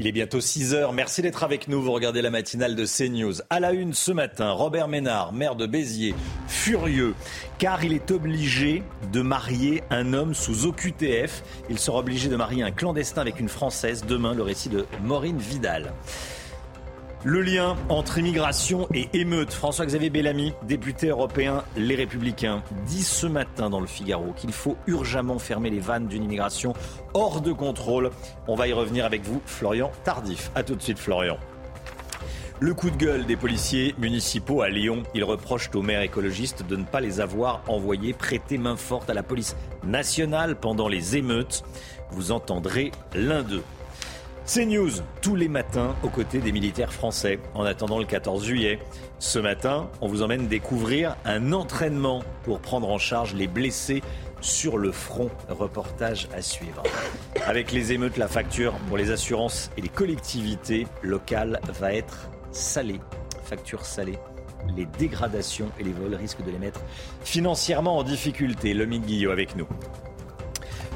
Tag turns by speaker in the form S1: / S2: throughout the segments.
S1: Il est bientôt 6 heures. Merci d'être avec nous. Vous regardez la matinale de CNews. À la une ce matin, Robert Ménard, maire de Béziers, furieux car il est obligé de marier un homme sous OQTF. Il sera obligé de marier un clandestin avec une Française. Demain, le récit de Maureen Vidal. Le lien entre immigration et émeute. François-Xavier Bellamy, député européen Les Républicains, dit ce matin dans le Figaro qu'il faut urgemment fermer les vannes d'une immigration hors de contrôle. On va y revenir avec vous, Florian Tardif. A tout de suite, Florian. Le coup de gueule des policiers municipaux à Lyon. Ils reprochent aux maires écologistes de ne pas les avoir envoyés prêter main forte à la police nationale pendant les émeutes. Vous entendrez l'un d'eux. C'est News, tous les matins aux côtés des militaires français en attendant le 14 juillet. Ce matin, on vous emmène découvrir un entraînement pour prendre en charge les blessés sur le front. Reportage à suivre. Avec les émeutes, la facture pour les assurances et les collectivités locales va être salée. Facture salée. Les dégradations et les vols risquent de les mettre financièrement en difficulté. Le Guillot avec nous.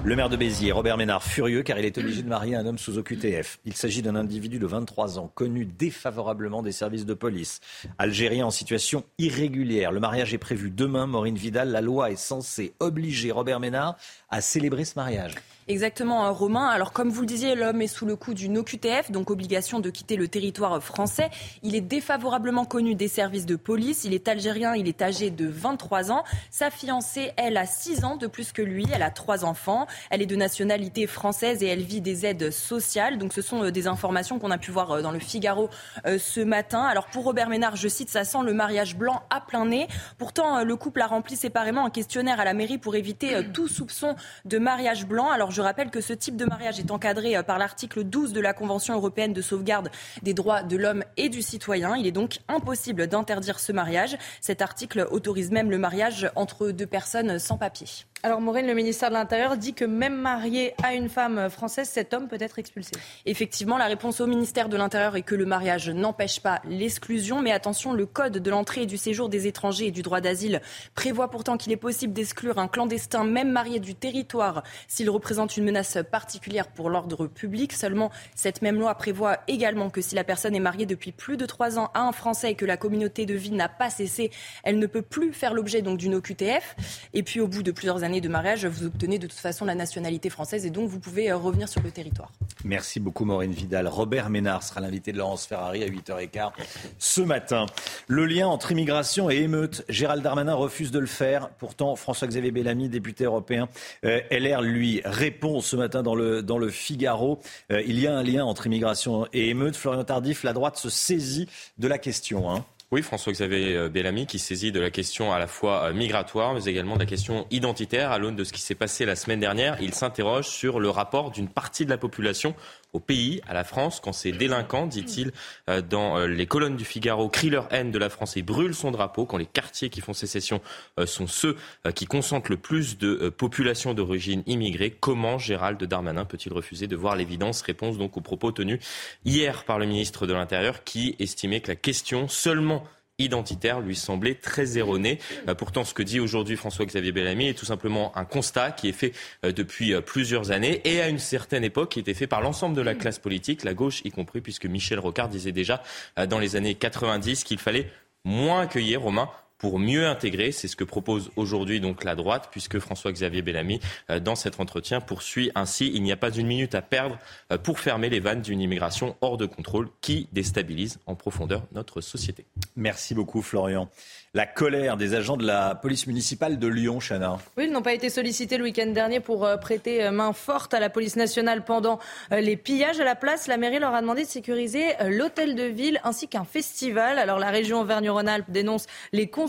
S1: Le maire de Béziers, Robert Ménard, furieux car il est obligé de marier un homme sous OQTF. Il s'agit d'un individu de 23 ans, connu défavorablement des services de police. Algérien en situation irrégulière. Le mariage est prévu demain. Maureen Vidal, la loi est censée obliger Robert Ménard à célébrer ce mariage.
S2: Exactement, hein, Romain. Alors, comme vous le disiez, l'homme est sous le coup d'une OQTF, donc obligation de quitter le territoire français. Il est défavorablement connu des services de police. Il est algérien, il est âgé de 23 ans. Sa fiancée, elle, a 6 ans de plus que lui. Elle a trois enfants. Elle est de nationalité française et elle vit des aides sociales. Donc, ce sont euh, des informations qu'on a pu voir euh, dans le Figaro euh, ce matin. Alors, pour Robert Ménard, je cite, ça sent le mariage blanc à plein nez. Pourtant, le couple a rempli séparément un questionnaire à la mairie pour éviter tout soupçon de mariage blanc. Alors, je rappelle que ce type de mariage est encadré euh, par l'article 12 de la Convention européenne de sauvegarde des droits de l'homme et du citoyen. Il est donc impossible d'interdire ce mariage. Cet article autorise même le mariage entre deux personnes sans papier.
S3: Alors Maureen, le ministère de l'Intérieur dit que même marié à une femme française, cet homme peut être expulsé.
S2: Effectivement, la réponse au ministère de l'Intérieur est que le mariage n'empêche pas l'exclusion. Mais attention, le Code de l'entrée et du séjour des étrangers et du droit d'asile prévoit pourtant qu'il est possible d'exclure un clandestin, même marié du territoire, s'il représente une menace particulière pour l'ordre public. Seulement, cette même loi prévoit également que si la personne est mariée depuis plus de trois ans à un Français et que la communauté de vie n'a pas cessé, elle ne peut plus faire l'objet d'une OQTF. Et puis, au bout de plusieurs années, de mariage, vous obtenez de toute façon la nationalité française et donc vous pouvez euh, revenir sur le territoire.
S1: Merci beaucoup Maureen Vidal. Robert Ménard sera l'invité de Laurence Ferrari à 8h15 ce matin. Le lien entre immigration et émeute, Gérald Darmanin refuse de le faire. Pourtant, François-Xavier Bellamy, député européen, euh, LR, lui répond ce matin dans le, dans le Figaro. Euh, il y a un lien entre immigration et émeute. Florian Tardif, la droite se saisit de la question. Hein.
S4: Oui, François-Xavier euh, Bellamy qui saisit de la question à la fois euh, migratoire, mais également de la question identitaire. À l'aune de ce qui s'est passé la semaine dernière, il s'interroge sur le rapport d'une partie de la population au pays, à la France, quand ces délinquants, dit-il, euh, dans les colonnes du Figaro, crient leur haine de la France et brûlent son drapeau, quand les quartiers qui font sécession sont ceux qui concentrent le plus de population d'origine immigrée. Comment Gérald Darmanin peut-il refuser de voir l'évidence? Réponse donc aux propos tenus hier par le ministre de l'Intérieur qui estimait que la question seulement identitaire lui semblait très erroné. Euh, pourtant, ce que dit aujourd'hui François-Xavier Bellamy est tout simplement un constat qui est fait euh, depuis euh, plusieurs années et à une certaine époque qui était fait par l'ensemble de la classe politique, la gauche y compris, puisque Michel Rocard disait déjà dans les années 90 qu'il fallait moins accueillir, Romain, pour mieux intégrer. C'est ce que propose aujourd'hui donc la droite, puisque François-Xavier Bellamy, euh, dans cet entretien, poursuit ainsi il n'y a pas une minute à perdre euh, pour fermer les vannes d'une immigration hors de contrôle qui déstabilise en profondeur notre société.
S1: Merci beaucoup, Florian la colère des agents de la police municipale de Lyon, Chana.
S3: Oui, ils n'ont pas été sollicités le week-end dernier pour euh, prêter main forte à la police nationale pendant les pillages. À la place, la mairie leur a demandé de sécuriser l'hôtel de ville ainsi qu'un festival. Alors la région Auvergne-Rhône-Alpes dénonce les conséquences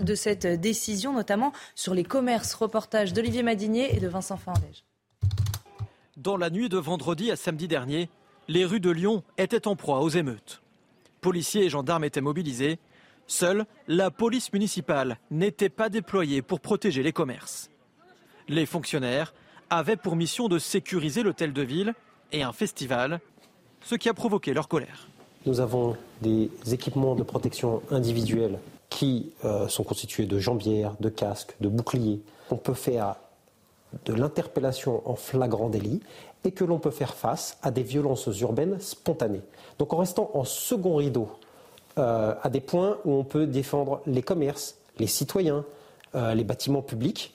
S3: de cette décision, notamment sur les commerces. Reportage d'Olivier Madinier et de Vincent Fandège.
S5: Dans la nuit de vendredi à samedi dernier, les rues de Lyon étaient en proie aux émeutes. Policiers et gendarmes étaient mobilisés. Seule la police municipale n'était pas déployée pour protéger les commerces. Les fonctionnaires avaient pour mission de sécuriser l'hôtel de ville et un festival, ce qui a provoqué leur colère.
S6: Nous avons des équipements de protection individuelle qui euh, sont constitués de jambières, de casques, de boucliers. On peut faire de l'interpellation en flagrant délit et que l'on peut faire face à des violences urbaines spontanées. Donc en restant en second rideau, euh, à des points où on peut défendre les commerces, les citoyens, euh, les bâtiments publics,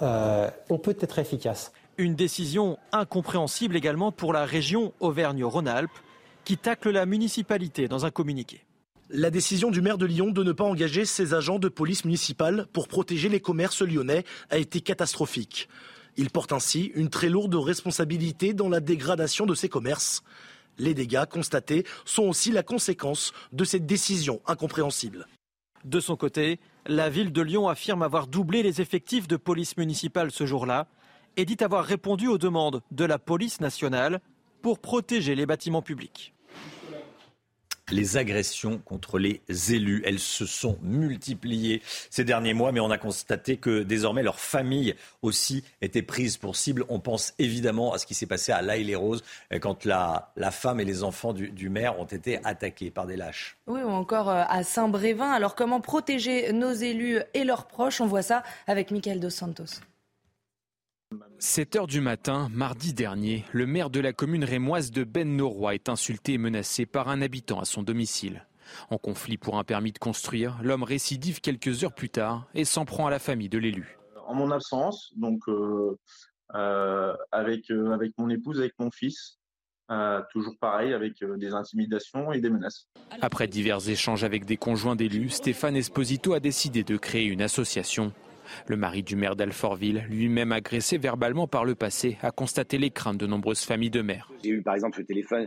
S6: on peut être efficace.
S5: Une décision incompréhensible également pour la région Auvergne-Rhône-Alpes qui tacle la municipalité dans un communiqué.
S7: La décision du maire de Lyon de ne pas engager ses agents de police municipale pour protéger les commerces lyonnais a été catastrophique. Il porte ainsi une très lourde responsabilité dans la dégradation de ces commerces. Les dégâts constatés sont aussi la conséquence de cette décision incompréhensible.
S5: De son côté, la ville de Lyon affirme avoir doublé les effectifs de police municipale ce jour-là et dit avoir répondu aux demandes de la police nationale pour protéger les bâtiments publics
S1: les agressions contre les élus. Elles se sont multipliées ces derniers mois, mais on a constaté que désormais leurs familles aussi étaient prises pour cible. On pense évidemment à ce qui s'est passé à laïle les roses euh, quand la, la, femme et les enfants du, du, maire ont été attaqués par des lâches.
S3: Oui, ou encore euh, à Saint-Brévin. Alors comment protéger nos élus et leurs proches? On voit ça avec Michael Dos Santos.
S8: 7 heures du matin, mardi dernier, le maire de la commune rémoise de Ben Noroy est insulté et menacé par un habitant à son domicile. En conflit pour un permis de construire, l'homme récidive quelques heures plus tard et s'en prend à la famille de l'élu.
S9: En mon absence, donc euh, euh, avec, euh, avec mon épouse, avec mon fils, euh, toujours pareil, avec euh, des intimidations et des menaces.
S8: Après divers échanges avec des conjoints d'élus, Stéphane Esposito a décidé de créer une association le mari du maire d'Alfortville, lui-même agressé verbalement par le passé, a constaté les craintes de nombreuses familles de maires.
S10: J'ai eu par exemple au téléphone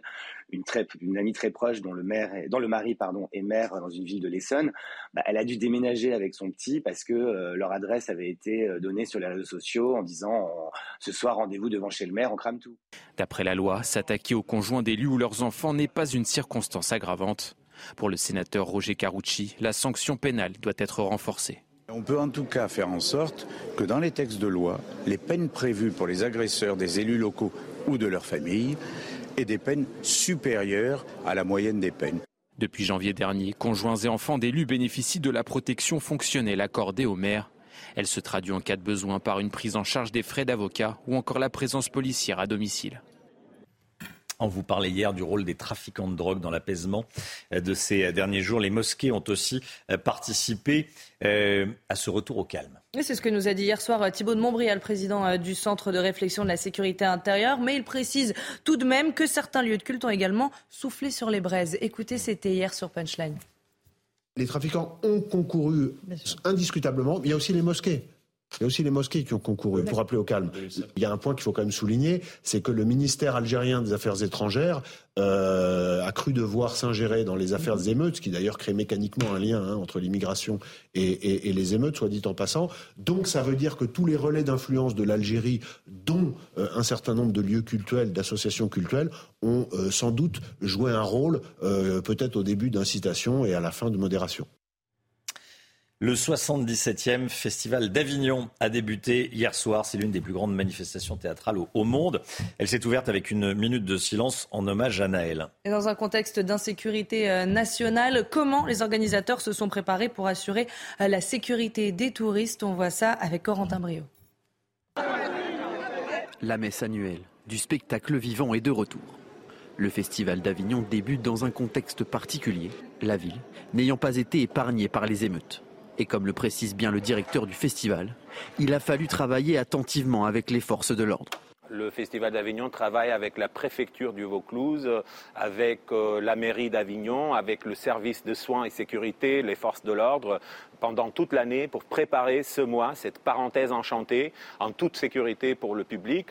S10: une, très, une amie très proche dont le, maire dont le mari pardon, est maire dans une ville de l'Essonne. Bah, elle a dû déménager avec son petit parce que euh, leur adresse avait été euh, donnée sur les réseaux sociaux en disant ce soir rendez-vous devant chez le maire, on crame tout.
S8: D'après la loi, s'attaquer aux conjoints d'élus ou leurs enfants n'est pas une circonstance aggravante. Pour le sénateur Roger Carucci, la sanction pénale doit être renforcée.
S11: On peut en tout cas faire en sorte que dans les textes de loi, les peines prévues pour les agresseurs des élus locaux ou de leurs familles aient des peines supérieures à la moyenne des peines.
S8: Depuis janvier dernier, conjoints et enfants d'élus bénéficient de la protection fonctionnelle accordée aux maires. Elle se traduit en cas de besoin par une prise en charge des frais d'avocat ou encore la présence policière à domicile.
S1: On vous parlait hier du rôle des trafiquants de drogue dans l'apaisement euh, de ces derniers jours. Les mosquées ont aussi euh, participé euh, à ce retour au calme.
S3: C'est ce que nous a dit hier soir Thibault de Montbrial, le président du Centre de réflexion de la sécurité intérieure. Mais il précise tout de même que certains lieux de culte ont également soufflé sur les braises. Écoutez, c'était hier sur Punchline.
S12: Les trafiquants ont concouru indiscutablement. Il y a aussi les mosquées. Il y a aussi les mosquées qui ont concouru pour appeler au calme. Il y a un point qu'il faut quand même souligner, c'est que le ministère algérien des Affaires étrangères euh, a cru devoir s'ingérer dans les affaires des émeutes, ce qui d'ailleurs crée mécaniquement un lien hein, entre l'immigration et, et, et, les émeutes, soit dit en passant. Donc ça veut dire que tous les relais d'influence de l'Algérie, dont euh, un certain nombre de lieux cultuels, d'associations culturelles, ont euh, sans doute joué un rôle, euh, peut-être au début d'incitation et à la fin de modération.
S1: Le 77e Festival d'Avignon a débuté hier soir. C'est l'une des plus grandes manifestations théâtrales au, monde. Elle s'est ouverte avec une minute de silence en hommage à Naël.
S3: Et dans un contexte d'insécurité euh, nationale, comment les organisateurs se sont préparés pour assurer euh, la sécurité des touristes? On voit ça avec Corentin Brio.
S13: La messe annuelle du spectacle vivant est de retour. Le Festival d'Avignon débute dans un contexte particulier, la ville n'ayant pas été épargnée par les émeutes. Et comme le précise bien le directeur du festival, il a fallu travailler attentivement avec les forces de l'ordre.
S14: Le Festival d'Avignon travaille avec la préfecture du Vaucluse, avec euh, la mairie d'Avignon, avec le service de soins et sécurité, les forces de l'ordre, pendant toute l'année pour préparer ce mois, cette parenthèse enchantée, en toute sécurité pour le public.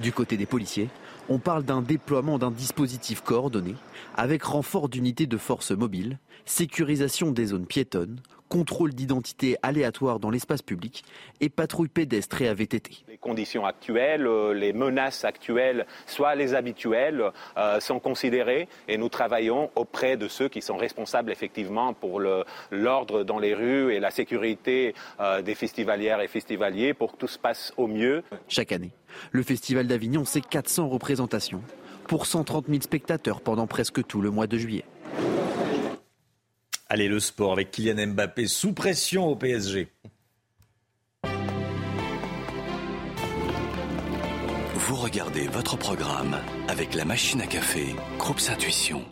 S13: Du côté des policiers, on parle d'un déploiement d'un dispositif coordonné, avec renfort d'unités de forces mobiles, sécurisation des zones piétonnes, contrôle d'identité aléatoire dans l'espace public et patrouille pédestre et AVTT.
S14: Les conditions actuelles, euh, les menaces actuelles, soit les habituelles, euh, sont considérées et nous travaillons auprès de ceux qui sont responsables effectivement pour l'ordre dans les rues et la sécurité euh, des festivalières et festivaliers pour que tout se passe au mieux.
S13: Chaque année, le Festival d'Avignon, c'est 400 représentations pour 130 000 spectateurs pendant presque tout le mois de juillet.
S1: Allez, le sport avec Kylian Mbappé sous pression au PSG.
S15: Vous regardez votre programme avec la machine à café, Groupe Intuition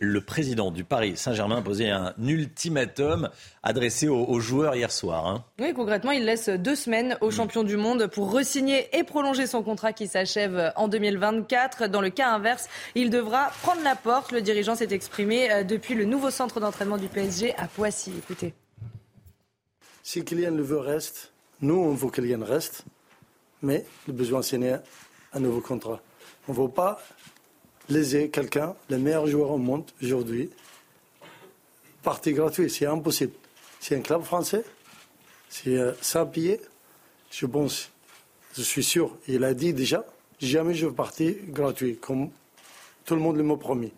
S1: le président du Paris Saint-Germain a posé un ultimatum adressé aux, joueurs hier soir. Hein.
S3: Oui, concrètement, il laisse deux semaines aux mm. champions du monde pour resigner et prolonger son contrat qui s'achève en 2024. Dans le cas inverse, il devra prendre la porte. Le dirigeant s'est exprimé euh, depuis le nouveau centre d'entraînement du PSG à Poissy. Écoutez.
S16: Si Kylian le veut, reste. Nous, on veut que Kylian reste. Mais le besoin, c'est un nouveau contrat. On ne veut pas léser quelqu'un, le meilleur joueur au monde aujourd'hui, partie gratuite, c'est impossible. C'est un club français, c'est euh, sans payer. Je pense, je suis sûr, il a dit déjà, jamais je veux partir gratuit, comme tout le monde le m'a promis.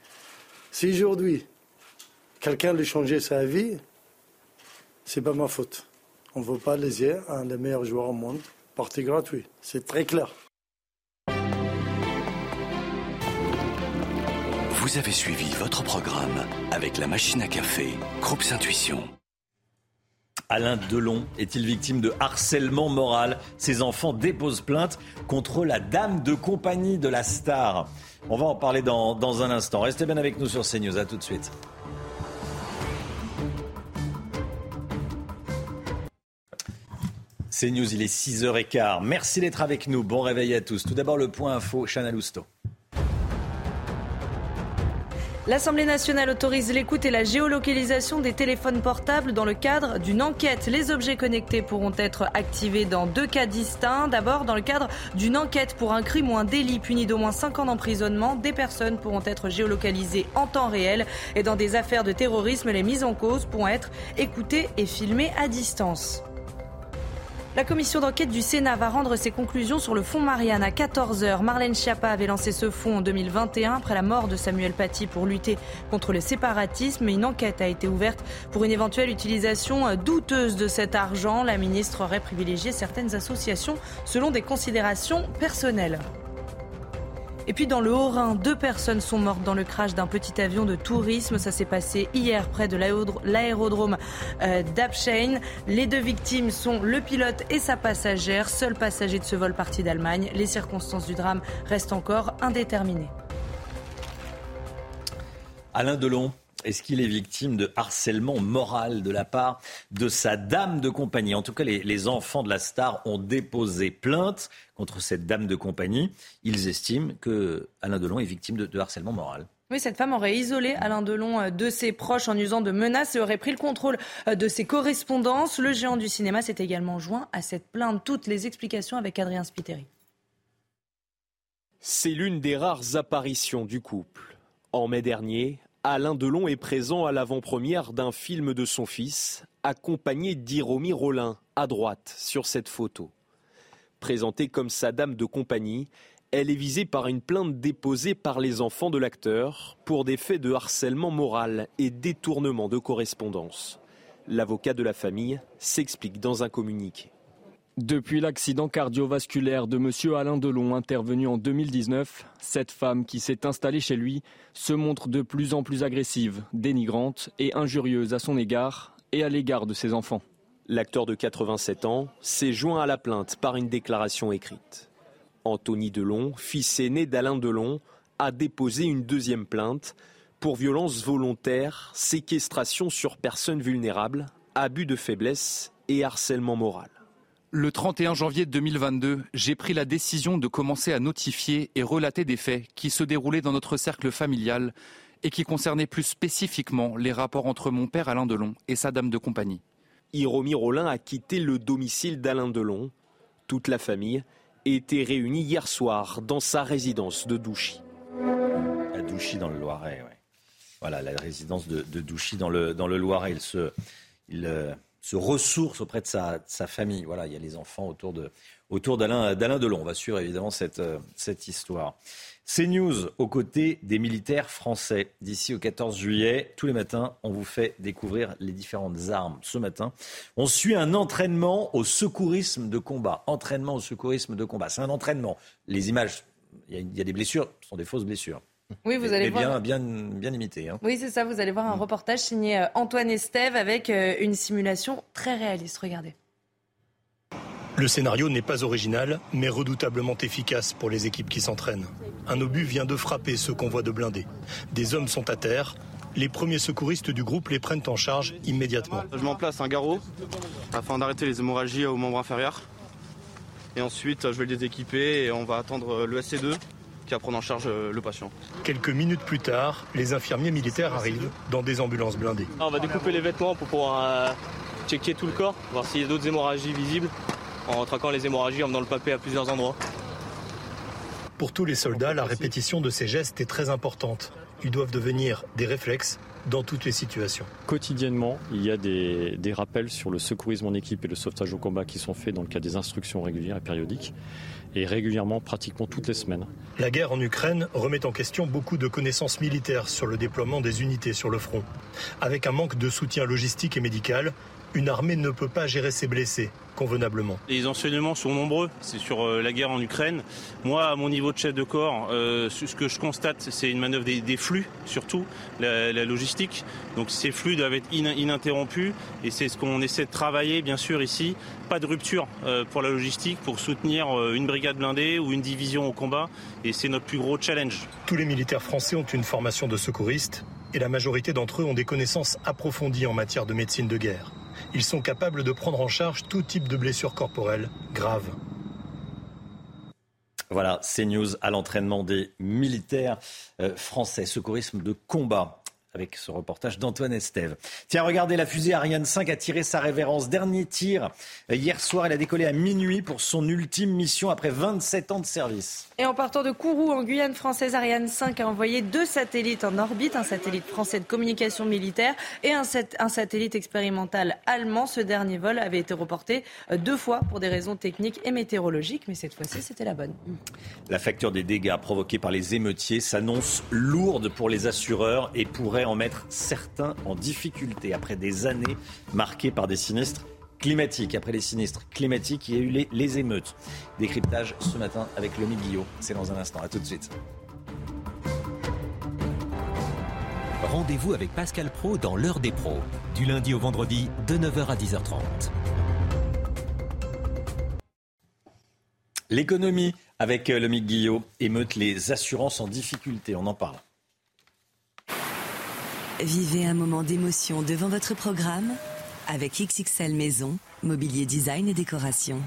S16: Si aujourd'hui, quelqu'un lui changer sa vie, c'est pas ma faute. On ne veut pas léser un des meilleurs joueurs au monde, partie gratuit. C'est très clair.
S15: Vous avez suivi votre programme avec la machine à café, Groupe Intuition.
S1: Alain Delon est-il victime de harcèlement moral? Ses enfants déposent plainte contre la dame de compagnie de la star. On va en parler dans, un instant. Restez bien avec nous sur CNews. À tout de suite. CNews, il est 6h15. Merci d'être avec nous. Bon réveil à tous. Tout d'abord, le point info, Chana Lousteau.
S3: L'Assemblée nationale autorise l'écoute et la géolocalisation des téléphones portables dans le cadre d'une enquête. Les objets connectés pourront être activés dans deux cas distincts. D'abord, dans le cadre d'une enquête pour un crime ou un délit puni d'au moins 5 ans d'emprisonnement, des personnes pourront être géolocalisées en temps réel. Et dans des affaires de terrorisme, les mises en cause pourront être écoutées et filmées à distance. La commission d'enquête du Sénat va rendre ses conclusions sur le fonds Marianne à 14h. Marlène Schiappa avait lancé ce fonds en 2021 après la mort de Samuel Paty pour lutter contre le séparatisme. Une enquête a été ouverte pour une éventuelle utilisation douteuse de cet argent. La ministre aurait privilégié certaines associations selon des considérations personnelles. Et puis dans le Haut-Rhin, deux personnes sont mortes dans le crash d'un petit avion de tourisme. Ça s'est passé hier près de l'aérodrome euh, d'Apsheim. Les deux victimes sont le pilote et sa passagère, seul passager de ce vol parti d'Allemagne. Les circonstances du drame restent encore indéterminées.
S1: Alain Delon, est-ce qu'il est victime de harcèlement moral de la part de sa dame de compagnie? En tout cas, les, enfants de la star ont déposé plainte contre cette dame de compagnie. Ils estiment que Alain Delon est victime de, harcèlement moral.
S3: Oui, cette femme aurait isolé Alain Delon euh, de ses proches en usant de menaces et aurait pris le contrôle euh, de ses correspondances. Le géant du cinéma s'est également joint à cette plainte. Toutes les explications avec Adrien Spiteri.
S17: C'est l'une des rares apparitions du couple. En mai dernier, Alain Delon est présent à l'avant-première d'un film de son fils, accompagné d'Iromi Rollin, à droite, sur cette photo. Présentée comme sa dame de compagnie, elle est visée par une plainte déposée par les enfants de l'acteur pour des faits de harcèlement moral et détournement de correspondance. L'avocat de la famille s'explique dans un communiqué.
S18: Depuis l'accident cardiovasculaire de M. Alain Delon intervenu en 2019, cette femme qui s'est installée chez lui se montre de plus en plus agressive, dénigrante et injurieuse à son égard et à l'égard de ses enfants.
S17: L'acteur de 87 ans s'est joint à la plainte par une déclaration écrite. Anthony Delon, fils aîné d'Alain Delon, a déposé une deuxième plainte pour violence volontaire, séquestration sur personnes vulnérables, abus de faiblesse et harcèlement moral.
S19: Le 31 janvier 2022, j'ai pris la décision de commencer à notifier et relater des faits qui se déroulaient dans notre cercle familial et qui concernaient plus spécifiquement les rapports entre mon père Alain Delon et sa dame de compagnie.
S17: Hiromi Rollin a quitté le domicile d'Alain Delon. Toute la famille était réunie hier soir dans sa résidence de Douchy.
S1: À Douchy dans le Loiret, oui. Voilà, la résidence de, Douchy dans le, dans le Loiret. Il se, il se ressource auprès de sa, famille. Voilà, il y a les enfants autour de autour d'Alain Delon. On va suivre évidemment cette, cette histoire. CNews aux côtés des militaires français. D'ici au 14 juillet, tous les matins, on vous fait découvrir les différentes armes. Ce matin, on suit un entraînement au secourisme de combat. Entraînement au secourisme de combat. C'est un entraînement. Les images, il y, a des blessures, ce sont des fausses blessures.
S3: Oui, vous allez
S1: voir. Bien, bien, bien imité. Hein.
S3: Oui, c'est ça. Vous allez voir un mm. reportage signé euh, Antoine Estève avec euh, une simulation très réaliste. Regardez.
S20: Le scénario n'est pas original, mais redoutablement efficace pour les équipes qui s'entraînent. Un obus vient de frapper ce convoi de blindés. Des hommes sont à terre. Les premiers secouristes du groupe les prennent en charge immédiatement.
S21: Je m'en place un garrot afin d'arrêter les hémorragies au membre inférieur. Et ensuite, je vais le déséquiper et on va attendre le SC2 qui va prendre en charge le patient.
S20: Quelques minutes plus tard, les infirmiers militaires arrivent dans des ambulances blindées.
S21: On va découper les vêtements pour pouvoir euh, checker tout le corps, voir s'il y a d'autres hémorragies visibles en traquant les hémorragies, en menant le papier à plusieurs endroits.
S20: Pour tous les soldats, la répétition de ces gestes est très importante. Ils doivent devenir des réflexes dans toutes les situations.
S22: Quotidiennement, il y a des, des, rappels sur le secourisme en équipe et le sauvetage au combat qui sont faits dans le cadre des instructions régulières et périodiques, et régulièrement, pratiquement toutes les semaines.
S20: La guerre en Ukraine remet en question beaucoup de connaissances militaires sur le déploiement des unités sur le front. Avec un manque de soutien logistique et médical, une armée ne peut pas gérer ses blessés convenablement.
S21: Les enseignements sont nombreux, c'est sur euh, la guerre en Ukraine. Moi, à mon niveau de chef de corps, euh, ce que je constate, c'est une manœuvre des, flux, surtout la, logistique. Donc ces flux doivent être ininterrompus et c'est ce qu'on essaie de travailler, bien sûr, ici. Pas de rupture euh, pour la logistique, pour soutenir une brigade blindée ou une division au combat. Et c'est notre plus gros challenge.
S20: Tous les militaires français ont une formation de secouristes et la majorité d'entre eux ont des connaissances approfondies en matière de médecine de guerre. Ils sont capables de prendre en charge tout type de blessures corporelles graves.
S1: Voilà, CNews à l'entraînement des militaires euh, français, secourisme de combat avec ce reportage d'Antoine Estève. Tiens, regardez, la fusée Ariane 5 a tiré sa révérence. Dernier tir hier soir, elle a décollé à minuit pour son ultime mission après 27 ans de service.
S3: Et en partant de Kourou, en Guyane française, Ariane 5 a envoyé deux satellites en orbite, un satellite français de communication militaire et un, un satellite expérimental allemand. Ce dernier vol avait été reporté euh, deux fois pour des raisons techniques et météorologiques, mais cette fois-ci, c'était la bonne.
S1: La facture des dégâts provoqués par les émeutiers s'annonce lourde pour les assureurs et pourrait en mettre certains en difficulté après des années marquées par des sinistres climatiques. Après les sinistres climatiques, il y a eu les, émeutes. Décryptage ce matin avec Lomi Guillot. C'est dans un instant. À tout de suite.
S23: Rendez-vous avec Pascal Pro dans l'heure des pros, du lundi au vendredi de 9h à 10h30.
S1: L'économie avec Lomi Guillot émeute les assurances en difficulté. On en parle.
S24: Vivez un moment d'émotion devant votre programme avec XXL Maison, mobilier design et décoration.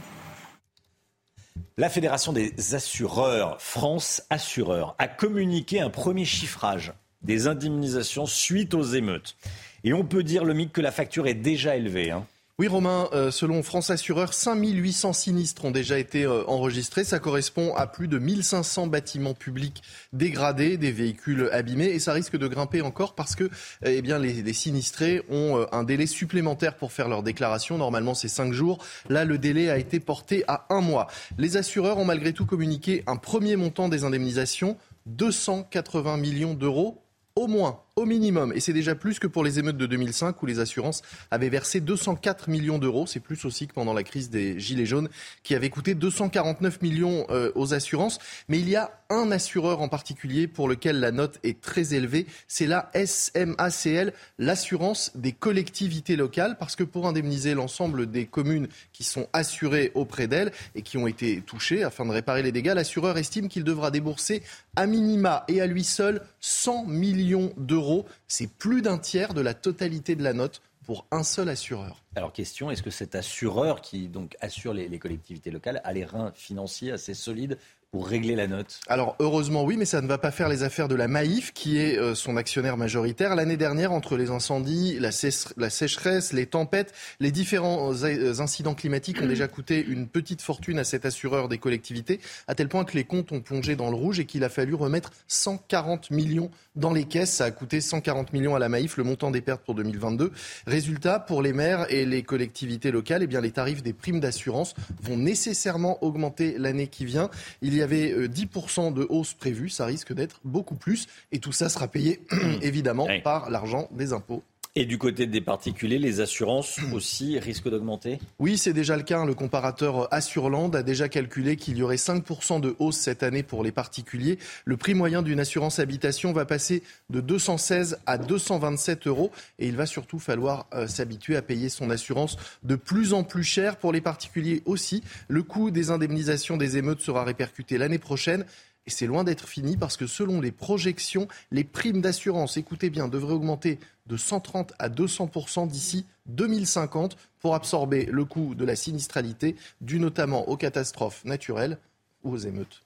S1: La Fédération des assureurs, France Assureurs, a communiqué un premier chiffrage des indemnisations suite aux émeutes. Et on peut dire, le MIC, que la facture est déjà élevée. Hein.
S25: Oui, Romain, euh, selon France Assureur, 5800 sinistres ont déjà été euh, enregistrés. Ça correspond à plus de 1500 bâtiments publics dégradés, des véhicules abîmés. Et ça risque de grimper encore parce que eh les, sinistrés ont euh, un délai supplémentaire pour faire leur déclaration. Normalement, c'est 5 jours. Là, le délai a été porté à un mois. Les assureurs ont malgré tout communiqué un premier montant des indemnisations, 280 millions d'euros au moins au minimum. Et c'est déjà plus que pour les émeutes de 2005 où les assurances avaient versé 204 millions d'euros. C'est plus aussi que pendant la crise des Gilets jaunes qui avait coûté 249 millions euh, aux assurances. Mais il y a un assureur en particulier pour lequel la note est très élevée. C'est la SMACL, l'assurance des collectivités locales. Parce que pour indemniser l'ensemble des communes qui sont assurées auprès d'elle et qui ont été touchées afin de réparer les dégâts, l'assureur estime qu'il devra débourser à minima et à lui seul 100 millions d'euros c'est plus d'un tiers de la totalité de la note pour un seul assureur.
S1: Alors question, est-ce que cet assureur qui donc assure les, collectivités locales a les reins financiers assez solides pour régler la note
S25: Alors heureusement oui, mais ça ne va pas faire les affaires de la Maïf, qui est euh, son actionnaire majoritaire. L'année dernière, entre les incendies, la, sécheresse, les tempêtes, les différents euh, incidents climatiques ont déjà coûté une petite fortune à cet assureur des collectivités, à tel point que les comptes ont plongé dans le rouge et qu'il a fallu remettre 140 millions dans les caisses. Ça a coûté 140 millions à la Maïf, le montant des pertes pour 2022. Résultat, pour les maires et les collectivités locales, eh bien, les tarifs des primes d'assurance vont nécessairement augmenter l'année qui vient. Il y y avait 10% euh, de hausse prévue, ça risque d'être beaucoup plus. Et tout ça sera payé évidemment par l'argent des impôts
S1: et du côté des particuliers, les assurances aussi risquent d'augmenter?
S25: Oui, c'est déjà le cas. Le comparateur Assurland a déjà calculé qu'il y aurait 5% de hausse cette année pour les particuliers. Le prix moyen d'une assurance habitation va passer de 216 à 227 euros et il va surtout falloir euh, s'habituer à payer son assurance de plus en plus cher pour les particuliers aussi. Le coût des indemnisations des émeutes sera répercuté l'année prochaine. Et c'est loin d'être fini parce que selon les projections, les primes d'assurance, écoutez bien, devraient augmenter de 130 à 200% d'ici 2050 pour absorber le coût de la sinistralité dû notamment aux catastrophes naturelles ou aux émeutes.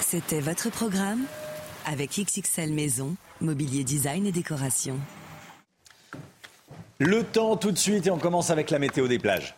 S26: C'était votre programme avec XXL Maison, Mobilier Design et Décoration.
S1: Le temps tout de suite et on commence avec la météo des plages.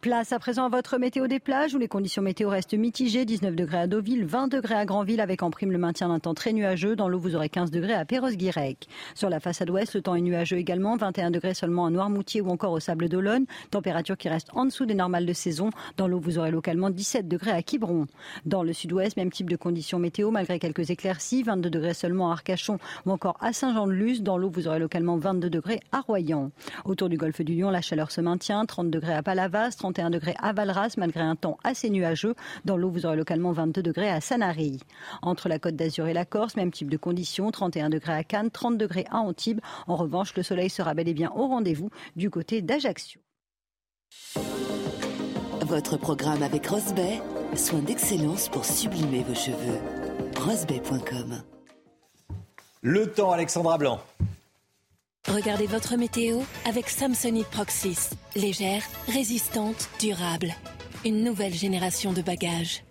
S27: Place à présent à votre météo des plages où les conditions météo restent mitigées. 19 degrés à Deauville, 20 degrés à Granville avec en prime le maintien d'un temps très nuageux. Dans l'eau, vous aurez 15 degrés à Perros-Guirec. Sur la façade ouest, le temps est nuageux également. 21 degrés seulement à Noirmoutier ou encore au Sable d'Olonne. Température qui reste en dessous des normales de saison. Dans l'eau, vous aurez localement 17 degrés à Quiberon. Dans le sud-ouest, même type de conditions météo malgré quelques éclaircies. 22 degrés seulement à Arcachon ou encore à Saint-Jean-de-Luz. Dans l'eau, vous aurez localement 22 degrés à Royan. Autour du golfe du Lion, la chaleur se maintient. 30 degrés à Palavas, 31 degrés à Val malgré un temps assez nuageux. Dans l'eau, vous aurez localement 22 degrés à Sanary. Entre la Côte d'Azur et la Corse, même type de conditions, 31 degrés à Cannes, 30 degrés à Antibes. En revanche, le soleil sera bel et bien au rendez-vous du côté d'Ajaccio.
S26: Votre programme avec Rosbay, soin d'excellence pour sublimer vos cheveux. Rosbay.com
S1: Le temps, Alexandra Blanc.
S28: Regardez votre météo avec Samsonite Proxys. Légère, résistante, durable. Une nouvelle génération de bagages.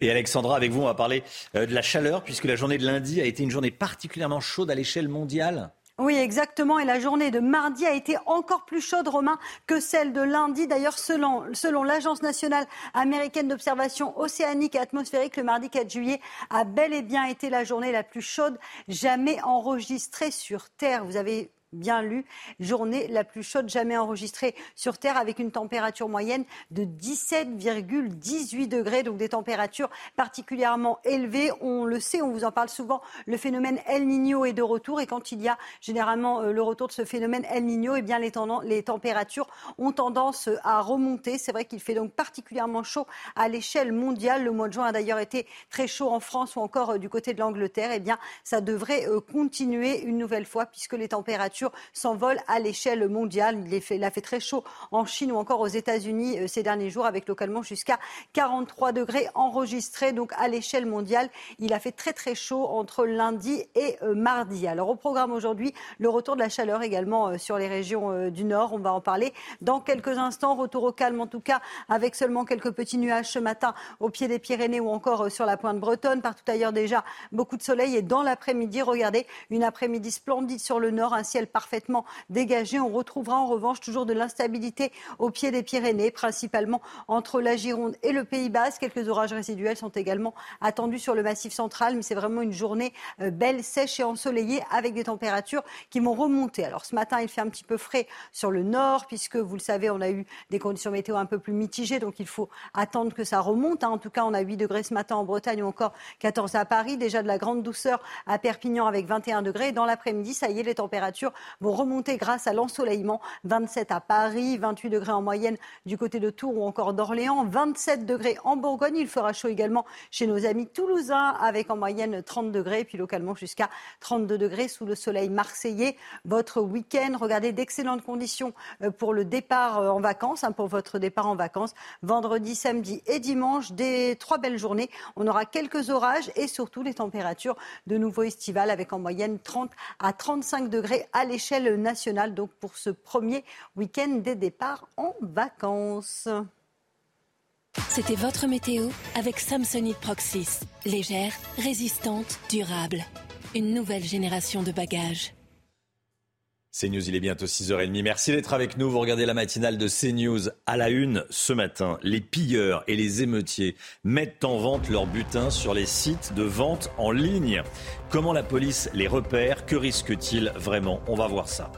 S1: Et Alexandra, avec vous, on va parler euh, de la chaleur, puisque la journée de lundi a été une journée particulièrement chaude à l'échelle mondiale.
S27: Oui, exactement. Et la journée de mardi a été encore plus chaude, Romain, que celle de lundi. D'ailleurs, selon, selon l'Agence nationale américaine d'observation océanique et atmosphérique, le mardi 4 juillet a bel et bien été la journée la plus chaude jamais enregistrée sur Terre. Vous avez bien lu, journée la plus chaude jamais enregistrée sur Terre avec une température moyenne de 17,18 degrés, donc des températures particulièrement élevées. On le sait, on vous en parle souvent, le phénomène El Niño est de retour et quand il y a généralement euh, le retour de ce phénomène El Niño, eh bien les, les températures ont tendance à remonter. C'est vrai qu'il fait donc particulièrement chaud à l'échelle mondiale. Le mois de juin a d'ailleurs été très chaud en France ou encore euh, du côté de l'Angleterre. Eh bien, ça devrait euh, continuer une nouvelle fois puisque les températures s'envole à l'échelle mondiale. Il, a fait très chaud en Chine ou encore aux États-Unis euh, ces derniers jours, avec localement jusqu'à 43 degrés enregistrés. Donc à l'échelle mondiale, il a fait très très chaud entre lundi et euh, mardi. Alors au programme aujourd'hui, le retour de la chaleur également euh, sur les régions du Nord. On va en parler dans quelques instants. Retour au calme en tout cas, avec seulement quelques petits nuages ce matin au pied des Pyrénées ou encore sur la pointe bretonne. Partout ailleurs déjà, beaucoup de soleil. Et dans l'après-midi, regardez, une après-midi splendide sur le Nord, un ciel parfaitement dégagé. On retrouvera en revanche toujours de l'instabilité au pied des Pyrénées, principalement entre la Gironde et le Pays Basque. Quelques orages résiduels sont également attendus sur le massif central, mais c'est vraiment une journée euh, belle, sèche et ensoleillée avec des températures qui vont remonter. Alors ce matin, il fait un petit peu frais sur le nord, puisque vous le savez, on a eu des conditions météo un peu plus mitigées, donc il faut attendre que ça remonte. Hein. En tout cas, on a 8 degrés ce matin en Bretagne ou encore 14 à Paris. Déjà de la grande douceur à Perpignan avec 21 degrés. dans l'après-midi, ça y est, les températures vont remonter grâce à l'ensoleillement. 27 à Paris, 28 degrés en moyenne du côté de Tours ou encore d'Orléans, 27 degrés en Bourgogne. Il fera chaud également chez nos amis toulousains avec en moyenne 30 degrés, puis localement jusqu'à 32 degrés sous le soleil marseillais. Votre week-end, regardez d'excellentes conditions euh, pour le départ euh, en vacances, hein, pour votre départ en vacances. Vendredi, samedi et dimanche, des trois belles journées. On aura quelques orages et surtout les températures de nouveau estivales avec en moyenne 30 à 35 degrés à l'échelle nationale. Donc pour ce premier week-end des départs en vacances.
S28: C'était votre météo avec Samsonite Proxys. Légère, résistante, durable. Une nouvelle génération de bagages.
S1: CNews, il est bientôt 6h30. Merci d'être avec nous. Vous regardez la matinale de CNews à la une ce matin. Les pilleurs et les émeutiers mettent en vente leurs butins sur les sites de vente en ligne. Comment la police les repère? Que risque-t-il vraiment? On va voir ça.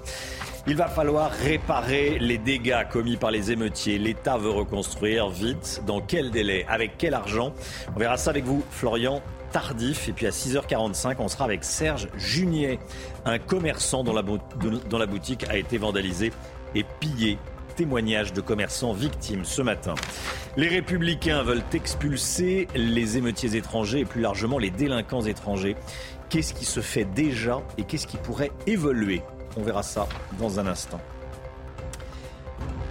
S1: Il va falloir réparer les dégâts commis par les émeutiers. L'État veut reconstruire vite. Dans quel délai? Avec quel argent? On verra ça avec vous, Florian tardif. Et puis à 6h45, on sera avec Serge Junier, un commerçant dont la, la boutique a été vandalisée et pillée. Témoignage de commerçants victimes ce matin. Les républicains veulent expulser les émeutiers étrangers et plus largement les délinquants étrangers. Qu'est-ce qui se fait déjà et qu'est-ce qui pourrait évoluer? On verra ça dans un instant.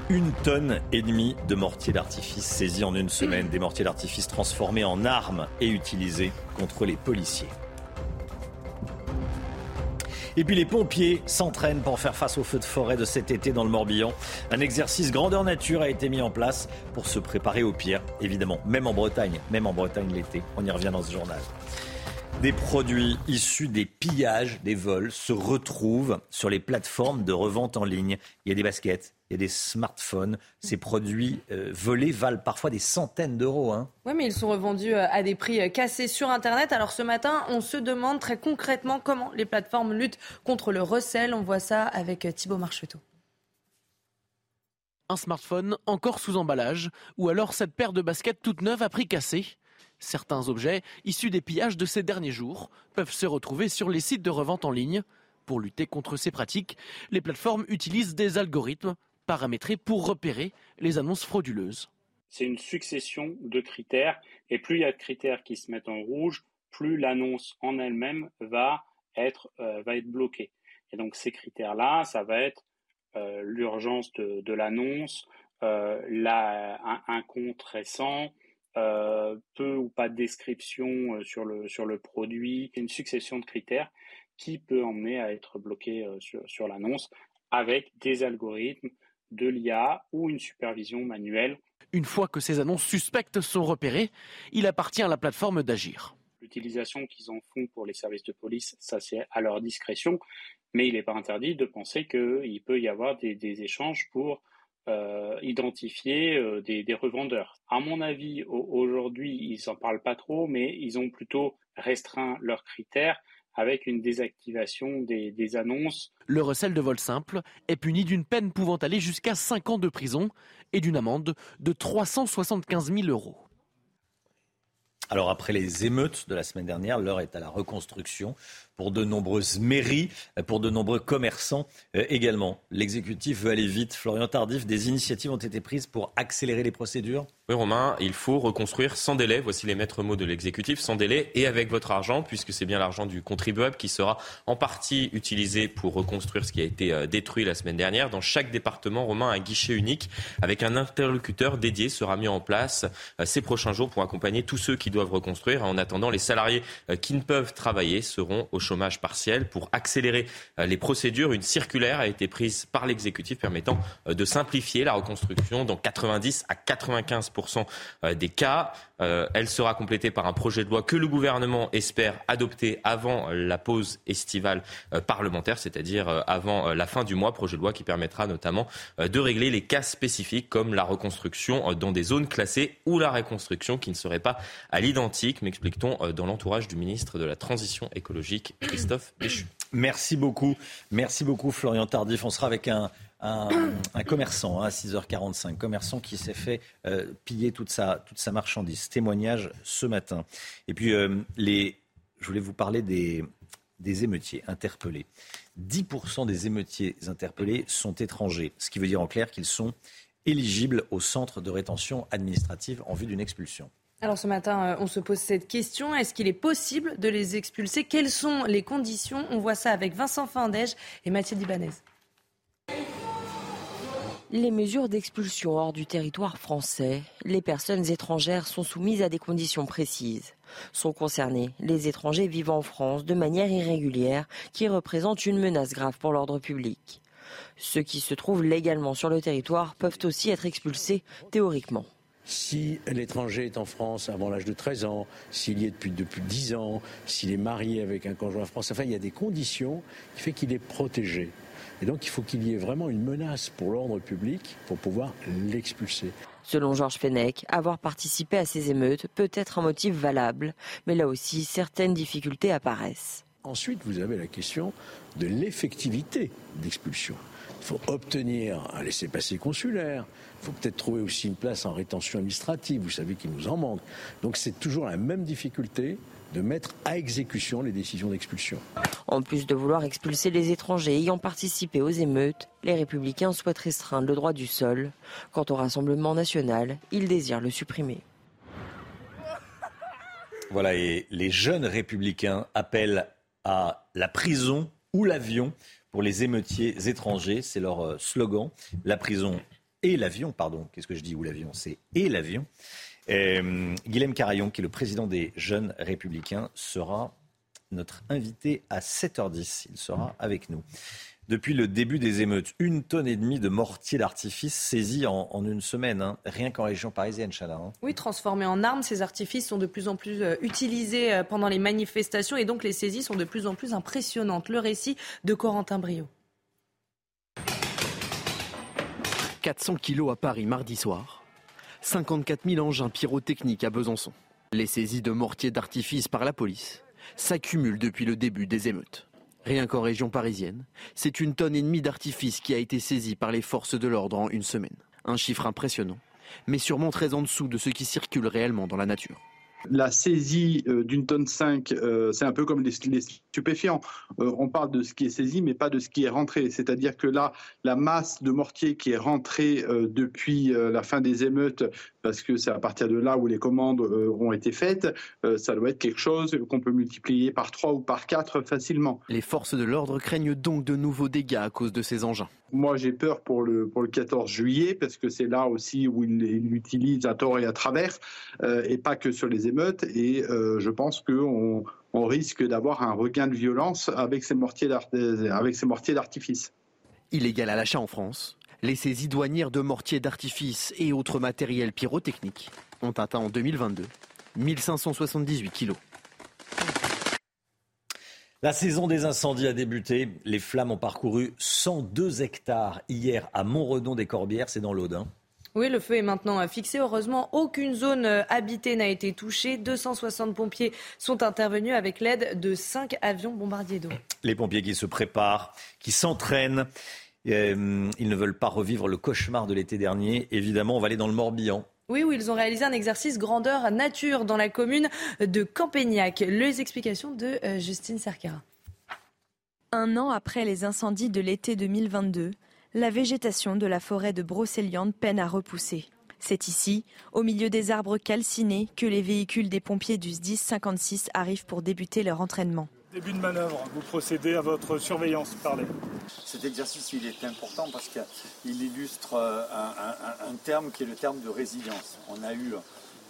S1: Une tonne et demie de mortiers d'artifice saisis en une semaine, des mortiers d'artifice transformés en armes et utilisés contre les policiers. Et puis les pompiers s'entraînent pour faire face aux feux de forêt de cet été dans le Morbihan. Un exercice grandeur nature a été mis en place pour se préparer au pire, évidemment, même en Bretagne, même en Bretagne l'été. On y revient dans ce journal. Des produits issus des pillages, des vols, se retrouvent sur les plateformes de revente en ligne. Il y a des baskets, il y a des smartphones. Ces produits euh, volés valent parfois des centaines d'euros. Hein.
S3: Oui, mais ils sont revendus euh, à des prix euh, cassés sur Internet. Alors ce matin, on se demande très concrètement comment les plateformes luttent contre le recel. On voit ça avec Thibault Marcheteau.
S29: Un smartphone encore sous emballage, ou alors cette paire de baskets toute neuve à prix cassé. Certains objets, issus des pillages de ces derniers jours, peuvent se retrouver sur les sites de revente en ligne. Pour lutter contre ces pratiques, les plateformes utilisent des algorithmes paramétrés pour repérer les annonces frauduleuses.
S30: C'est une succession de critères, et plus il y a de critères qui se mettent en rouge, plus l'annonce en elle-même va être, euh, va être bloquée. Et donc ces critères-là, ça va être euh, l'urgence de, l'annonce, euh, un, compte récent, peu ou pas de description sur le, produit, une succession de critères qui peut emmener à être bloqué sur l'annonce avec des algorithmes, de l'IA ou une supervision manuelle.
S29: Une fois que ces annonces suspectes sont repérées, il appartient à la plateforme d'agir.
S30: L'utilisation qu'ils en font pour les services de police, ça c'est à leur discrétion, mais il n'est pas interdit de penser qu'il peut y avoir des, des échanges pour euh, identifier euh, des, revendeurs. À mon avis, aujourd'hui, ils n'en parlent pas trop, mais ils ont plutôt restreint leurs critères avec une désactivation des, annonces.
S29: Le recel de vol simple est puni d'une peine pouvant aller jusqu'à 5 ans de prison et d'une amende de 375 000 euros.
S1: Alors après les émeutes de la semaine dernière, l'heure est à la reconstruction pour de nombreuses mairies, pour de nombreux commerçants euh, également. L'exécutif veut aller vite. Florian Tardif, des initiatives ont été prises pour accélérer les procédures
S4: Oui Romain, il faut reconstruire sans délai. Voici les maîtres mots de l'exécutif, sans délai et avec votre argent, puisque c'est bien l'argent du contribuable qui sera en partie utilisé pour reconstruire ce qui a été euh, détruit la semaine dernière. Dans chaque département, Romain, un guichet unique avec un interlocuteur dédié sera mis en place euh, ces prochains jours pour accompagner tous ceux qui doivent reconstruire. En attendant, les salariés qui ne peuvent travailler seront au chômage partiel. Pour accélérer euh, les procédures, une circulaire a été prise par l'exécutif permettant euh, de simplifier la reconstruction dans 90 à 95% euh, des cas. Elle sera complétée par un projet de loi que le gouvernement espère adopter avant la pause estivale parlementaire, c'est-à-dire avant la fin du mois. Projet de loi qui permettra notamment de régler les cas spécifiques comme la reconstruction dans des zones classées ou la reconstruction qui ne serait pas à l'identique, m'explique-t-on dans l'entourage du ministre de la Transition écologique, Christophe
S1: Merci beaucoup. Merci beaucoup, Florian Tardif. On sera avec un, commerçant hein, à 6h45, commerçant qui s'est fait euh, piller toute sa, toute sa marchandise. Témoignage ce matin. Et puis, euh, les, je voulais vous parler des, des émeutiers interpellés. 10% des émeutiers interpellés sont étrangers, ce qui veut dire en clair qu'ils sont éligibles au centre de rétention administrative en vue d'une expulsion.
S3: Alors ce matin, euh, on se pose cette question. Est-ce qu'il est possible de les expulser? Quelles sont les conditions? On voit ça avec Vincent Findège et Mathieu Dibanez.
S31: Les mesures d'expulsion hors du territoire français, les personnes étrangères sont soumises à des conditions précises. Sont concernés les étrangers vivant en France de manière irrégulière qui représentent une menace grave pour l'ordre public. Ceux qui se trouvent légalement sur le territoire peuvent aussi être expulsés théoriquement.
S32: Si l'étranger est en France avant l'âge de 13 ans, s'il y est depuis, depuis 10 ans, s'il est marié avec un conjoint français, enfin il y a des conditions qui font qu'il est protégé. Et donc il faut qu'il y ait vraiment une menace pour l'ordre public pour pouvoir l'expulser.
S31: Selon Georges Fenech, avoir participé à ces émeutes peut être un motif valable, mais là aussi certaines difficultés apparaissent.
S32: Ensuite, vous avez la question de l'effectivité d'expulsion. Il faut obtenir un laissez-passer consulaire. Il faut peut-être trouver aussi une place en rétention administrative. Vous savez qu'il nous en manque. Donc c'est toujours la même difficulté de mettre à exécution les décisions d'expulsion.
S31: En plus de vouloir expulser les étrangers ayant participé aux émeutes, les républicains souhaitent restreindre le droit du sol. Quant au Rassemblement national, ils désirent le supprimer.
S1: Voilà, et les jeunes républicains appellent à la prison ou l'avion pour les émeutiers étrangers. C'est leur euh, slogan. La prison et l'avion, pardon. Qu'est-ce que je dis ou l'avion C'est et l'avion. Euh, Guilhem Carayon, qui est le président des Jeunes Républicains, sera notre invité à 7h10. Il sera avec nous. Depuis le début des émeutes, une tonne et demie de mortiers d'artifice saisis en, une semaine, hein. rien qu'en région parisienne, Chana. Hein.
S3: Oui, transformés en armes, ces artifices sont de plus en plus euh, utilisés euh, pendant les manifestations et donc les saisies sont de plus en plus impressionnantes. Le récit de Corentin Brio.
S13: 400 kilos à Paris mardi soir, 54 000 engins pyrotechniques à Besançon. Les saisies de mortiers d'artifice par la police s'accumulent depuis le début des émeutes. Rien qu'en région parisienne, c'est une tonne et demie d'artifice qui a été saisie par les forces de l'ordre en une semaine. Un chiffre impressionnant, mais sûrement très en dessous de ce qui circule réellement dans la nature.
S33: La saisie euh, d'une tonne 5, euh, c'est un peu comme les, stupéfiants. Euh, on parle de ce qui est saisi, mais pas de ce qui est rentré. C'est-à-dire que là, la masse de mortier qui est rentrée depuis la fin des émeutes, parce que c'est à partir de là où les commandes ont été faites, ça doit être quelque chose qu'on peut multiplier par 3 ou par 4 facilement.
S13: Les forces de l'ordre craignent donc de nouveaux dégâts à cause de ces engins.
S33: Moi, j'ai peur pour le, pour le 14 juillet, parce que c'est là aussi où ils l'utilisent à tort et à travers, et pas que sur les émeutes. Et euh, je pense qu'on on risque d'avoir un regain de violence avec ces mortiers d'artifice.
S13: Illégal à l'achat en France, les saisies douanières de mortiers d'artifice et autres matériels pyrotechniques ont atteint en 2022 1578 kilos.
S1: La saison des incendies a débuté. Les flammes ont parcouru 102 hectares hier à Montredon des Corbières, c'est dans l'Aude. Hein.
S3: Oui, le feu est maintenant fixé. Heureusement, aucune zone habitée n'a été touchée. 260 pompiers sont intervenus avec l'aide de 5 avions bombardiers d'eau.
S1: Les pompiers qui se préparent, qui s'entraînent. Euh, ils ne veulent pas revivre le cauchemar de l'été dernier. Évidemment, on va aller dans le Morbihan.
S3: Oui, où ils ont réalisé un exercice grandeur nature dans la commune de Campagnac. Les explications de euh, Justine Cerquera.
S34: Un an après les incendies de l'été 2022, la végétation de la forêt de Brocéliande peine à repousser. C'est ici, au milieu des arbres calcinés, que les véhicules des pompiers du SDIS 56 arrivent pour débuter leur entraînement.
S35: Début de manœuvre, vous procédez à votre surveillance, parlez.
S36: Cet exercice, il est important parce qu'il illustre euh, un, terme qui est le terme de résilience. On a eu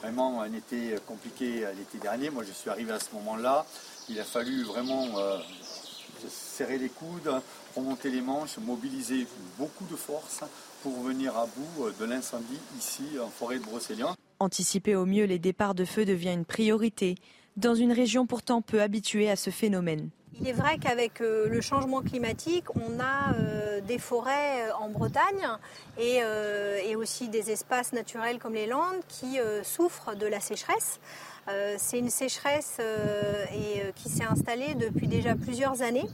S36: vraiment un été compliqué l'été dernier. Moi, je suis arrivé à ce moment-là. Il a fallu vraiment euh, serrer les coudes, remonter les manches, mobiliser beaucoup de forces pour venir à bout de l'incendie ici en forêt de Brocéliande.
S34: Anticiper au mieux les départs de feu devient une priorité dans une région pourtant peu habituée à ce phénomène.
S37: Il est vrai qu'avec euh, le changement climatique, on a euh, des forêts euh, en Bretagne et, aussi des espaces naturels comme les Landes qui souffrent de la sécheresse. C'est une sécheresse qui s'est installée depuis déjà plusieurs années,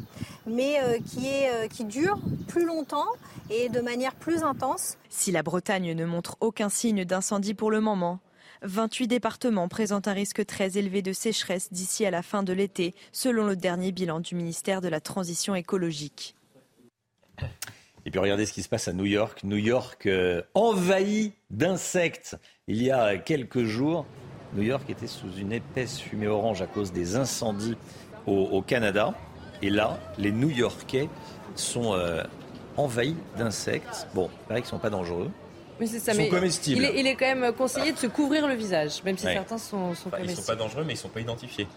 S37: mais qui, qui dure plus longtemps et de manière plus intense.
S34: Si la Bretagne ne montre aucun signe d'incendie pour le moment,
S38: 28 départements présentent un risque très élevé de sécheresse d'ici à la fin de l'été, selon le dernier bilan du ministère de la Transition écologique.
S1: Et puis regardez ce qui se passe à New York. New York euh, envahi d'insectes. Il y a quelques jours, New York était sous une épaisse fumée orange à cause des incendies au, Canada. Et là, les New-Yorkais sont euh, envahis d'insectes. Bon, il paraît qu'ils ne sont pas dangereux.
S3: Mais c'est ça,
S1: ils sont comestibles.
S3: Il est, quand même conseillé de se couvrir le visage, même si certains sont, sont comestibles.
S4: Ils ne sont pas dangereux, mais ils ne sont pas identifiés.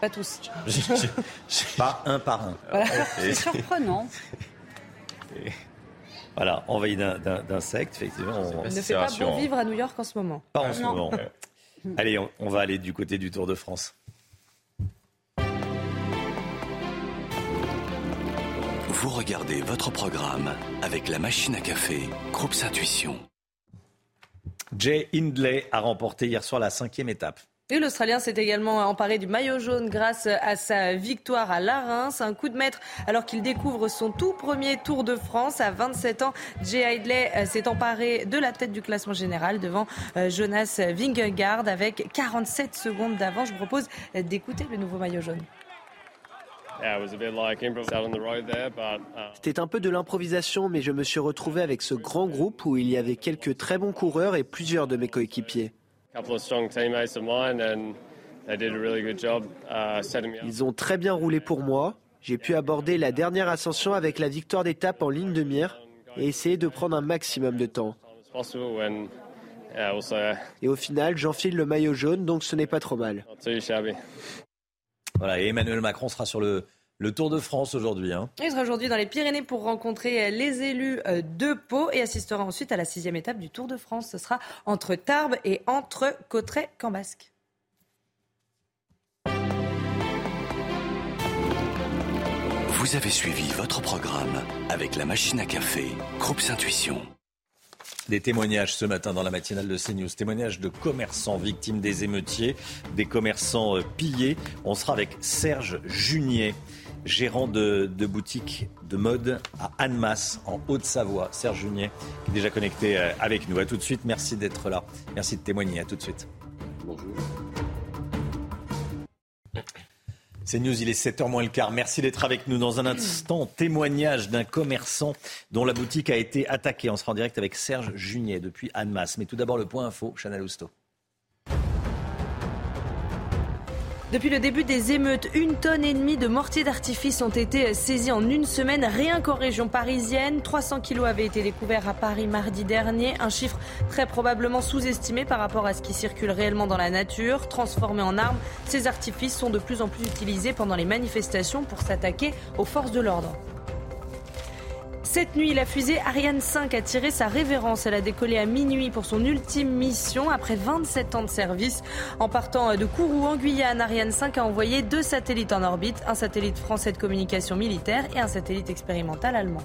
S3: Pas tous.
S1: pas un par un.
S27: C'est surprenant.
S1: Voilà, envahi d'insectes, effectivement.
S3: On... ne fait pas bon vivre à New York en ce moment.
S1: Pas en ce moment. Allez, on va aller du côté du Tour de France.
S11: Vous regardez votre programme avec la machine à café, Groupe Intuition.
S1: Jay Hindley a remporté hier soir la cinquième étape.
S3: Et l'Australien s'est également emparé du maillot jaune grâce à sa victoire à Larins. Un coup de maître alors qu'il découvre son tout premier Tour de France. À 27 ans, Jay Hindley euh, s'est emparé de la tête du classement général devant euh, Jonas Vingegaard avec 47 secondes d'avance. Je vous propose d'écouter le nouveau maillot jaune.
S39: C'était un peu de l'improvisation, mais je me suis retrouvé avec ce grand groupe où il y avait quelques très bons coureurs et plusieurs de mes coéquipiers. Ils ont très bien roulé pour moi. J'ai pu aborder la dernière ascension avec la victoire d'étape en ligne de mire et essayer de prendre un maximum de temps. Et au final, j'enfile le maillot jaune, donc ce n'est pas trop mal.
S1: Voilà, et Emmanuel Macron sera sur le, le Tour de France aujourd'hui. Hein.
S3: Il sera aujourd'hui dans les Pyrénées pour rencontrer euh, les élus euh, de Pau et assistera ensuite à la sixième étape du Tour de France. Ce sera entre Tarbes et entre Cauterets-Cambasque.
S11: Vous avez suivi votre programme avec la machine à café, Groupe Intuition.
S1: Des témoignages ce matin dans la matinale de CNews. Témoignages de commerçants victimes des émeutiers, des commerçants euh, pillés. On sera avec Serge Junier, gérant de, boutique de mode à Annemasse, en Haute-Savoie. Serge Junier, qui est déjà connecté euh, avec nous. A tout de suite. Merci d'être là. Merci de témoigner. À tout de suite. Bonjour. C'est News, il est 7h moins le quart. Merci d'être avec nous. Dans un instant, témoignage d'un commerçant dont la boutique a été attaquée. On sera en direct avec Serge Junier depuis Annemasse. Mais tout d'abord, le point info, Chanel Housteau.
S3: Depuis le début des émeutes, une tonne et demie de mortiers d'artifice ont été saisis en une semaine, rien qu'en région parisienne. 300 kilos avaient été découverts à Paris mardi dernier, un chiffre très probablement sous-estimé par rapport à ce qui circule réellement dans la nature. Transformés en armes, ces artifices sont de plus en plus utilisés pendant les manifestations pour s'attaquer aux forces de l'ordre. Cette nuit, la fusée Ariane 5 a tiré sa révérence. Elle a décollé à minuit pour son ultime mission après 27 ans de service. En partant de Kourou en Guyane, Ariane 5 a envoyé deux satellites en orbite, un satellite français de communication militaire et un satellite expérimental allemand.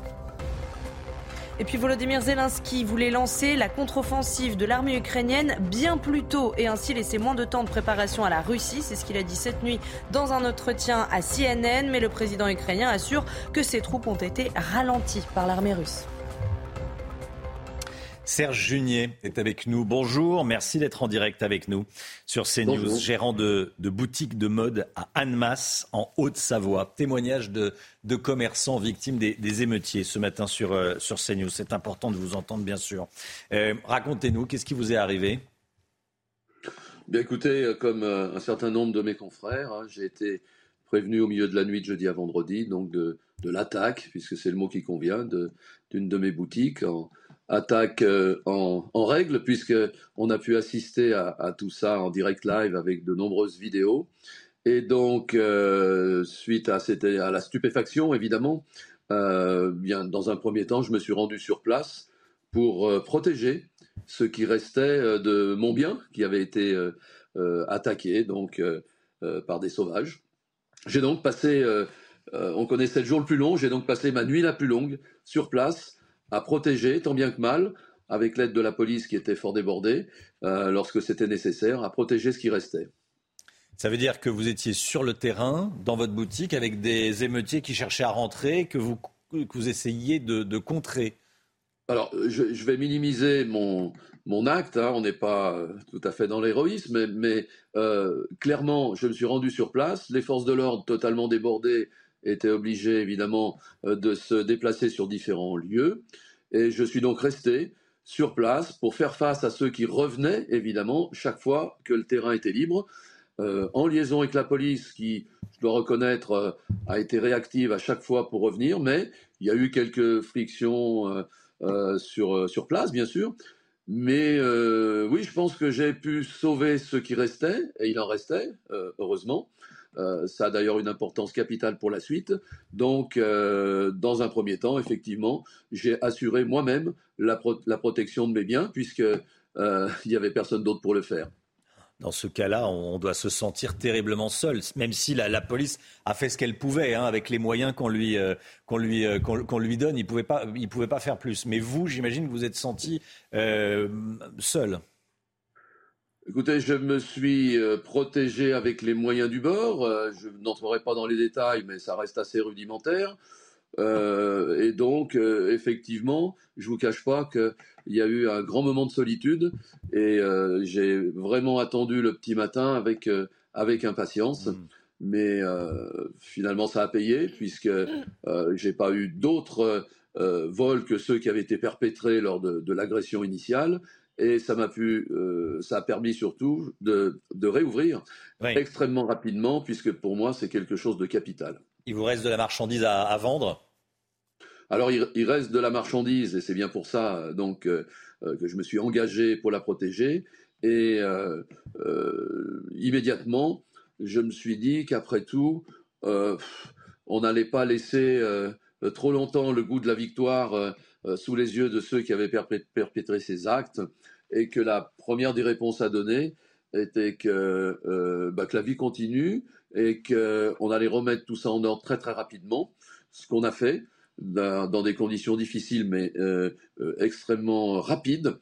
S3: Et puis Volodymyr Zelensky voulait lancer la contre-offensive de l'armée ukrainienne bien plus tôt et ainsi laisser moins de temps de préparation à la Russie. C'est ce qu'il a dit cette nuit dans un entretien à CNN. Mais le président ukrainien assure que ses troupes ont été ralenties par l'armée russe.
S1: Serge Junier est avec nous. Bonjour, merci d'être en direct avec nous sur CNews, gérant de, boutique de mode à Annemasse, en Haute-Savoie. Témoignage de, commerçants victimes des, émeutiers ce matin sur, euh, sur CNews. C'est important de vous entendre, bien sûr. Euh, racontez-nous, qu'est-ce qui vous est arrivé?
S40: Bien écoutez, euh, comme un certain nombre de mes confrères, hein, j'ai été prévenu au milieu de la nuit de jeudi à vendredi, donc de, l'attaque, puisque c'est le mot qui convient, d'une de, mes boutiques attaque euh, en, règle, puisqu'on a pu assister à, tout ça en direct live avec de nombreuses vidéos. Et donc, euh, suite à, à, la stupéfaction, évidemment, euh, bien, dans un premier temps, je me suis rendu sur place pour protéger ce qui restait de mon bien qui avait été attaqué donc par des sauvages. J'ai donc passé, on connaissait le jour le plus long, j'ai donc passé ma nuit la plus longue sur place à protéger, tant bien que mal, avec l'aide de la police qui était fort débordée, euh, lorsque c'était nécessaire, à protéger ce qui restait.
S1: Ça veut dire que vous étiez sur le terrain, dans votre boutique, avec des émeutiers qui cherchaient à rentrer, que vous, que vous essayiez de, contrer
S40: Alors, je, vais minimiser mon, mon acte, hein. on n'est pas tout à fait dans l'héroïsme, mais, euh, clairement, je me suis rendu sur place, les forces de l'ordre totalement débordées étaient obligées évidemment euh, de se déplacer sur différents lieux, et je suis donc resté sur place pour faire face à ceux qui revenaient, évidemment, chaque fois que le terrain était libre, euh, en liaison avec la police qui, je dois reconnaître, euh, a été réactive à chaque fois pour revenir, mais il y a eu quelques frictions sur, sur place, bien sûr. Mais oui, je pense que j'ai pu sauver ceux qui restaient, et il en restait, heureusement. Ça a d'ailleurs une importance capitale pour la suite. Donc, dans un premier temps, effectivement, j'ai assuré moi-même la, la, protection de mes biens, puisqu'il n'y avait personne d'autre pour le faire
S1: dans ce cas-là, on doit se sentir terriblement seul, même si la, police a fait ce qu'elle pouvait hein, avec les moyens qu'on lui, euh, qu'on lui, euh, lui donne. Il ne pouvait, pas, il faire plus. Mais vous, j'imagine vous êtes senti euh, seul.
S40: Écoutez, je me suis protégé avec les moyens du bord. Je n'entrerai pas dans les détails, mais ça reste assez rudimentaire. Euh, et donc, euh, effectivement, je vous cache pas qu'il y a eu un grand moment de solitude et euh, j'ai vraiment attendu le petit matin avec, avec impatience. Mm. Mais finalement, ça a payé puisque j'ai pas eu d'autres vols que ceux qui avaient été perpétrés lors de, l'agression initiale et ça m'a pu, ça a permis surtout de, de réouvrir extrêmement rapidement, puisque pour moi c'est quelque chose de capital.
S1: Il vous reste de la marchandise à, vendre?
S40: Alors il, reste de la marchandise et c'est bien pour ça donc euh, euh, que je me suis engagé pour la protéger. Et euh, immédiatement je me suis dit qu'après tout on n'allait pas laisser trop longtemps le goût de la victoire sous les yeux de ceux qui avaient perpétré ces actes et que la première des réponses à donner était que, bah, que la vie continue et qu'on allait remettre tout ça en ordre très très rapidement, ce qu'on a fait dans, des conditions difficiles mais euh, euh, extrêmement rapides,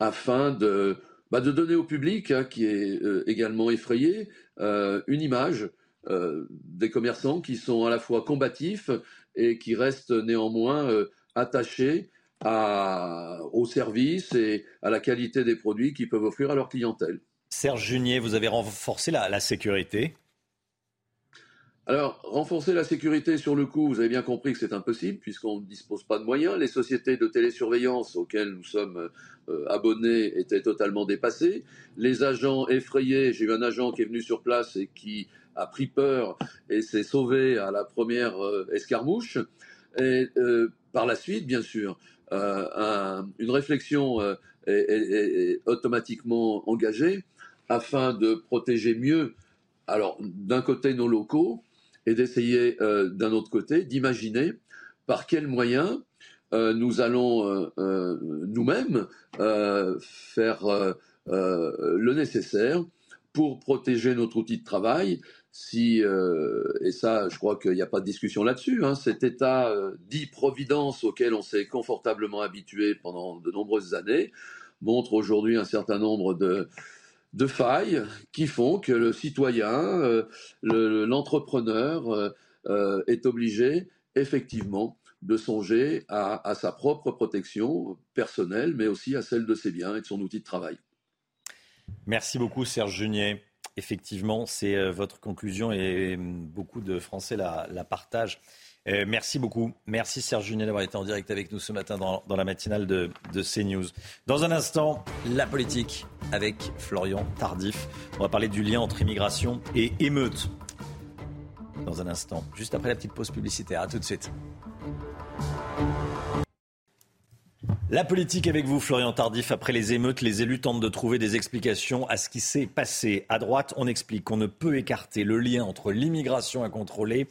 S40: afin de, bah, de donner au public, hein, qui est euh, également effrayé, une image des commerçants qui sont à la fois combatifs et qui restent néanmoins attachés à, au service et à la qualité des produits qu'ils peuvent offrir à leur clientèle.
S1: Serge Junier, vous avez renforcé la sécurité
S40: alors, renforcer la sécurité sur le coup, vous avez bien compris que c'est impossible puisqu'on ne dispose pas de moyens. Les sociétés de télésurveillance auxquelles nous sommes euh, abonnés étaient totalement dépassées. Les agents effrayés, j'ai eu un agent qui est venu sur place et qui a pris peur et s'est sauvé à la première euh, escarmouche. Et euh, par la suite, bien sûr, une réflexion est automatiquement engagée afin de protéger mieux alors, d'un côté, nos locaux, et d'essayer euh, d'un autre côté d'imaginer par quels moyens euh, nous allons euh, nous-mêmes faire le nécessaire pour protéger notre outil de travail. Si, et ça, je crois qu'il n'y a pas de discussion là-dessus, hein, cet état dit providence auquel on s'est confortablement habitué pendant de nombreuses années montre aujourd'hui un certain nombre de, failles qui font que le citoyen, euh, l'entrepreneur euh, euh, est obligé effectivement de songer à, sa propre protection personnelle, mais aussi à celle de ses biens et de son outil de travail.
S1: Merci beaucoup Serge Junier. Effectivement, c'est votre conclusion et beaucoup de Français la, partagent. Euh, merci beaucoup. Merci Serge Junier d'avoir été en direct avec nous ce matin dans, la matinale de, de, CNews. Dans un instant, la politique avec Florian Tardif. On va parler du lien entre immigration et émeute. Dans un instant, juste après la petite pause publicitaire. À tout de suite. La politique avec vous, Florian Tardif. Après les émeutes, les élus tentent de trouver des explications à ce qui s'est passé. À droite, on explique qu'on ne peut écarter le lien entre l'immigration incontrôlée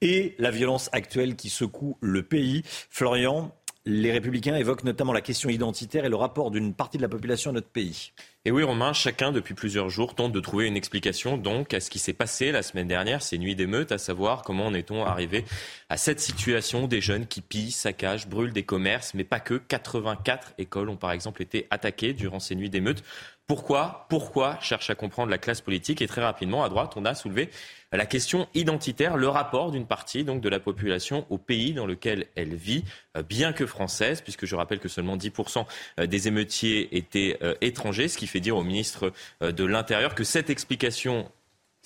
S1: et la violence actuelle qui secoue le pays. Florian, les républicains évoquent notamment la question identitaire et le rapport d'une partie de la population à notre pays.
S4: Et oui, Romain, chacun depuis plusieurs jours tente de trouver une explication donc à ce qui s'est passé la semaine dernière, ces nuits d'émeutes, à savoir comment en est-on arrivé à cette situation des jeunes qui pillent, saccagent, brûlent des commerces, mais pas que. 84 écoles ont par exemple été attaquées durant ces nuits d'émeutes. Pourquoi Pourquoi cherche à comprendre la classe politique Et très rapidement, à droite, on a soulevé la question identitaire, le rapport d'une partie donc de la population au pays dans lequel elle vit, euh, bien que française, puisque je rappelle que seulement 10% euh, des émeutiers étaient euh, étrangers, ce qui fait dire au ministre de l'Intérieur que cette explication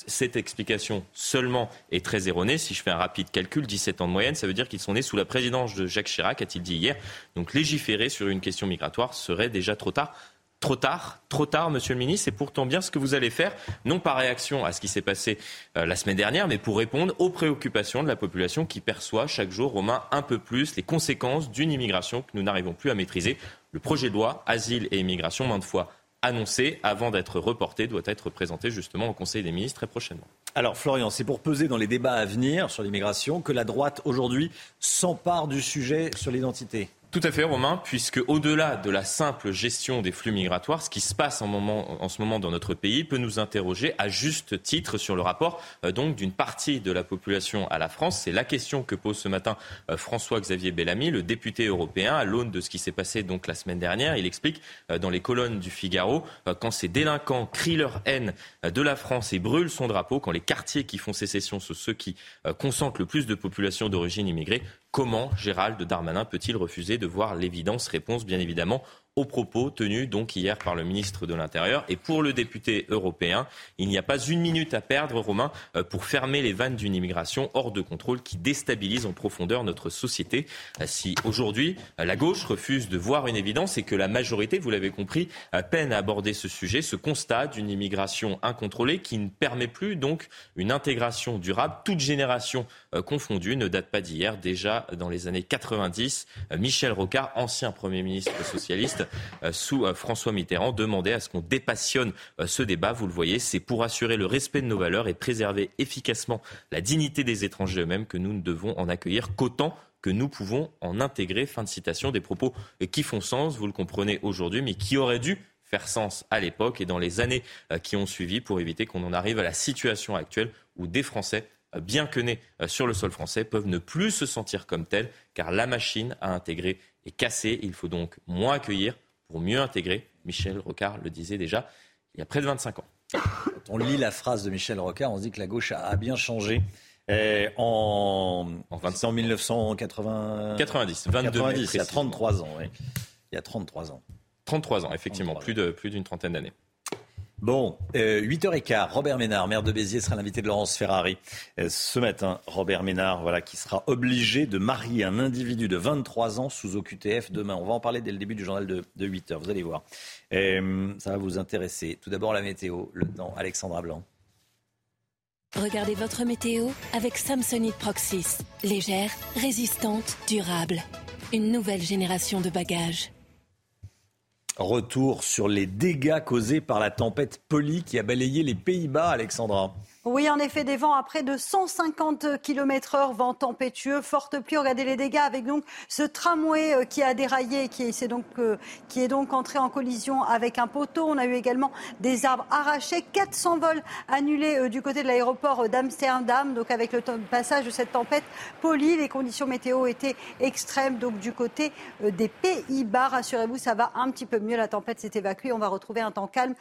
S4: cette explication seulement est très erronée. Si je fais un rapide calcul, 17 ans de moyenne, ça veut dire qu'ils sont nés sous la présidence de Jacques Chirac, a-t-il dit hier. Donc légiférer sur une question migratoire serait déjà trop tard. Trop tard, trop tard, Monsieur le Ministre, c'est pourtant bien ce que vous allez faire, non par réaction à ce qui s'est passé euh, la semaine dernière, mais pour répondre aux préoccupations de la population qui perçoit chaque jour, Romain, un peu plus les conséquences d'une immigration que nous n'arrivons plus à maîtriser. Le projet de loi Asile et immigration, maintes fois annoncé avant d'être reporté, doit être présenté justement au Conseil des ministres très prochainement.
S1: Alors Florian, c'est pour peser dans les débats à venir sur l'immigration que la droite aujourd'hui s'empare du sujet sur l'identité.
S4: Tout à fait, Romain, puisque au-delà de la simple gestion des flux migratoires, ce qui se passe en, ce moment dans notre pays peut nous interroger à juste titre sur le rapport euh, donc d'une partie de la population à la France. C'est la question que pose ce matin euh, François-Xavier Bellamy, le député européen, à l'aune de ce qui s'est passé donc la semaine dernière. Il explique euh, dans les colonnes du Figaro quand ces délinquants crient leur haine de la France et brûlent son drapeau, quand les quartiers qui font sécession sont ceux qui concentrent le plus de population d'origine immigrée, Comment Gérald Darmanin peut-il refuser de voir l'évidence Réponse bien évidemment aux propos tenus donc hier par le ministre de l'Intérieur. Et pour le député européen, il n'y a pas une minute à perdre, Romain, euh, pour fermer les vannes d'une immigration hors de contrôle qui déstabilise en profondeur notre société. Euh, si aujourd'hui euh, la gauche refuse de voir une évidence et que la majorité, vous l'avez compris, peine à aborder ce sujet, ce constat d'une immigration incontrôlée qui ne permet plus donc une intégration durable, toute génération confondue, ne date pas d'hier. Déjà dans les années 90, Michel Rocard, ancien Premier ministre socialiste, euh, sous euh, François Mitterrand demandait à ce qu'on dépassionne euh, ce débat. Vous le voyez, c'est pour assurer le respect de nos valeurs et préserver efficacement la dignité des étrangers eux-mêmes que nous ne devons en accueillir qu'autant que nous pouvons en intégrer. Fin de citation, des propos qui font sens, vous le comprenez aujourd'hui, mais qui auraient dû faire sens à l'époque et dans les années qui ont suivi pour éviter qu'on en arrive à la situation actuelle où des Français, bien que nés sur le sol français, peuvent ne plus se sentir comme tels car la machine à intégrer est cassé. Il faut donc moins accueillir pour mieux intégrer. Michel Rocard le disait déjà il y a près de 25 ans.
S1: Quand on lit la phrase de Michel Rocard, on se dit que la gauche a bien changé. Eh, en, en, 1980...
S4: 90, 22
S1: 90, il y a 33 ans. Oui. Il y a 33 ans.
S4: 33 ans, effectivement, plus d'une plus trentaine d'années.
S1: Bon, 8h15, euh, Robert Ménard, maire de Béziers, sera l'invité de Laurence Ferrari. Euh, ce matin, Robert Ménard, voilà, qui sera obligé de marier un individu de 23 ans sous OQTF demain. On va en parler dès le début du journal de, 8h, vous allez voir. Euh, ça va vous intéresser. Tout d'abord, la météo, le temps, Alexandra Blanc.
S41: Regardez votre météo avec Samsonite Proxys. Légère, résistante, durable. Une nouvelle génération de bagages.
S1: Retour sur les dégâts causés par la tempête Polly qui a balayé les Pays-Bas, Alexandra.
S27: Oui, en effet, des vents à près de 150 km heure, vent tempétueux, forte pluie. Regardez les dégâts avec donc ce tramway euh, qui a déraillé, qui est, donc, euh, qui est donc entré en collision avec un poteau. On a eu également des arbres arrachés, 400 vols annulés euh, du côté de l'aéroport d'Amsterdam. Donc avec le passage de cette tempête polie, les conditions météo étaient extrêmes. Donc du côté des Pays-Bas, rassurez-vous, ça va un petit peu mieux. La tempête s'est évacuée. On va retrouver un temps calme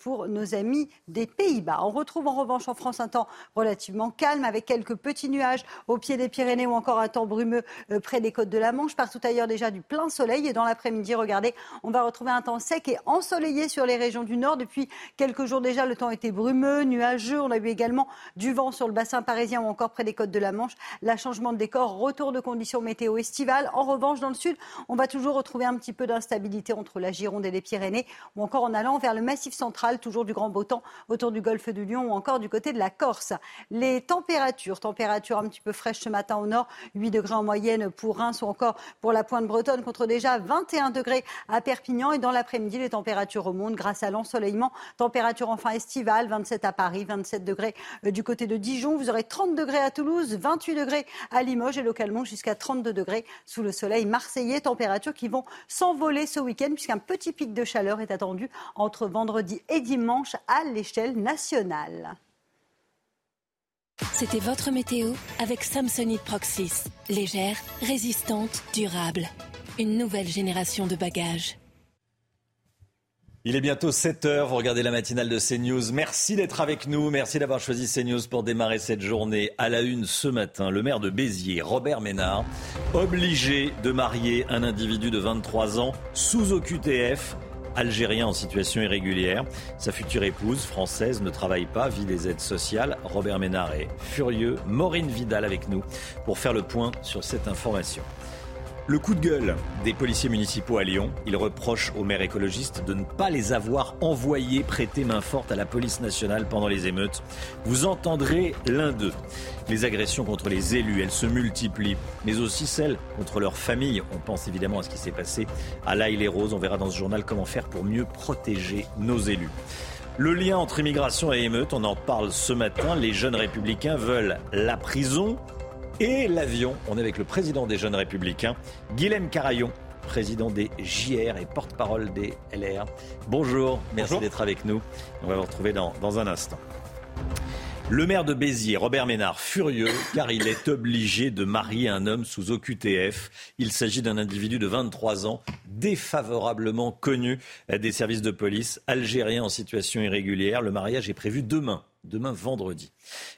S27: pour nos amis des Pays-Bas. On retrouve en revanche en France un temps relativement calme avec quelques petits nuages au pied des Pyrénées ou encore un temps brumeux euh, près des côtes de la Manche. Partout ailleurs déjà du plein soleil et dans l'après-midi, regardez, on va retrouver un temps sec et ensoleillé sur les régions du nord. Depuis quelques jours déjà, le temps était brumeux, nuageux. On a eu également du vent sur le bassin parisien ou encore près des côtes de la Manche. La changement de décor, retour de conditions météo estivales. En revanche, dans le sud, on va toujours retrouver un petit peu d'instabilité entre la Gironde et les Pyrénées ou encore en allant vers le massif central, toujours du grand beau temps autour du golfe du Lion ou encore du côté de la Corse. Les températures, températures un petit peu fraîches ce matin au nord, 8 degrés en moyenne pour Reims ou encore pour la pointe bretonne contre déjà 21 degrés à Perpignan. Et dans l'après-midi, les températures remontent grâce à l'ensoleillement. Température enfin estivale, 27 à Paris, 27 degrés euh, du côté de Dijon. Vous aurez 30 degrés à Toulouse, 28 degrés à Limoges et localement jusqu'à 32 degrés sous le soleil marseillais. Températures qui vont s'envoler ce week-end puisqu'un petit pic de chaleur est attendu entre vendredi et dimanche à l'échelle nationale.
S41: C'était votre météo avec Samsonite Proxys. Légère, résistante, durable. Une nouvelle génération de bagages.
S1: Il est bientôt 7 heures, vous regardez la matinale de CNews. Merci d'être avec nous, merci d'avoir choisi CNews pour démarrer cette journée. À la une ce matin, le maire de Béziers, Robert Ménard, obligé de marier un individu de 23 ans sous OQTF, algérien en situation irrégulière. Sa future épouse, française, ne travaille pas, vit des aides sociales. Robert Ménard est furieux. Maureen Vidal avec nous pour faire le point sur cette information. Le coup de gueule des policiers municipaux à Lyon. Ils reprochent aux maires écologistes de ne pas les avoir envoyés prêter main forte à la police nationale pendant les émeutes. Vous entendrez l'un d'eux. Les agressions contre les élus, elles se multiplient, mais aussi celles contre leurs familles. On pense évidemment à ce qui s'est passé à l'Aïle-les-Roses. On verra dans ce journal comment faire pour mieux protéger nos élus. Le lien entre immigration et émeute, on en parle ce matin. Les jeunes républicains veulent la prison et l'avion. On est avec le président des Jeunes Républicains, Guilhem Carayon, président des JR et porte-parole des LR. Bonjour, merci d'être avec nous. On va vous retrouver dans, dans un instant. Le maire de Béziers, Robert Ménard, furieux car il est obligé de marier un homme sous OQTF. Il s'agit d'un individu de 23 ans, défavorablement connu des services de police, algérien en situation irrégulière. Le mariage est prévu demain demain vendredi.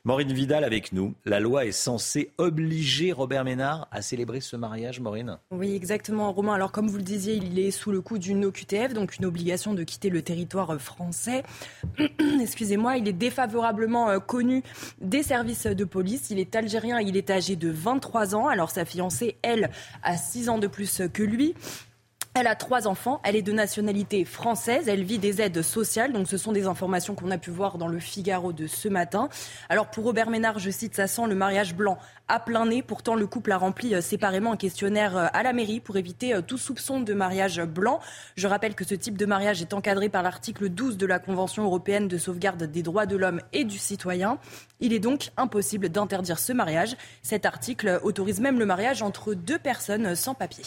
S1: Maureen Vidal avec nous. La loi est censée obliger Robert Ménard à célébrer ce mariage, Maureen?
S2: Oui, exactement, Romain. Alors, comme vous le disiez, il est sous le coup d'une OQTF, donc une obligation de quitter le territoire français. Excusez-moi, il est défavorablement euh, connu des services de police. Il est algérien, il est âgé de 23 ans. Alors, sa fiancée, elle, a 6 ans de plus que lui. Elle a trois enfants, elle est de nationalité française, elle vit des aides sociales, donc ce sont des informations qu'on a pu voir dans le Figaro de ce matin. Alors pour Robert Ménard, je cite, ça sent le mariage blanc à plein nez. Pourtant, le couple a rempli euh, séparément un questionnaire euh, à la mairie pour éviter euh, tout soupçon de mariage blanc. Je rappelle que ce type de mariage est encadré par l'article 12 de la Convention européenne de sauvegarde des droits de l'homme et du citoyen. Il est donc impossible d'interdire ce mariage. Cet article autorise même le mariage entre deux personnes sans papier.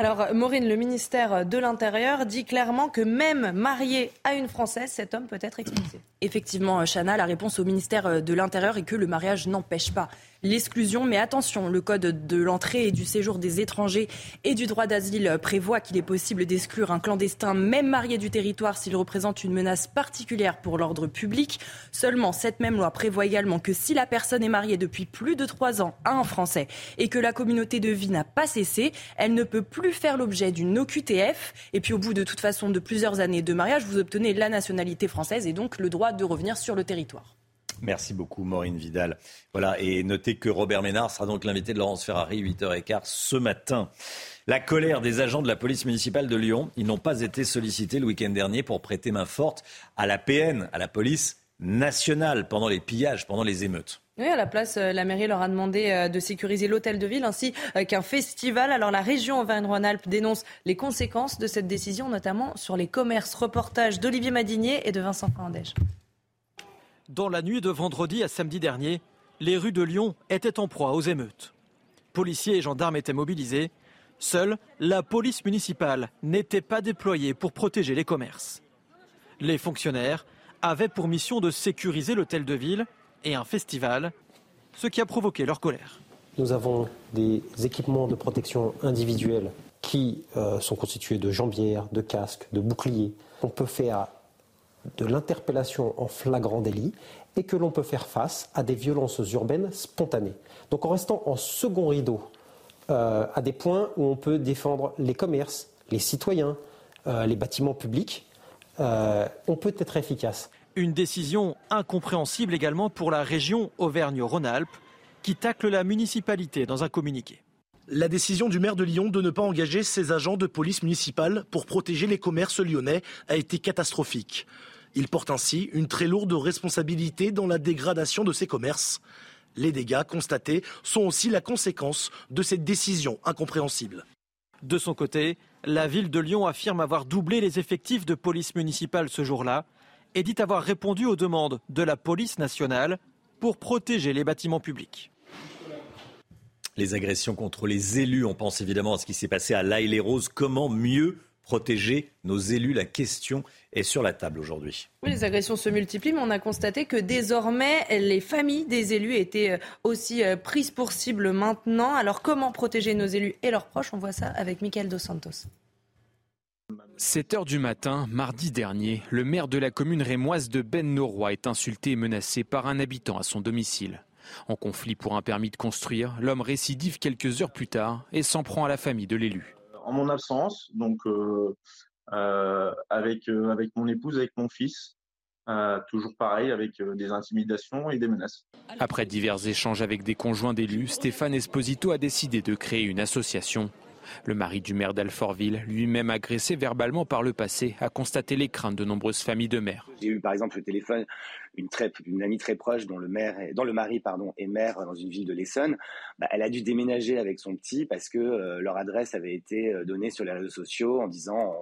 S3: Alors, Maureen, le ministère de l'Intérieur dit clairement que même marié à une Française, cet homme peut être expulsé.
S2: Effectivement, Chana, la réponse au ministère de l'Intérieur est que le mariage n'empêche pas l'exclusion. Mais attention, le Code de l'entrée et du séjour des étrangers et du droit d'asile prévoit qu'il est possible d'exclure un clandestin, même marié du territoire, s'il représente une menace particulière pour l'ordre public. Seulement, cette même loi prévoit également que si la personne est mariée depuis plus de trois ans à un Français et que la communauté de vie n'a pas cessé, elle ne peut plus faire l'objet d'une OQTF. Et puis, au bout de toute façon de plusieurs années de mariage, vous obtenez la nationalité française et donc le droit de revenir sur le territoire.
S1: Merci beaucoup, Maureen Vidal. Voilà, et notez que Robert Ménard sera donc l'invité de Laurence Ferrari, 8h15 ce matin. La colère des agents de la police municipale de Lyon, ils n'ont pas été sollicités le week-end dernier pour prêter main forte à la PN, à la police nationale, pendant les pillages, pendant les émeutes.
S3: Oui, à la place, euh, la mairie leur a demandé euh, de sécuriser l'hôtel de ville ainsi euh, qu'un festival. Alors la région Auvergne-Rhône-Alpes dénonce les conséquences de cette décision, notamment sur les commerces. Reportage d'Olivier Madinier et de Vincent Fernandez.
S5: Dans la nuit de vendredi à samedi dernier, les rues de Lyon étaient en proie aux émeutes. Policiers et gendarmes étaient mobilisés. Seule la police municipale n'était pas déployée pour protéger les commerces. Les fonctionnaires avaient pour mission de sécuriser l'hôtel de ville et un festival, ce qui a provoqué leur colère.
S6: Nous avons des équipements de protection individuelle qui euh, sont constitués de jambières, de casques, de boucliers. On peut faire de l'interpellation en flagrant délit et que l'on peut faire face à des violences urbaines spontanées. Donc en restant en second rideau, euh, à des points où on peut défendre les commerces, les citoyens, euh, les bâtiments publics, euh, on peut être efficace.
S5: Une décision incompréhensible également pour la région Auvergne-Rhône-Alpes qui tacle la municipalité dans un communiqué.
S7: La décision du maire de Lyon de ne pas engager ses agents de police municipale pour protéger les commerces lyonnais a été catastrophique. Il porte ainsi une très lourde responsabilité dans la dégradation de ces commerces. Les dégâts constatés sont aussi la conséquence de cette décision incompréhensible.
S5: De son côté, la ville de Lyon affirme avoir doublé les effectifs de police municipale ce jour-là et dit avoir répondu aux demandes de la police nationale pour protéger les bâtiments publics.
S1: Les agressions contre les élus, on pense évidemment à ce qui s'est passé à l'Aïle-les-Roses. Comment mieux protéger nos élus? La question est sur la table aujourd'hui.
S3: Oui, les agressions se multiplient, mais on a constaté que désormais, les familles des élus étaient euh, aussi euh, prises pour cible maintenant. Alors comment protéger nos élus et leurs proches? On voit ça avec Michael Dos Santos.
S8: 7 heures du matin, mardi dernier, le maire de la commune rémoise de ben Noroy est insulté et menacé par un habitant à son domicile. En conflit pour un permis de construire, l'homme récidive quelques heures plus tard et s'en prend à la famille de l'élu.
S42: En mon absence, donc euh, euh, avec, euh, avec mon épouse, avec mon fils, toujours pareil, avec des intimidations et des menaces.
S8: Après divers échanges avec des conjoints d'élus, Stéphane Esposito a décidé de créer une association le mari du maire d'Alfortville, lui-même agressé verbalement par le passé, a constaté les craintes de nombreuses familles de maires.
S43: J'ai eu par exemple au téléphone une, très, une amie très proche dont le, maire dont le mari pardon, est maire dans une ville de l'Essonne. Bah, elle a dû déménager avec son petit parce que euh, leur adresse avait été euh, donnée sur les réseaux sociaux en disant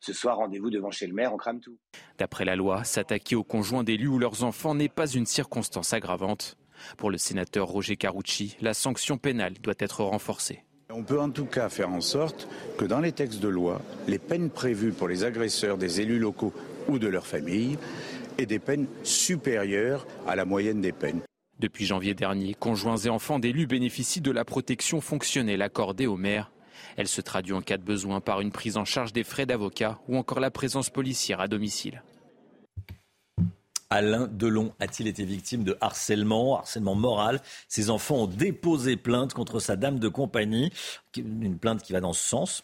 S43: ce soir rendez-vous devant chez le maire, on crame tout.
S8: D'après la loi, s'attaquer aux conjoints d'élus ou leurs enfants n'est pas une circonstance aggravante. Pour le sénateur Roger Carucci, la sanction pénale doit être renforcée.
S11: On peut en tout cas faire en sorte que dans les textes de loi, les peines prévues pour les agresseurs des élus locaux ou de leurs familles aient des peines supérieures à la moyenne des peines.
S8: Depuis janvier dernier, conjoints et enfants d'élus bénéficient de la protection fonctionnelle accordée aux maires. Elle se traduit en cas de besoin par une prise en charge des frais d'avocat ou encore la présence policière à domicile.
S1: Alain Delon a-t-il été victime de harcèlement, harcèlement moral Ses enfants ont déposé plainte contre sa dame de compagnie, une plainte qui va dans ce sens.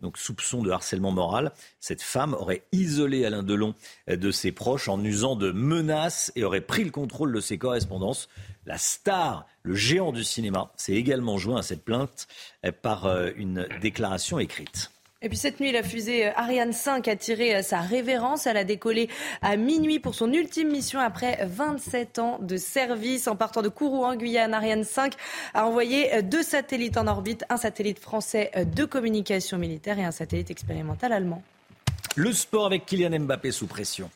S1: Donc soupçon de harcèlement moral. Cette femme aurait isolé Alain Delon de ses proches en usant de menaces et aurait pris le contrôle de ses correspondances. La star, le géant du cinéma, s'est également joint à cette plainte par euh, une déclaration écrite.
S3: Et puis cette nuit, la fusée euh, Ariane 5 a tiré euh, sa révérence. Elle a décollé à minuit pour son ultime mission après 27 ans de service. En partant de Kourou en Guyane, Ariane 5 a envoyé euh, deux satellites en orbite, un satellite français de communication militaire et un satellite expérimental allemand.
S1: Le sport avec Kylian Mbappé sous pression.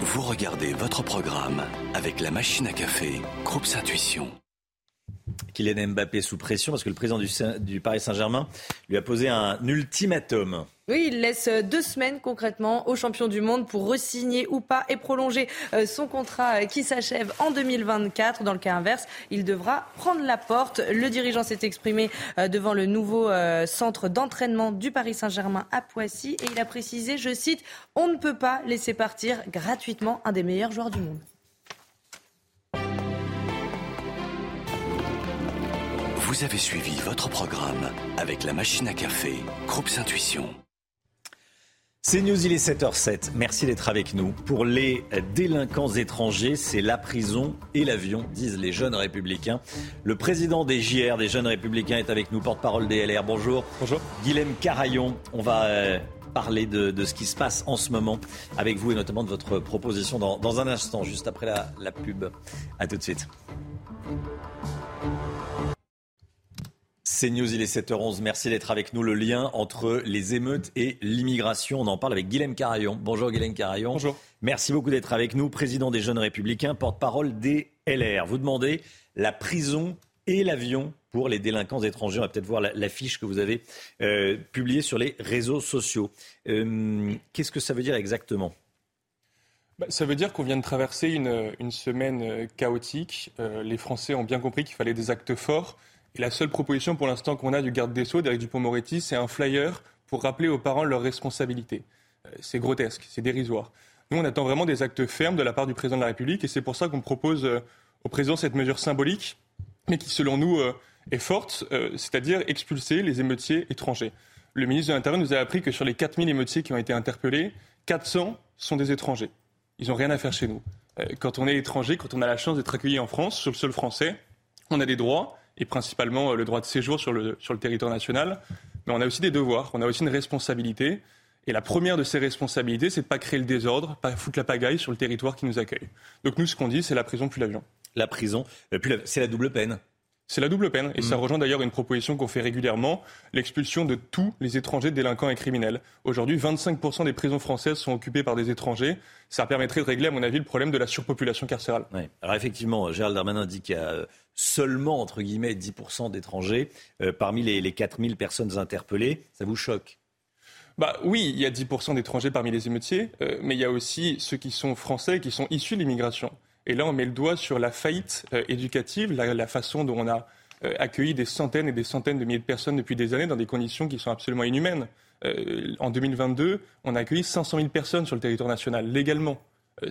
S44: Vous regardez votre programme avec la machine à café, Groupe Intuition.
S1: Kylian Mbappé sous pression parce que le président du, Paris Saint-Germain lui a posé un ultimatum.
S3: Oui, il laisse deux semaines concrètement au champion du monde pour resigner ou pas et prolonger euh, son contrat euh, qui s'achève en 2024. Dans le cas inverse, il devra prendre la porte. Le dirigeant s'est exprimé euh, devant le nouveau centre d'entraînement du Paris Saint-Germain à Poissy et il a précisé, je cite, on ne peut pas laisser partir gratuitement un des meilleurs joueurs du monde.
S44: Vous avez suivi votre programme avec la machine à café, Groupe Intuition.
S1: C'est News, il est 7h07. Merci d'être avec nous. Pour les délinquants étrangers, c'est la prison et l'avion, disent les jeunes républicains. Le président des JR, des jeunes républicains, est avec nous, porte-parole des LR. Bonjour.
S45: Bonjour.
S1: Guilhem Carayon, on va euh, parler de, ce qui se passe en ce moment avec vous et notamment de votre proposition dans, un instant, juste après la, la pub. A tout de suite. C'est News, il est 7h11. Merci d'être avec nous. Le lien entre les émeutes et l'immigration, on en parle avec Guilhem Carayon. Bonjour Guilhem Carayon.
S45: Bonjour.
S1: Merci beaucoup d'être avec nous, président des Jeunes Républicains, porte-parole des LR. Vous demandez la prison et l'avion pour les délinquants étrangers. On va peut-être voir l'affiche que vous avez euh, publiée sur les réseaux sociaux. Euh, qu'est-ce que ça veut dire exactement?
S45: Bah, ça veut dire qu'on vient de traverser une, semaine euh, chaotique. les Français ont bien compris qu'il fallait des actes forts la seule proposition pour l'instant qu'on a du garde des Sceaux, d'Éric Dupont-Moretti, c'est un flyer pour rappeler aux parents leurs responsabilités. Euh, c'est grotesque, c'est dérisoire. Nous, on attend vraiment des actes fermes de la part du président de la République et c'est pour ça qu'on propose euh, au président cette mesure symbolique, mais qui, selon nous, euh, est forte, c'est-à-dire expulser les émeutiers étrangers. Le ministre de l'Intérieur nous a appris que sur les 4000 émeutiers qui ont été interpellés, 400 sont des étrangers. Ils n'ont rien à faire chez nous. Quand on est étranger, quand on a la chance d'être accueilli en France, sur le sol français, on a des droits, et principalement euh, le droit de séjour sur le, sur le territoire national. Mais on a aussi des devoirs, on a aussi une responsabilité. Et la première de ces responsabilités, c'est de ne pas créer le désordre, pas foutre la pagaille sur le territoire qui nous accueille. Donc nous, ce qu'on dit, c'est la prison puis l'avion.
S1: La prison, euh, c'est la double peine.
S45: C'est la double peine, et ça mm. rejoint d'ailleurs une proposition qu'on fait régulièrement, l'expulsion de tous les étrangers délinquants et criminels. Aujourd'hui, 25% des prisons françaises sont occupées par des étrangers. Ça permettrait de régler, à mon avis, le problème de la surpopulation carcérale.
S1: Alors effectivement, Gérald Darmanin dit qu'il y a seulement, entre guillemets, 10% d'étrangers euh, parmi les, les 4000 personnes interpellées. Ça vous choque?
S45: Bah oui, il y a 10% d'étrangers parmi les émeutiers, euh, mais il y a aussi ceux qui sont français, qui sont issus de l'immigration. Et là, on met le doigt sur la faillite euh, éducative, la, façon dont on a accueilli des centaines et des centaines de milliers de personnes depuis des années dans des conditions qui sont absolument inhumaines. En 2022, on a accueilli 500 000 personnes sur le territoire national, légalement.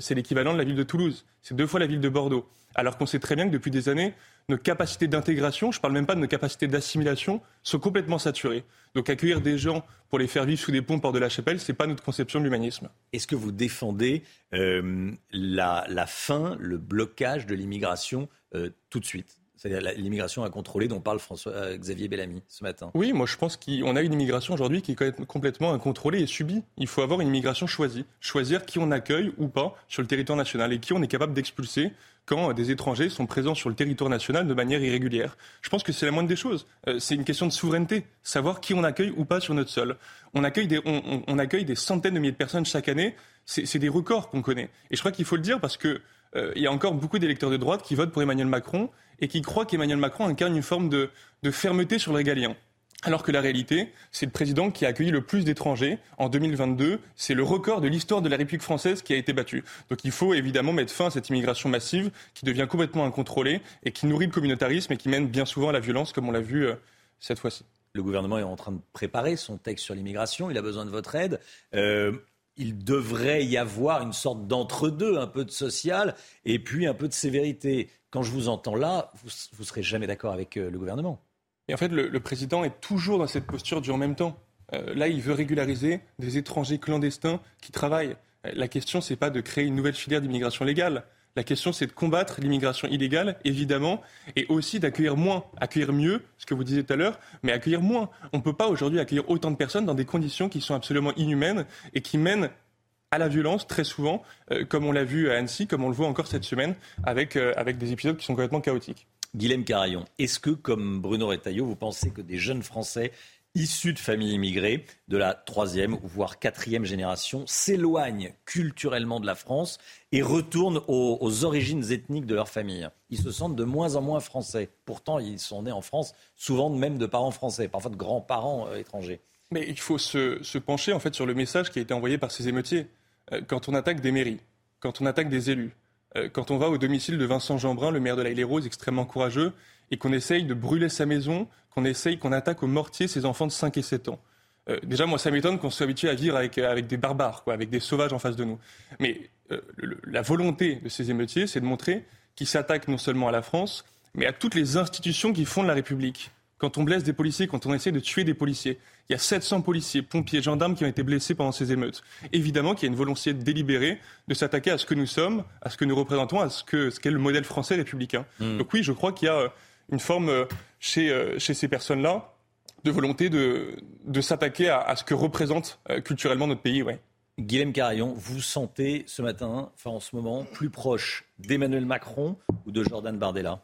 S45: C'est l'équivalent de la ville de Toulouse. C'est deux fois la ville de Bordeaux. Alors qu'on sait très bien que depuis des années, nos capacités d'intégration, je ne parle même pas de nos capacités d'assimilation, sont complètement saturées. Donc accueillir des gens pour les faire vivre sous des ponts hors de la chapelle, ce n'est pas notre conception de l'humanisme.
S1: Est-ce que vous défendez euh, la, fin, le blocage de l'immigration euh, tout de suite? C'est-à-dire l'immigration incontrôlée dont parle François-Xavier euh, Bellamy ce matin.
S45: Oui, moi je pense qu'on a une immigration aujourd'hui qui est complètement incontrôlée et subie. Il faut avoir une immigration choisie. Choisir qui on accueille ou pas sur le territoire national et qui on est capable d'expulser quand des étrangers sont présents sur le territoire national de manière irrégulière. Je pense que c'est la moindre des choses. Euh, c'est une question de souveraineté, savoir qui on accueille ou pas sur notre sol. On accueille des, on, accueille des centaines de milliers de personnes chaque année. C'est des records qu'on connaît. Et je crois qu'il faut le dire parce que euh, il y a encore beaucoup d'électeurs de droite qui votent pour Emmanuel Macron et qui croient qu'Emmanuel Macron incarne une forme de, fermeté sur le régalien. Alors que la réalité, c'est le président qui a accueilli le plus d'étrangers en 2022. C'est le record de l'histoire de la République française qui a été battu. Donc il faut évidemment mettre fin à cette immigration massive qui devient complètement incontrôlée et qui nourrit le communautarisme et qui mène bien souvent à la violence, comme on l'a vu euh, cette fois-ci.
S1: Le gouvernement est en train de préparer son texte sur l'immigration. Il a besoin de votre aide. Euh, il devrait y avoir une sorte d'entre-deux, un peu de social et puis un peu de sévérité. Quand je vous entends là, vous ne serez jamais d'accord avec euh, le gouvernement.
S45: Et en fait, le, président est toujours dans cette posture du en même temps. Euh, là, il veut régulariser des étrangers clandestins qui travaillent. Euh, la question, n'est pas de créer une nouvelle filière d'immigration légale. La question, c'est de combattre l'immigration illégale, évidemment, et aussi d'accueillir moins, accueillir mieux, ce que vous disiez tout à l'heure, mais accueillir moins. On ne peut pas aujourd'hui accueillir autant de personnes dans des conditions qui sont absolument inhumaines et qui mènent à la violence très souvent, euh, comme on l'a vu à Annecy, comme on le voit encore cette semaine, avec, euh, avec des épisodes qui sont complètement chaotiques.
S1: Guilhem Carayon, est-ce que, comme Bruno Retailleau, vous pensez que des jeunes Français issus de familles immigrées de la troisième voire quatrième génération s'éloignent culturellement de la France et retournent aux, origines ethniques de leur famille. Ils se sentent de moins en moins français. Pourtant, ils sont nés en France, souvent même de parents français, parfois de grands-parents euh, étrangers.
S45: Mais il faut se, pencher en fait sur le message qui a été envoyé par ces émeutiers. Euh, quand on attaque des mairies, quand on attaque des élus, euh, quand on va au domicile de Vincent Jeanbrun, le maire de la Île-et-Rose, extrêmement courageux, et qu'on essaye de brûler sa maison, qu'on essaye, qu'on attaque au mortier ses enfants de 5 et 7 ans. Euh, déjà, moi, ça m'étonne qu'on soit habitué à vivre avec, avec des barbares, quoi, avec des sauvages en face de nous. Mais euh, la volonté de ces émeutiers, c'est de montrer qu'ils s'attaquent non seulement à la France, mais à toutes les institutions qui fondent la République. Quand on blesse des policiers, quand on essaie de tuer des policiers, il y a 700 policiers, pompiers, gendarmes qui ont été blessés pendant ces émeutes. Évidemment qu'il y a une volonté délibérée de s'attaquer à ce que nous sommes, à ce que nous représentons, à ce qu'est ce le modèle français républicain. Hmm. Donc oui, je crois qu'il y a euh, une forme euh, chez, euh, chez ces personnes-là de volonté de, de s'attaquer à, ce que représente culturellement notre pays. Ouais.
S1: Guillaume Carayon, vous sentez ce matin, enfin en ce moment, plus proche d'Emmanuel Macron ou de Jordan Bardella?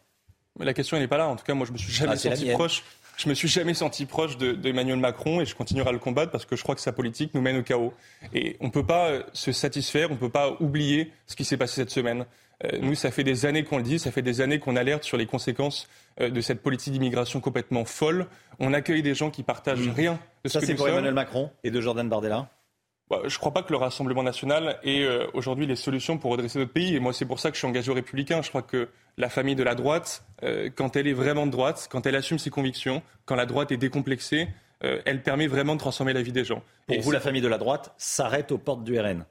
S45: Mais La question n'est pas là. En tout cas, moi, je me suis jamais ah, senti proche. Je me suis jamais senti proche d'Emmanuel Macron et je continuerai à le combattre parce que je crois que sa politique nous mène au chaos. Et on ne peut pas se satisfaire, on ne peut pas oublier ce qui s'est passé cette semaine. Euh, nous, ça fait des années qu'on le dit, ça fait des années qu'on alerte sur les conséquences euh, de cette politique d'immigration complètement folle. On accueille des gens qui partagent mmh. rien
S1: de ce ça, c'est pour Emmanuel Macron et de Jordan Bardella
S45: bah, je ne crois pas que le Rassemblement national ait euh, aujourd'hui les solutions pour redresser notre pays. Et moi, c'est pour ça que je suis engagé aux Républicains. Je crois que la famille de la droite, quand elle est vraiment de droite, quand elle assume ses convictions, quand la droite est décomplexée, elle permet vraiment de transformer la vie des gens.
S1: Pour vous, la famille de la droite s'arrête aux portes du RN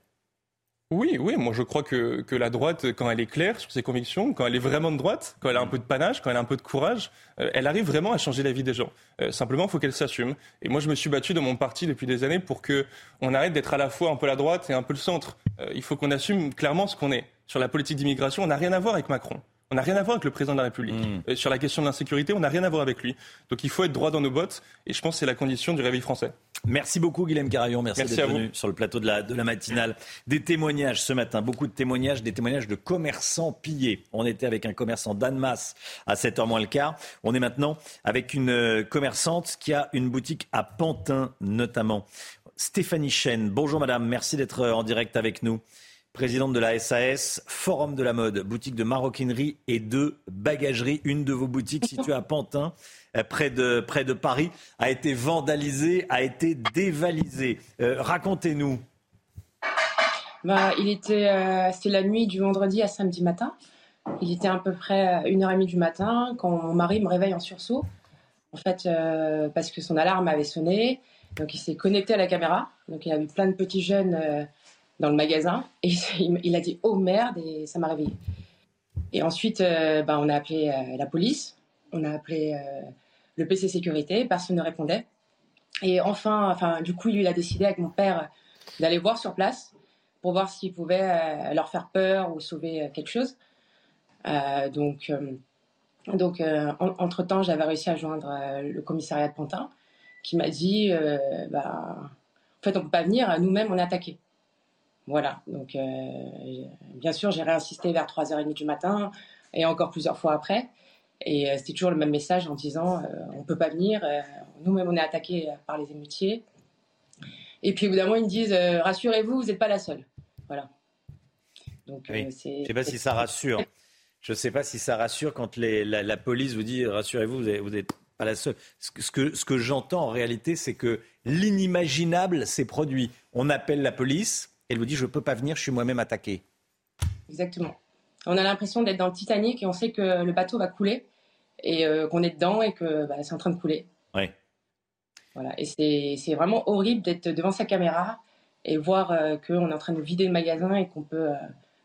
S45: oui, oui, moi je crois que, que, la droite, quand elle est claire sur ses convictions, quand elle est vraiment de droite, quand elle a un peu de panache, quand elle a un peu de courage, euh, elle arrive vraiment à changer la vie des gens. Euh, simplement, il faut qu'elle s'assume. Et moi je me suis battu dans mon parti depuis des années pour que on arrête d'être à la fois un peu la droite et un peu le centre. Euh, il faut qu'on assume clairement ce qu'on est. Sur la politique d'immigration, on n'a rien à voir avec Macron. On n'a rien à voir avec le président de la République. Mmh. sur la question de l'insécurité, on n'a rien à voir avec lui. Donc il faut être droit dans nos bottes, et je pense que c'est la condition du réveil français.
S1: Merci beaucoup Guillaume Carayon, merci, d'être venu sur le plateau de la, de la matinale. Des témoignages ce matin, beaucoup de témoignages, des témoignages de commerçants pillés. On était avec un commerçant d'Annemasse à 7h moins le quart. On est maintenant avec une euh, commerçante qui a une boutique à Pantin notamment. Stéphanie Chen, bonjour madame, merci d'être euh, en direct avec nous présidente de la SAS, Forum de la mode, boutique de maroquinerie et de bagagerie. Une de vos boutiques située à Pantin, euh, près de, Paris, a été vandalisée, a été dévalisée. Euh, racontez-nous.
S46: Bah, il était, euh, c'était la nuit du vendredi à samedi matin. Il était à peu près 1h30 du matin quand mon mari me réveille en sursaut. En fait, euh, parce que son alarme avait sonné. Donc il s'est connecté à la caméra. Donc il y avait plein de petits jeunes euh, dans le magasin. Et il a dit Oh merde Et ça m'a réveillé. Et ensuite, euh, bah, on a appelé la police. On a appelé le PC sécurité. Personne ne répondait. Et enfin, enfin, du coup, il a décidé avec mon père d'aller voir sur place pour voir s'il pouvait leur faire peur ou sauver quelque chose. donc, euh, entre-temps, j'avais réussi à joindre euh, le commissariat de Pantin qui m'a dit euh, bah, en fait, on ne peut pas venir, nous-mêmes, on est attaqués. Voilà, donc bien sûr, j'ai réinsisté vers 3h30 du matin et encore plusieurs fois après. Et c'était toujours le même message en disant on ne peut pas venir, nous-mêmes, on est attaqués par les émeutiers. Et puis, évidemment, ils me disent rassurez-vous, vous n'êtes pas la seule. Voilà.
S1: Donc, Je ne sais pas si ça rassure. Je ne sais pas si ça rassure quand la, police vous dit rassurez-vous, vous n'êtes pas la seule. Ce que, ce que j'entends en réalité, c'est que l'inimaginable s'est produit. On appelle la police, elle vous dit je ne peux pas venir, je suis moi-même attaqué.
S46: Exactement. On a l'impression d'être dans le Titanic et on sait que le bateau va couler et euh, qu'on est dedans et que bah, c'est en train de couler.
S1: Oui.
S46: Voilà. Et c'est vraiment horrible d'être devant sa caméra et voir euh, qu'on est en train de vider le magasin et qu'on peut euh,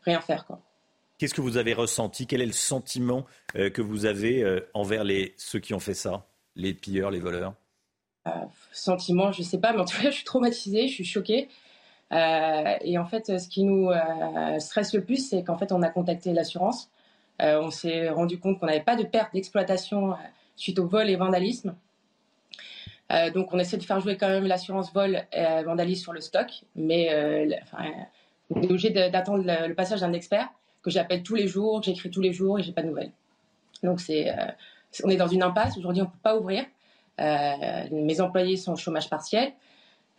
S46: rien faire. Quoi.
S1: Qu'est-ce que vous avez ressenti? Quel est le sentiment euh, que vous avez euh, envers les, ceux qui ont fait ça? Les pilleurs, les voleurs?
S46: Euh, Sentiment, je ne sais pas, mais en tout cas, je suis traumatisée, je suis choquée. Et en fait, ce qui nous stresse le plus, c'est qu'en fait, on a contacté l'assurance. on s'est rendu compte qu'on n'avait pas de perte d'exploitation suite au vol et vandalisme. donc, on essaie de faire jouer quand même l'assurance vol et vandalisme sur le stock, mais on est obligé d'attendre le passage d'un expert que j'appelle tous les jours, que j'écris tous les jours et j'ai pas de nouvelles. Donc c'est, euh, on est dans une impasse. Aujourd'hui, on peut pas ouvrir. Euh, mes employés sont au chômage partiel.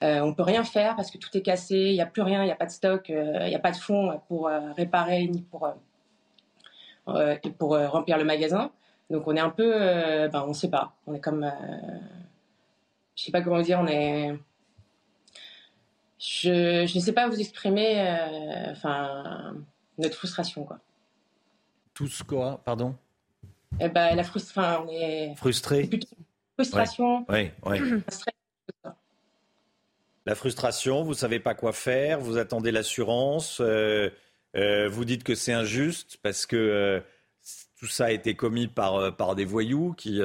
S46: Euh, on peut rien faire parce que tout est cassé. Il n'y a plus rien. Il n'y a pas de stock. Il n'y a pas de fonds pour réparer ni pour pour remplir le magasin. Donc on est un peu, ben on sait pas. On est comme, je sais pas comment dire. On est je ne sais pas vous exprimer. Enfin, notre frustration, quoi.
S1: Tous quoi, pardon?
S46: Eh ben, la frustration, on est
S1: frustré?
S46: Frustration.
S1: La frustration, vous savez pas quoi faire, vous attendez l'assurance, euh, euh, vous dites que c'est injuste parce que euh, tout ça a été commis par, par des voyous qui,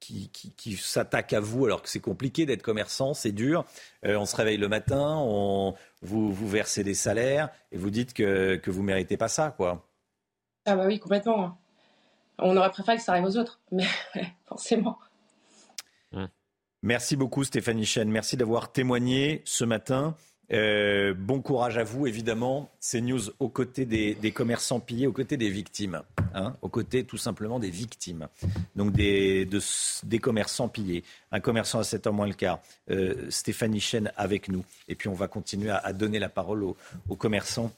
S1: qui, qui, s'attaquent à vous alors que c'est compliqué d'être commerçant, c'est dur. on se réveille le matin, on, vous, vous versez des salaires et vous dites que, que vous ne méritez pas ça, quoi.
S46: Ah bah oui, complètement. On aurait préféré que ça arrive aux autres, mais forcément.
S1: Merci beaucoup Stéphanie Chen, merci d'avoir témoigné ce matin. Euh, bon courage à vous, évidemment. C'est News aux côtés des, commerçants pillés, aux côtés des victimes. Hein, aux côtés tout simplement des victimes. Donc des, des commerçants pillés. Un commerçant à 7 h moins le quart. Euh, Stéphanie Chen avec nous. Et puis on va continuer à, donner la parole aux, commerçants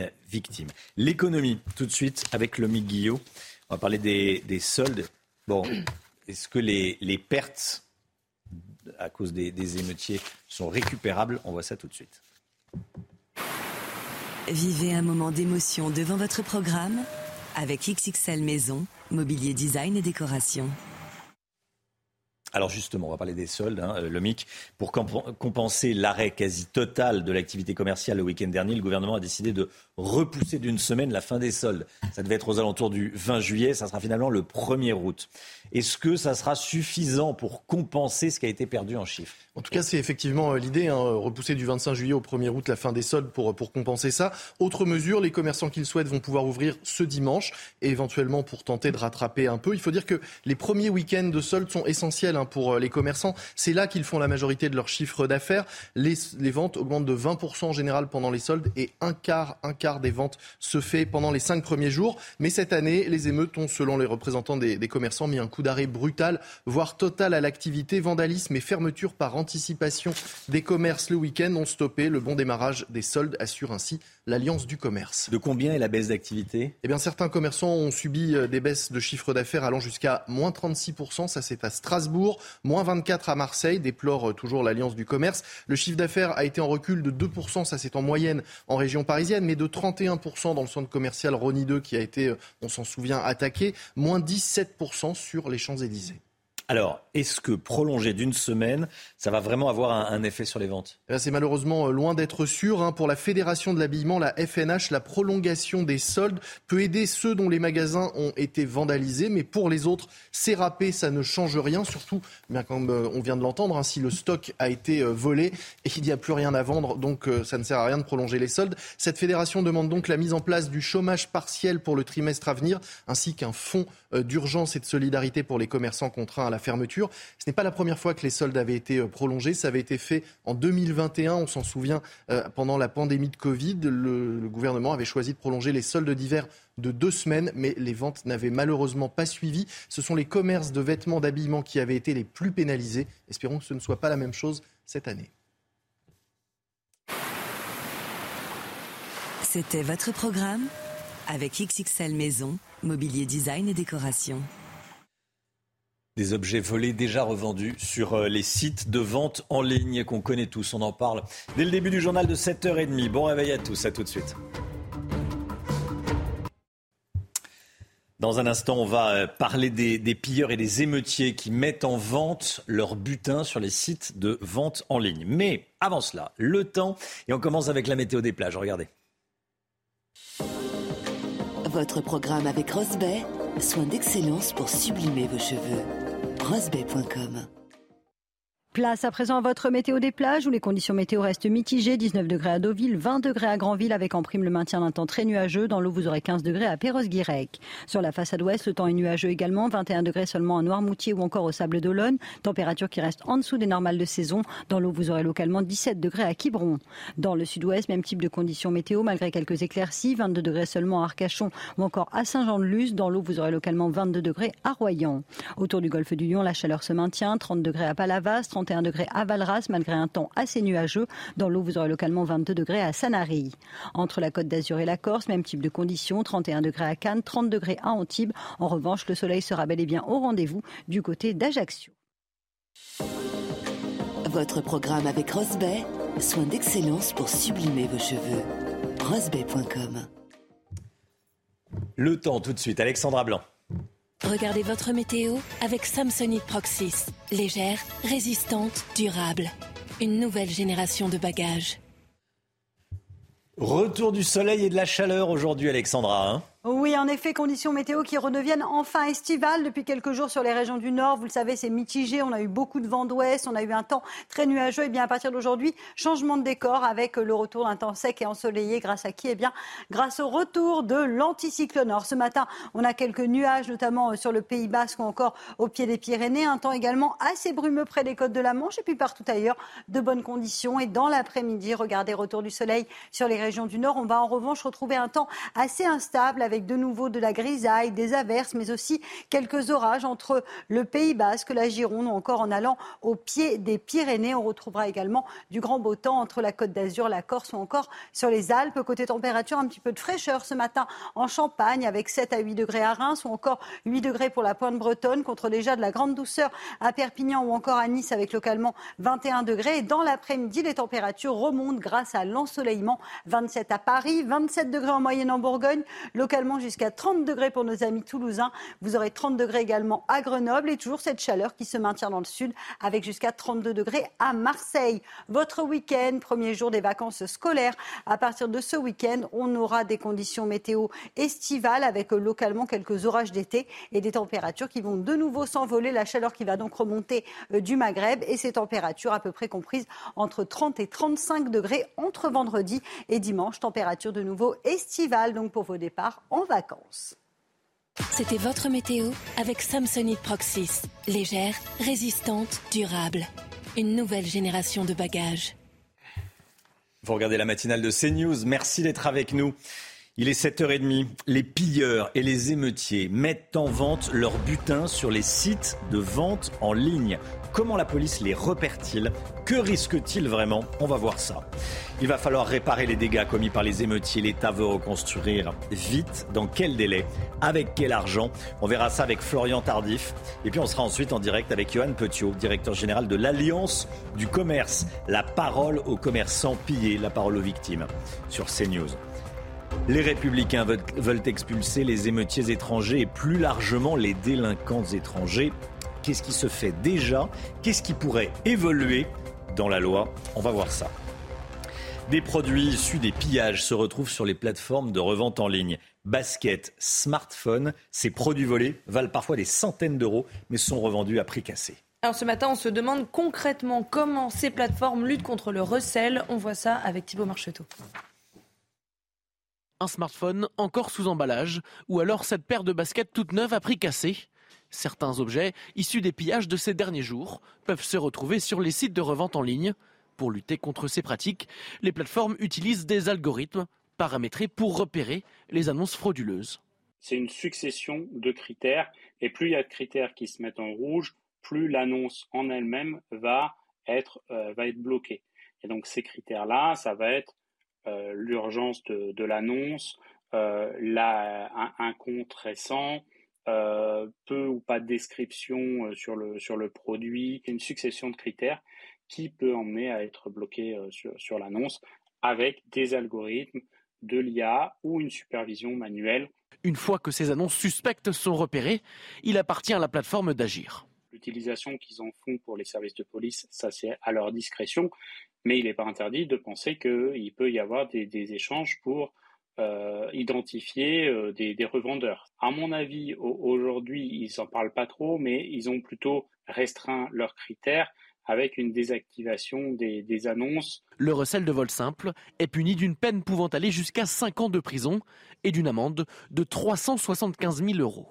S1: euh, victimes. L'économie, tout de suite, avec le Guillot. On va parler des, soldes. Bon, est-ce que les pertes à cause des, émeutiers sont récupérables. On voit ça tout de suite.
S24: Vivez un moment d'émotion devant votre programme avec XXL Maison, mobilier design et décoration.
S1: Alors justement, on va parler des soldes, hein, le MIC. Pour compenser l'arrêt quasi total de l'activité commerciale le week-end dernier, le gouvernement a décidé de repousser d'une semaine la fin des soldes. Ça devait être aux alentours du 20 juillet, ça sera finalement le 1er août. Est-ce que ça sera suffisant pour compenser ce qui a été perdu en chiffres?
S25: En tout cas, c'est effectivement euh, l'idée, hein, repousser du 25 juillet au 1er août la fin des soldes pour, pour compenser ça. Autre mesure, les commerçants qui le souhaitent vont pouvoir ouvrir ce dimanche et éventuellement pour tenter de rattraper un peu. Il faut dire que les premiers week-ends de soldes sont essentiels hein, pour euh, les commerçants. C'est là qu'ils font la majorité de leur chiffre d'affaires. Les, les, ventes augmentent de 20% en général pendant les soldes et un quart, un quart des ventes se fait pendant les cinq premiers jours. Mais cette année, les émeutes ont, selon les représentants des, des commerçants, mis un coup d'arrêt brutal, voire total à l'activité. Vandalisme et fermeture par anticipation des commerces le week-end ont stoppé le bon démarrage des soldes, assure ainsi l'Alliance du commerce.
S1: De combien est la baisse d'activité?
S25: Eh bien, certains commerçants ont subi euh, des baisses de chiffre d'affaires allant jusqu'à moins 36%. Ça, c'est à Strasbourg. Strasbourg, moins 24 à Marseille, déplore toujours l'Alliance du commerce. Le chiffre d'affaires a été en recul de 2%, ça c'est en moyenne en région parisienne, mais de 31% dans le centre commercial Rony 2 qui a été, on s'en souvient, attaqué, moins 17% sur les Champs-Élysées.
S1: Alors, est-ce que prolonger d'une semaine, ça va vraiment avoir un, effet sur les ventes?
S25: Eh C'est malheureusement euh, loin d'être sûr. Hein. Pour la Fédération de l'habillement, la FNH, la prolongation des soldes peut aider ceux dont les magasins ont été vandalisés, mais pour les autres, c'est râpé, ça ne change rien. Surtout, comme euh, on vient de l'entendre, hein, si le stock a été euh, volé et qu'il n'y a plus rien à vendre, donc ça ne sert à rien de prolonger les soldes. Cette fédération demande donc la mise en place du chômage partiel pour le trimestre à venir, ainsi qu'un fonds d'urgence et de solidarité pour les commerçants contraints à la fermeture. Ce n'est pas la première fois que les soldes avaient été euh, prolongés. Ça avait été fait en 2021. On s'en souvient, euh, pendant la pandémie de Covid, le, le gouvernement avait choisi de prolonger les soldes d'hiver de deux semaines, mais les ventes n'avaient malheureusement pas suivi. Ce sont les commerces de vêtements d'habillement qui avaient été les plus pénalisés. Espérons que ce ne soit pas la même chose cette année.
S24: C'était votre programme avec XXL Maison, mobilier design et décoration.
S1: Des objets volés déjà revendus sur euh, les sites de vente en ligne qu'on connaît tous. On en parle dès le début du journal de 7h30. Bon réveil à tous, à tout de suite. Dans un instant, on va euh, parler des, pilleurs et des émeutiers qui mettent en vente leur butin sur les sites de vente en ligne. Mais avant cela, le temps, et on commence avec la météo des plages. Regardez.
S41: Votre programme avec Rosbay, soin d'excellence pour sublimer vos cheveux. rosbay.com
S27: Place à présent à votre météo des plages où les conditions météo restent mitigées. 19 degrés à Deauville, 20 degrés à Granville avec en prime le maintien d'un temps très nuageux. Dans l'eau, vous aurez 15 degrés à Perros-Guirec. Sur la façade ouest, le temps est nuageux également. 21 degrés seulement à Noirmoutier ou encore au Sable d'Olonne. Température qui reste en dessous des normales de saison. Dans l'eau, vous aurez localement 17 degrés à Quiberon. Dans le sud-ouest, même type de conditions météo malgré quelques éclaircies. 22 degrés seulement à Arcachon ou encore à Saint-Jean-de-Luz. Dans l'eau, vous aurez localement 22 degrés à Royan. Autour du golfe du Lion, la chaleur se maintient. 30 degrés à Palavas, 31 degrés à Val malgré un temps assez nuageux. Dans l'eau, vous aurez localement 22 degrés à Sanary. Entre la Côte d'Azur et la Corse, même type de conditions, 31 degrés à Cannes, 30 degrés à Antibes. En revanche, le soleil sera bel et bien au rendez-vous du côté d'Ajaccio.
S41: Votre programme avec Rosbay, soin d'excellence pour sublimer vos cheveux. Rosbay.com
S1: Le temps tout de suite, Alexandra Blanc.
S41: Regardez votre météo avec Samsonite Proxys. Légère, résistante, durable. Une nouvelle génération de bagages.
S1: Retour du soleil et de la chaleur aujourd'hui, Alexandra. Hein
S27: oui, en effet, conditions météo qui redeviennent enfin estivales depuis quelques jours sur les régions du Nord. Vous le savez, c'est mitigé. On a eu beaucoup de vent d'ouest, on a eu un temps très nuageux. Et bien, à partir d'aujourd'hui, changement de décor avec le retour d'un temps sec et ensoleillé. Grâce à qui? Eh bien, grâce au retour de l'anticyclone. Or, ce matin, on a quelques nuages, notamment sur le Pays Basque ou encore au pied des Pyrénées. Un temps également assez brumeux près des côtes de la Manche et puis partout ailleurs, de bonnes conditions. Et dans l'après-midi, regardez, retour du soleil sur les régions du Nord. On va en revanche retrouver un temps assez instable de nouveau de la grisaille, des averses, mais aussi quelques orages entre le Pays Basque, la Gironde ou encore en allant au pied des Pyrénées. On retrouvera également du grand beau temps entre la Côte d'Azur, la Corse ou encore sur les Alpes. Côté température, un petit peu de fraîcheur ce matin en Champagne avec 7 à 8 degrés à Reims ou encore 8 degrés pour la pointe bretonne contre déjà de la grande douceur à Perpignan ou encore à Nice avec localement 21 degrés. Et dans l'après-midi, les températures remontent grâce à l'ensoleillement. 27 à Paris, 27 degrés en moyenne en Bourgogne, localement jusqu'à 30 degrés pour nos amis toulousains. Vous aurez 30 degrés également à Grenoble et toujours cette chaleur qui se maintient dans le sud avec jusqu'à 32 degrés à Marseille. Votre week-end, premier jour des vacances scolaires. À partir de ce week-end, on aura des conditions météo estivales avec localement quelques orages d'été et des températures qui vont de nouveau s'envoler. La chaleur qui va donc remonter euh, du Maghreb et ces températures à peu près comprises entre 30 et 35 degrés entre vendredi et dimanche. Température de nouveau estivale donc pour vos départs en vacances.
S41: C'était votre météo avec Samsonite Proxys. Légère, résistante, durable. Une nouvelle génération de bagages.
S1: Vous regardez la matinale de CNews. Merci d'être avec nous. Il est 7h30. Les pilleurs et les émeutiers mettent en vente leurs butins sur les sites de vente en ligne. Comment la police les repère-t-il? Que risque-t-il vraiment? On va voir ça. Il va falloir réparer les dégâts commis par les émeutiers. L'État veut reconstruire vite. Dans quel délai? Avec quel argent? On verra ça avec Florian Tardif. Et puis on sera ensuite en direct avec Johan Petiot, directeur général de l'Alliance du commerce. La parole aux commerçants pillés, la parole aux victimes sur CNews. Les républicains veulent, expulser les émeutiers étrangers et plus largement les délinquants étrangers. Qu'est-ce qui se fait déjà? Qu'est-ce qui pourrait évoluer dans la loi? On va voir ça. Des produits issus des pillages se retrouvent sur les plateformes de revente en ligne. Baskets, smartphones, ces produits volés valent parfois des centaines d'euros, mais sont revendus à prix cassé.
S3: Alors ce matin, on se demande concrètement comment ces plateformes luttent contre le recel. On voit ça avec Thibault Marcheteau
S47: un smartphone encore sous emballage, ou alors cette paire de baskets toute neuve à prix cassé. Certains objets, issus des pillages de ces derniers jours, peuvent se retrouver sur les sites de revente en ligne. Pour lutter contre ces pratiques, les plateformes utilisent des algorithmes paramétrés pour repérer les annonces frauduleuses.
S30: C'est une succession de critères, et plus il y a de critères qui se mettent en rouge, plus l'annonce en elle-même va être, euh, va être bloquée. Et donc ces critères-là, ça va être l'urgence de, l'annonce, euh, un, compte récent, euh, peu ou pas de description sur le, sur le produit, une succession de critères qui peut emmener à être bloqué sur, sur l'annonce avec des algorithmes de l'IA ou une supervision manuelle.
S47: Une fois que ces annonces suspectes sont repérées, il appartient à la plateforme d'agir.
S30: L'utilisation qu'ils en font pour les services de police, ça c'est à leur discrétion, mais il n'est pas interdit de penser qu'il peut y avoir des, échanges pour euh, identifier euh, des, revendeurs. À mon avis, aujourd'hui, ils n'en parlent pas trop, mais ils ont plutôt restreint leurs critères avec une désactivation des, des annonces.
S47: Le recel de vol simple est puni d'une peine pouvant aller jusqu'à 5 ans de prison et d'une amende de 375 000 euros.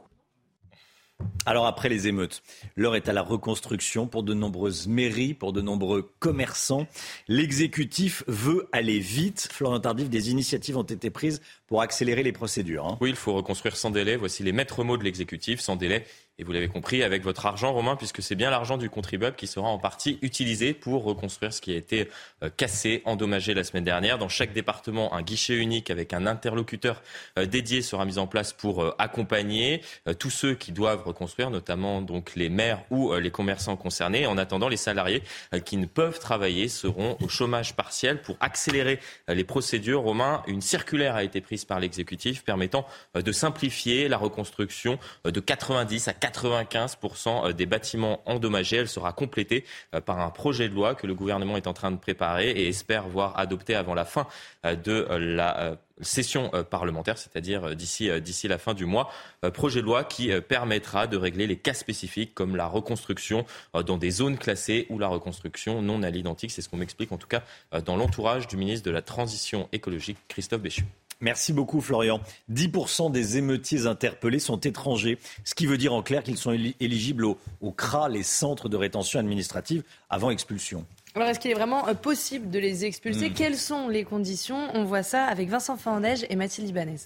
S1: Alors après les émeutes, l'heure est à la reconstruction pour de nombreuses mairies, pour de nombreux commerçants. L'exécutif veut aller vite. Florent Tardif, des initiatives ont été prises pour accélérer les procédures. Hein.
S4: Oui, il faut reconstruire sans délai. Voici les maîtres mots de l'exécutif, sans délai et vous l'avez compris, avec votre argent, Romain, puisque c'est bien l'argent du contribuable qui sera en partie utilisé pour reconstruire ce qui a été euh, cassé, endommagé la semaine dernière. Dans chaque département, un guichet unique avec un interlocuteur euh, dédié sera mis en place pour euh, accompagner tous ceux qui doivent reconstruire, notamment donc les maires ou les commerçants concernés. En attendant, les salariés qui ne peuvent travailler seront au chômage partiel pour accélérer les procédures. Romain, une circulaire a été prise par l'exécutif permettant de simplifier la reconstruction de 90 à 95% euh, des bâtiments endommagés. Elle sera complétée euh, par un projet de loi que le gouvernement est en train de préparer et espère voir adopté avant la fin euh, de la session parlementaire, c'est-à-dire d'ici d'ici la fin du mois. Projet de loi qui permettra de régler les cas spécifiques comme la reconstruction dans des zones classées ou la reconstruction non à l'identique. C'est ce qu'on m'explique en tout cas dans l'entourage du ministre de la Transition écologique, Christophe Béchu.
S1: Merci beaucoup Florian. 10% des émeutiers interpellés sont étrangers, ce qui veut dire en clair qu'ils sont éligibles au, CRA, les centres de rétention administrative, avant expulsion.
S3: Alors, est-ce qu'il est vraiment euh, possible de les expulser? Hmm. Quelles sont les conditions? On voit ça avec Vincent Fandège et Mathilde Ibanez.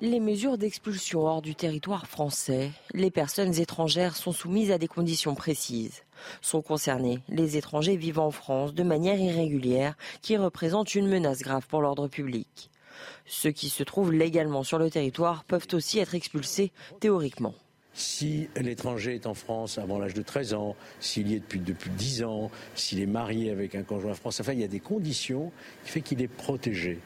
S31: Les mesures d'expulsion hors du territoire français, les personnes étrangères sont soumises à des conditions précises. Sont concernés les étrangers vivant en France de manière irrégulière qui représentent une menace grave pour l'ordre public. Ceux qui se trouvent légalement sur le territoire peuvent aussi être expulsés théoriquement.
S32: Si l'étranger est en France avant l'âge de 13 ans, s'il y est depuis, depuis 10 ans, s'il est marié avec un conjoint français, enfin il y a des conditions qui font qu'il est protégé.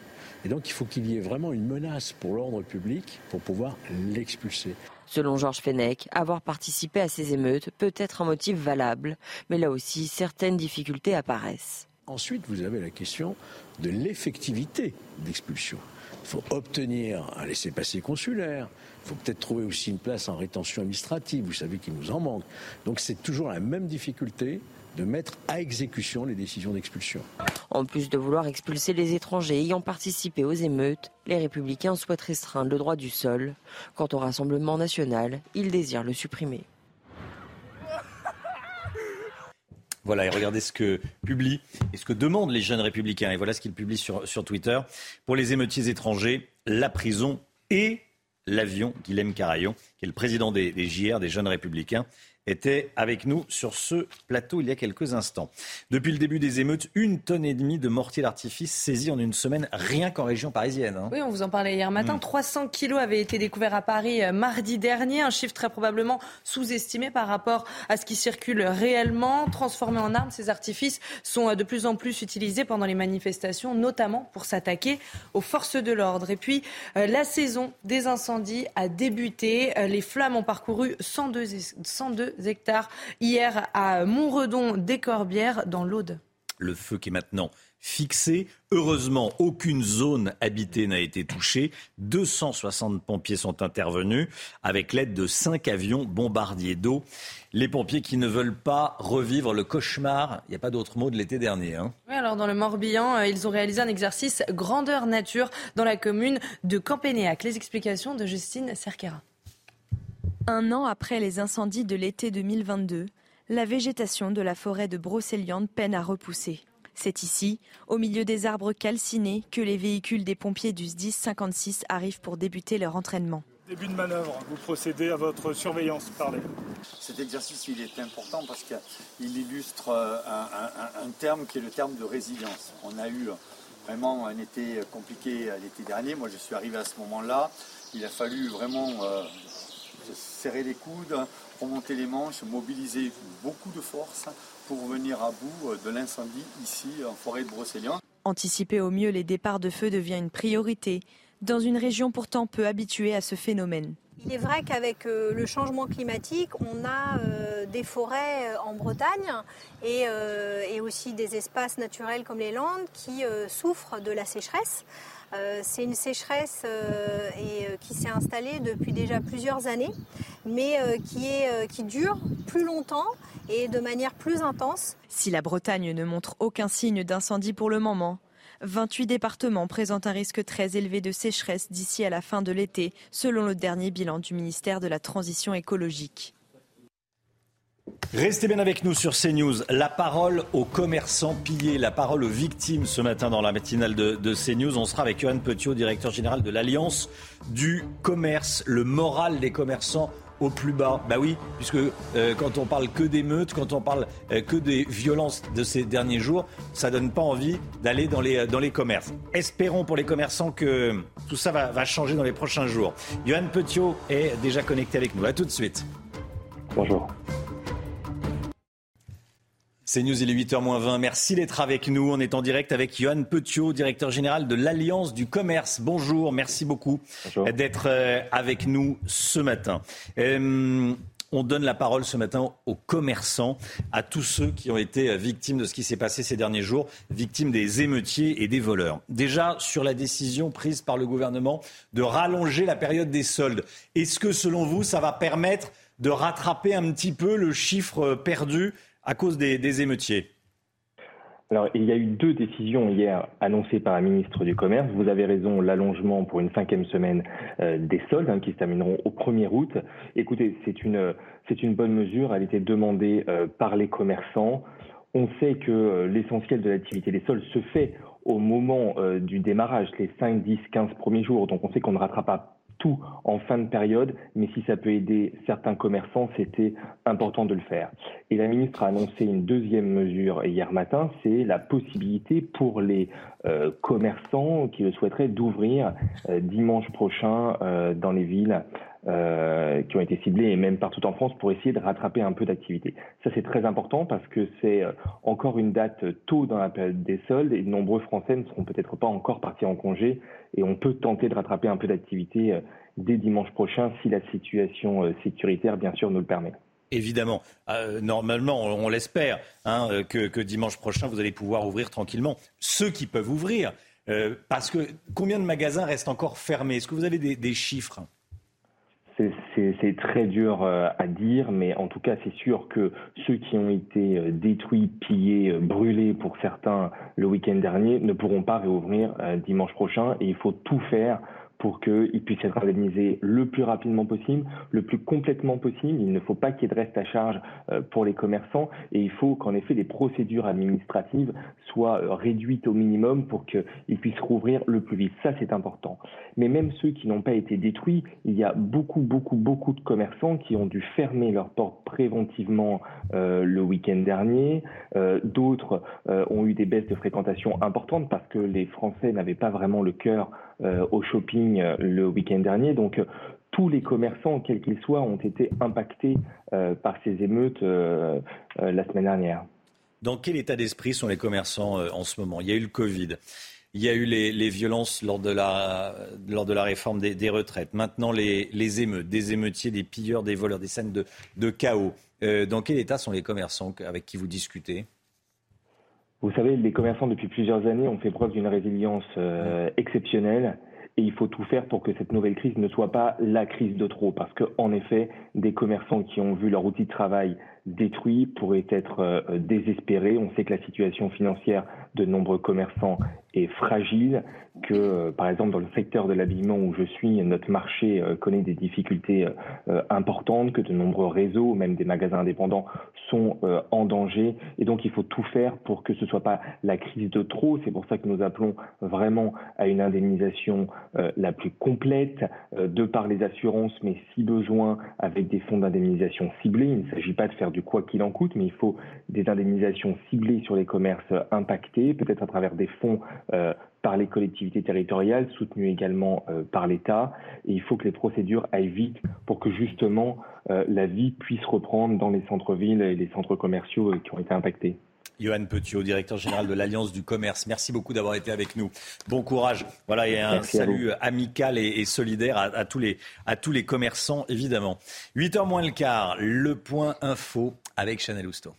S32: Et donc il faut qu'il y ait vraiment une menace pour l'ordre public pour pouvoir l'expulser.
S31: Selon Georges Fenech, avoir participé à ces émeutes peut être un motif valable, mais là aussi certaines difficultés apparaissent.
S32: Ensuite, vous avez la question de l'effectivité d'expulsion. Il faut obtenir un laissez-passer consulaire. Il faut peut-être trouver aussi une place en rétention administrative. Vous savez qu'il nous en manque. Donc c'est toujours la même difficulté de mettre à exécution les décisions d'expulsion.
S31: En plus de vouloir expulser les étrangers ayant participé aux émeutes, les républicains souhaitent restreindre le droit du sol. Quant au Rassemblement national, ils désirent le supprimer.
S1: Voilà, et regardez ce que publient et ce que demandent les jeunes républicains. Et voilà ce qu'ils publient sur, sur Twitter. Pour les émeutiers étrangers, la prison et l'avion. Guilhem Carayon, qui est le président des, des JR, des jeunes républicains, était avec nous sur ce plateau il y a quelques instants. Depuis le début des émeutes, une tonne et demie de mortiers d'artifice saisis en une semaine, rien qu'en région parisienne. Hein.
S3: Oui, on vous en parlait hier matin. 300 mm. kilos avaient été découverts à Paris euh, mardi dernier, un chiffre très probablement sous-estimé par rapport à ce qui circule réellement. Transformés en armes, ces artifices sont euh, de plus en plus utilisés pendant les manifestations, notamment pour s'attaquer aux forces de l'ordre. Et puis, euh, la saison des incendies a débuté. Les flammes ont parcouru 102, 102 hectares hier à Montredon des Corbières dans l'Aude.
S1: Le feu qui est maintenant fixé. Heureusement, aucune zone habitée n'a été touchée. 260 pompiers sont intervenus avec l'aide de 5 avions bombardiers d'eau. Les pompiers qui ne veulent pas revivre le cauchemar, il n'y a pas d'autre mot de l'été dernier. Hein.
S3: Oui, alors dans le Morbihan, euh, ils ont réalisé un exercice grandeur nature dans la commune de Campénéac. Les explications de Justine Cerquera.
S34: Un an après les incendies de l'été 2022, la végétation de la forêt de Brocéliande peine à repousser. C'est ici, au milieu des arbres calcinés, que les véhicules des pompiers du SDIS 56 arrivent pour débuter leur entraînement.
S48: Début de manœuvre, vous procédez à votre surveillance, parlez.
S49: Cet exercice, il est important parce qu'il illustre euh, un, terme qui est le terme de résilience. On a eu vraiment un été compliqué l'été dernier. Moi, je suis arrivé à ce moment-là. Il a fallu vraiment euh, serrer les coudes, remonter les manches, mobiliser beaucoup de force pour venir à bout de l'incendie ici en forêt de Brocéliande.
S34: Anticiper au mieux les départs de feu devient une priorité dans une région pourtant peu habituée à ce phénomène.
S50: Il est vrai qu'avec euh, le changement climatique, on a euh, des forêts euh, en Bretagne et, et, aussi des espaces naturels comme les Landes qui souffrent de la sécheresse. Euh, c'est une sécheresse euh, euh, qui s'est installée depuis déjà plusieurs années, mais qui, qui dure plus longtemps et de manière plus intense.
S34: Si la Bretagne ne montre aucun signe d'incendie pour le moment, 28 départements présentent un risque très élevé de sécheresse d'ici à la fin de l'été, selon le dernier bilan du ministère de la Transition écologique.
S1: Restez bien avec nous sur CNews. La parole aux commerçants pillés, la parole aux victimes ce matin dans la matinale de, CNews. On sera avec Johan Petiot, directeur général de l'Alliance du commerce. Le moral des commerçants au plus bas. Bah oui, puisque euh, quand on parle que d'émeutes, quand on parle euh, que des violences de ces derniers jours, ça donne pas envie d'aller dans les, dans les commerces. Espérons pour les commerçants que tout ça va, va changer dans les prochains jours. Johan Petiot est déjà connecté avec nous. À tout de suite.
S51: Bonjour.
S1: C'est News, il est 8h20. Merci d'être avec nous. On est en direct avec Johan Petiot, directeur général de l'Alliance du commerce. Bonjour, merci beaucoup d'être euh, avec nous ce matin. Euh, on donne la parole ce matin aux commerçants, à tous ceux qui ont été victimes de ce qui s'est passé ces derniers jours, victimes des émeutiers et des voleurs. Déjà, sur la décision prise par le gouvernement de rallonger la période des soldes, est-ce que selon vous, ça va permettre de rattraper un petit peu le chiffre perdu à cause des, émeutiers
S51: alors, il y a eu deux décisions hier annoncées par la ministre du Commerce. Vous avez raison, l'allongement pour une cinquième semaine euh, des soldes hein, qui se termineront au 1er août. Écoutez, c'est une, c'est une bonne mesure. Elle était demandée euh, par les commerçants. On sait que euh, l'essentiel de l'activité des soldes se fait au moment du démarrage, les 5, 10, 15 premiers jours. Donc, on sait qu'on ne rattrape pas tout en fin de période, mais si ça peut aider certains commerçants, c'était important de le faire. Et la ministre a annoncé une deuxième mesure hier matin, c'est la possibilité pour les euh, commerçants qui le souhaiteraient d'ouvrir euh, dimanche prochain euh, dans les villes qui ont été ciblées et même partout en France pour essayer de rattraper un peu d'activité. Ça c'est très important parce que c'est encore une date tôt dans la période des soldes et de nombreux Français ne seront peut-être pas encore partis en congé et on peut tenter de rattraper un peu d'activité dès dimanche prochain si la situation sécuritaire bien sûr nous le permet
S1: évidemment, euh, normalement, on, l'espère, hein, que, dimanche prochain, vous allez pouvoir ouvrir tranquillement. Ceux qui peuvent ouvrir, euh, parce que combien de magasins restent encore fermés? Est-ce que vous avez des, chiffres?
S51: C'est très dur euh, à dire, mais en tout cas, c'est sûr que ceux qui ont été détruits, pillés, brûlés pour certains le week-end dernier ne pourront pas réouvrir dimanche prochain. Et il faut tout faire pour qu'ils puissent être indemnisés le plus rapidement possible, le plus complètement possible. Il ne faut pas qu'il y ait de reste à charge euh, pour les commerçants et il faut qu'en effet les procédures administratives soient euh, réduites au minimum pour qu'ils puissent rouvrir le plus vite. Ça, c'est important. Mais même ceux qui n'ont pas été détruits, il y a beaucoup, beaucoup, beaucoup de commerçants qui ont dû fermer leurs portes préventivement euh, le week-end dernier. D'autres ont eu des baisses de fréquentation importantes parce que les Français n'avaient pas vraiment le cœur au shopping euh, le week-end dernier. Donc euh, tous les commerçants, quels qu'ils soient, ont été impactés par ces émeutes la semaine dernière.
S1: Dans quel état d'esprit sont les commerçants en ce moment? Il y a eu le Covid. Il y a eu les, violences lors de la, lors de la réforme des, retraites. Maintenant, les, les, émeutes, des émeutiers, des pilleurs, des voleurs, des scènes de, de chaos. dans quel état sont les commerçants avec qui vous discutez?
S51: Vous savez, les commerçants depuis plusieurs années ont fait preuve d'une résilience euh, exceptionnelle. Et il faut tout faire pour que cette nouvelle crise ne soit pas la crise de trop. Parce qu'en effet, des commerçants qui ont vu leur outil de travail détruit pourraient être euh, désespérés. On sait que la situation financière de nombreux commerçants est fragile, que euh, par exemple dans le secteur de l'habillement où je suis, notre marché euh, connaît des difficultés importantes, que de nombreux réseaux, même des magasins indépendants, sont en danger. Et donc il faut tout faire pour que ce ne soit pas la crise de trop. C'est pour ça que nous appelons vraiment à une indemnisation la plus complète, de par les assurances, mais si besoin, avec des fonds d'indemnisation ciblés. Il ne s'agit pas de faire du quoi qu'il en coûte, mais il faut des indemnisations ciblées sur les commerces impactés, peut-être à travers des fonds euh, par les collectivités territoriales, soutenues également euh, par l'État. Et il faut que les procédures aillent vite pour que justement euh, la vie puisse reprendre dans les centres-villes et les centres commerciaux qui ont été impactés.
S1: Johan Petiot, directeur général de l'Alliance du commerce. Merci beaucoup d'avoir été avec nous. Bon courage. Voilà, et un salut amical et, solidaire à, tous les, à tous les commerçants, évidemment. 8h moins le quart, le point info avec Chanel Housteau.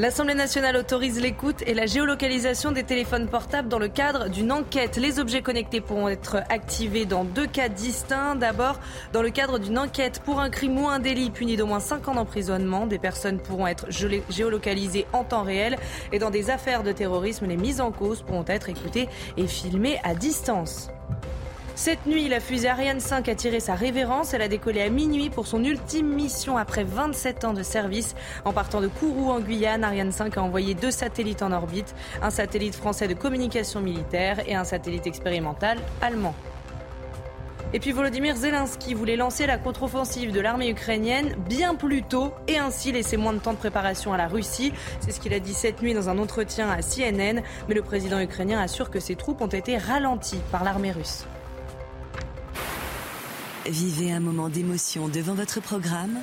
S3: L'Assemblée nationale autorise l'écoute et la géolocalisation des téléphones portables dans le cadre d'une enquête. Les objets connectés pourront être activés dans deux cas distincts. D'abord, dans le cadre d'une enquête pour un crime ou un délit puni d'au moins 5 ans d'emprisonnement, des personnes pourront être géolocalisées en temps réel. Et dans des affaires de terrorisme, les mises en cause pourront être écoutées et filmées à distance. Cette nuit, la fusée Ariane 5 a tiré sa révérence. Elle a décollé à minuit pour son ultime mission après 27 ans de service. En partant de Kourou en Guyane, Ariane 5 a envoyé deux satellites en orbite, un satellite français de communication militaire et un satellite expérimental allemand. Et puis Volodymyr Zelensky voulait lancer la contre-offensive de l'armée ukrainienne bien plus tôt et ainsi laisser moins de temps de préparation à la Russie. C'est ce qu'il a dit cette nuit dans un entretien à CNN. Mais le président ukrainien assure que ses troupes ont été ralenties par l'armée russe.
S24: Vivez un moment d'émotion devant votre programme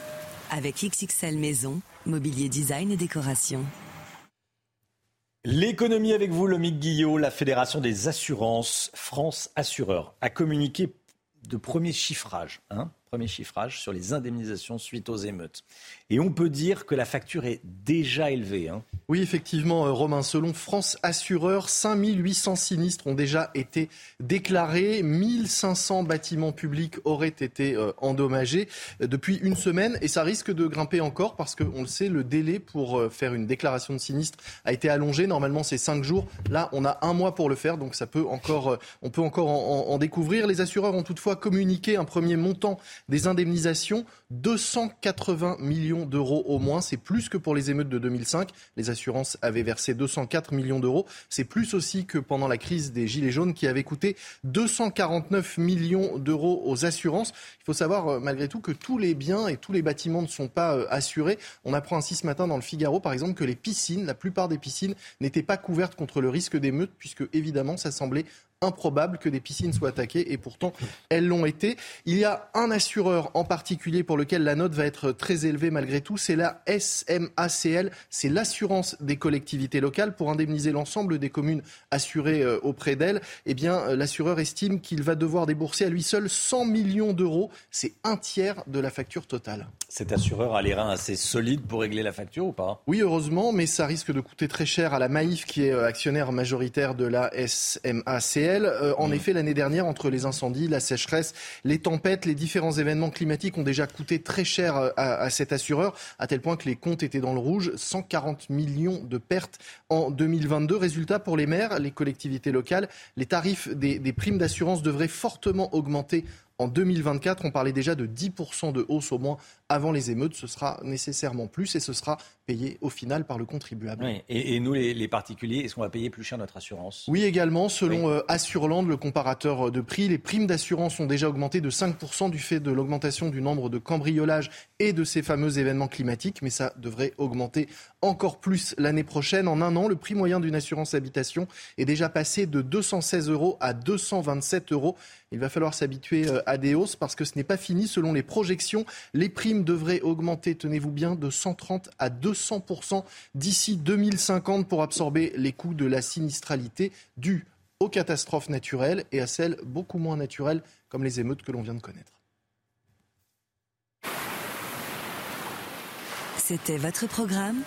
S24: avec XXL Maison, mobilier design et décoration.
S1: L'économie avec vous, Lomique Guillot, la Fédération des assurances France Assureur a communiqué de premiers chiffrages. Hein premier chiffrage sur les indemnisations suite aux émeutes. Et on peut dire que la facture est déjà élevée. Hein.
S25: Oui, effectivement, euh, Romain. Selon France Assureur, 5800 sinistres ont déjà été déclarés. 1500 bâtiments publics auraient été euh, endommagés euh, depuis une semaine. Et ça risque de grimper encore parce qu'on le sait, le délai pour faire une déclaration de sinistre a été allongé. Normalement, c'est 5 jours. Là, on a un mois pour le faire. Donc, ça peut encore, on peut encore en, en découvrir. Les assureurs ont toutefois communiqué un premier montant des indemnisations, 280 millions d'euros au moins. C'est plus que pour les émeutes de 2005. Les assurances avaient versé 204 millions d'euros. C'est plus aussi que pendant la crise des Gilets jaunes qui avait coûté 249 millions d'euros aux assurances. Il faut savoir euh, malgré tout que tous les biens et tous les bâtiments ne sont pas euh, assurés. On apprend ainsi ce matin dans le Figaro, par exemple, que les piscines, la plupart des piscines, n'étaient pas couvertes contre le risque d'émeute, puisque évidemment, ça semblait improbable que des piscines soient attaquées et pourtant elles l'ont été. Il y a un assureur en particulier pour lequel la note va être très élevée malgré tout, c'est la SMACL, c'est l'assurance des collectivités locales pour indemniser l'ensemble des communes assurées euh, auprès d'elle. Eh bien, euh, l'assureur estime qu'il va devoir débourser à lui seul 100 millions d'euros, c'est un tiers de la facture totale.
S1: Cet assureur a les reins assez solides pour régler la facture ou pas?
S25: Oui, heureusement, mais ça risque de coûter très cher à la Maïf qui est euh, actionnaire majoritaire de la SMACL réel. Euh, en effet, l'année dernière, entre les incendies, la sécheresse, les tempêtes, les différents événements climatiques ont déjà coûté très cher à, à cet assureur, à tel point que les comptes étaient dans le rouge. 140 millions de pertes en 2022. Résultat pour les maires, les collectivités locales, les tarifs des, des primes d'assurance devraient fortement augmenter en 2024, on parlait déjà de 10% de hausse au moins avant les émeutes. Ce sera nécessairement plus et ce sera payé au final par le contribuable.
S1: Et, nous, les, particuliers, est-ce qu'on va payer plus cher notre assurance?
S25: Oui, également. Selon euh, Assureland, le comparateur de prix, les primes d'assurance ont déjà augmenté de 5% du fait de l'augmentation du nombre de cambriolages et de ces fameux événements climatiques. Mais ça devrait augmenter encore plus l'année prochaine. En un an, le prix moyen d'une assurance habitation est déjà passé de 216 euros à 227 euros. Il va falloir s'habituer euh, à des hausses parce que ce n'est pas fini. Selon les projections, les primes devraient augmenter, tenez-vous bien, de 130 à 200% d'ici 2050 pour absorber les coûts de la sinistralité due aux catastrophes naturelles et à celles beaucoup moins naturelles comme les émeutes que l'on vient de connaître.
S24: C'était votre programme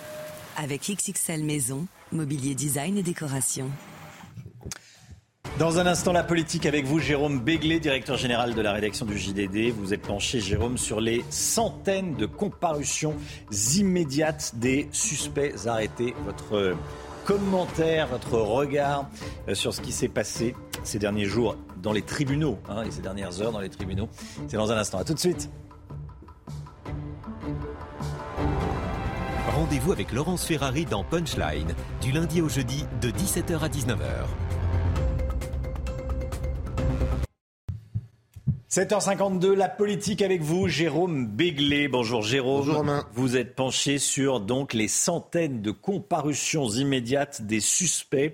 S24: avec XXL Maison, Mobilier Design et Décoration.
S1: Dans un instant, la politique avec vous, Jérôme Béglé, directeur général de la rédaction du JDD. Vous êtes penché, Jérôme, sur les centaines de comparutions immédiates des suspects arrêtés. Votre commentaire, votre regard euh, sur ce qui s'est passé ces derniers jours dans les tribunaux hein, et ces dernières heures dans les tribunaux. C'est dans un instant. À tout de suite.
S52: Rendez-vous avec Laurence Ferrari dans Punchline, du lundi au jeudi de 17h à 19h.
S1: 7h52, la politique avec vous, Jérôme Béglé. Bonjour Jérôme.
S53: Bonjour Romain.
S1: Vous êtes penché sur donc les centaines de comparutions immédiates des suspects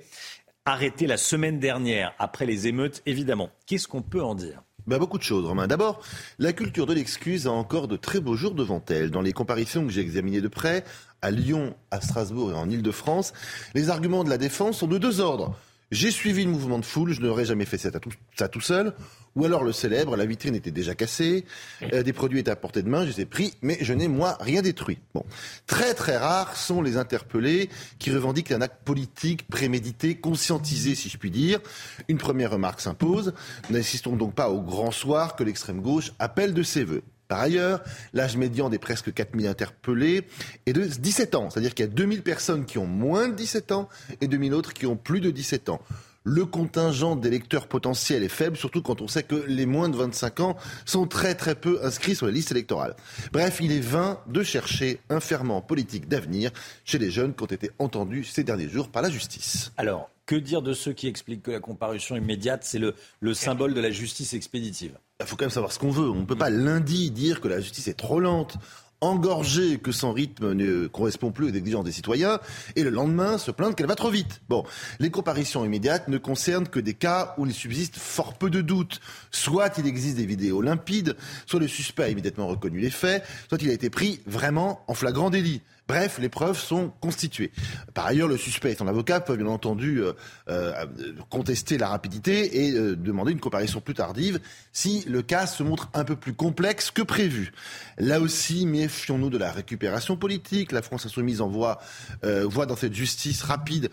S1: arrêtés la semaine dernière, après les émeutes évidemment. Qu'est-ce qu'on peut en dire?
S53: Bah, beaucoup de choses, Romain. D'abord, la culture de l'excuse a encore de très beaux jours devant elle. Dans les comparaisons que j'ai examinées de près, à Lyon, à Strasbourg et en Ile-de-France, les arguments de la défense sont de deux ordres. J'ai suivi le mouvement de foule, je n'aurais jamais fait ça tout, ça tout seul. Ou alors le célèbre, la vitrine était déjà cassée, euh, des produits étaient à portée de main, je les ai pris, mais je n'ai moi rien détruit. Bon, très très rares sont les interpellés qui revendiquent un acte politique prémédité, conscientisé, si je puis dire. Une première remarque s'impose. N'assistons donc pas au grand soir que l'extrême gauche appelle de ses voeux. Par ailleurs, l'âge médian des presque 4000 interpellés est de 17 ans. C'est-à-dire qu'il y a 2000 personnes qui ont moins de 17 ans et 2000 autres qui ont plus de 17 ans. Le contingent d'électeurs potentiels est faible, surtout quand on sait que les moins de 25 ans sont très très peu inscrits sur les listes électorales. Bref, il est vain de chercher un ferment politique d'avenir chez les jeunes qui ont été entendus ces derniers jours par la justice.
S1: Alors, que dire de ceux qui expliquent que la comparution immédiate, c'est le, le symbole de la justice expéditive?
S53: Il faut quand même savoir ce qu'on veut. On ne peut pas lundi dire que la justice est trop lente engorgée, que son rythme ne correspond plus aux exigences des citoyens, et le lendemain se plaindre qu'elle va trop vite. Bon, les comparitions immédiates ne concernent que des cas où il subsiste fort peu de doutes. Soit il existe des vidéos limpides, soit le suspect a immédiatement reconnu les faits, soit il a été pris vraiment en flagrant délit. Bref, les preuves sont constituées. Par ailleurs, le suspect et son avocat peuvent bien entendu euh, euh, contester la rapidité et euh, demander une comparaison plus tardive si le cas se montre un peu plus complexe que prévu. Là aussi, méfions-nous de la récupération politique. La France insoumise envoie, voit dans cette justice rapide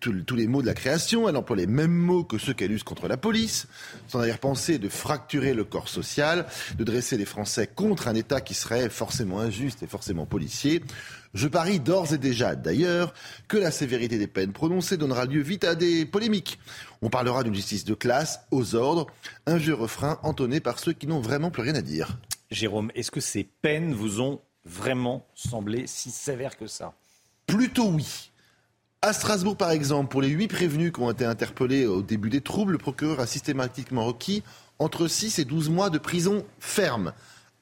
S53: tous les mots de la création. Elle emploie les mêmes mots que ceux qu'elle use contre la police. Son arrière-pensée de fracturer le corps social, de dresser les Français contre un État qui serait forcément injuste et forcément policier. Je parie d'ores et déjà, d'ailleurs, que la sévérité des peines prononcées donnera lieu vite à des polémiques. On parlera d'une justice de classe, aux ordres, un vieux refrain entonné par ceux qui n'ont vraiment plus rien à dire.
S1: Jérôme, est-ce que ces peines vous ont vraiment semblé si sévères que ça?
S53: Plutôt oui. À Strasbourg, par exemple, pour les huit prévenus qui ont été interpellés au début des troubles, le procureur a systématiquement requis entre 6 et 12 mois de prison ferme.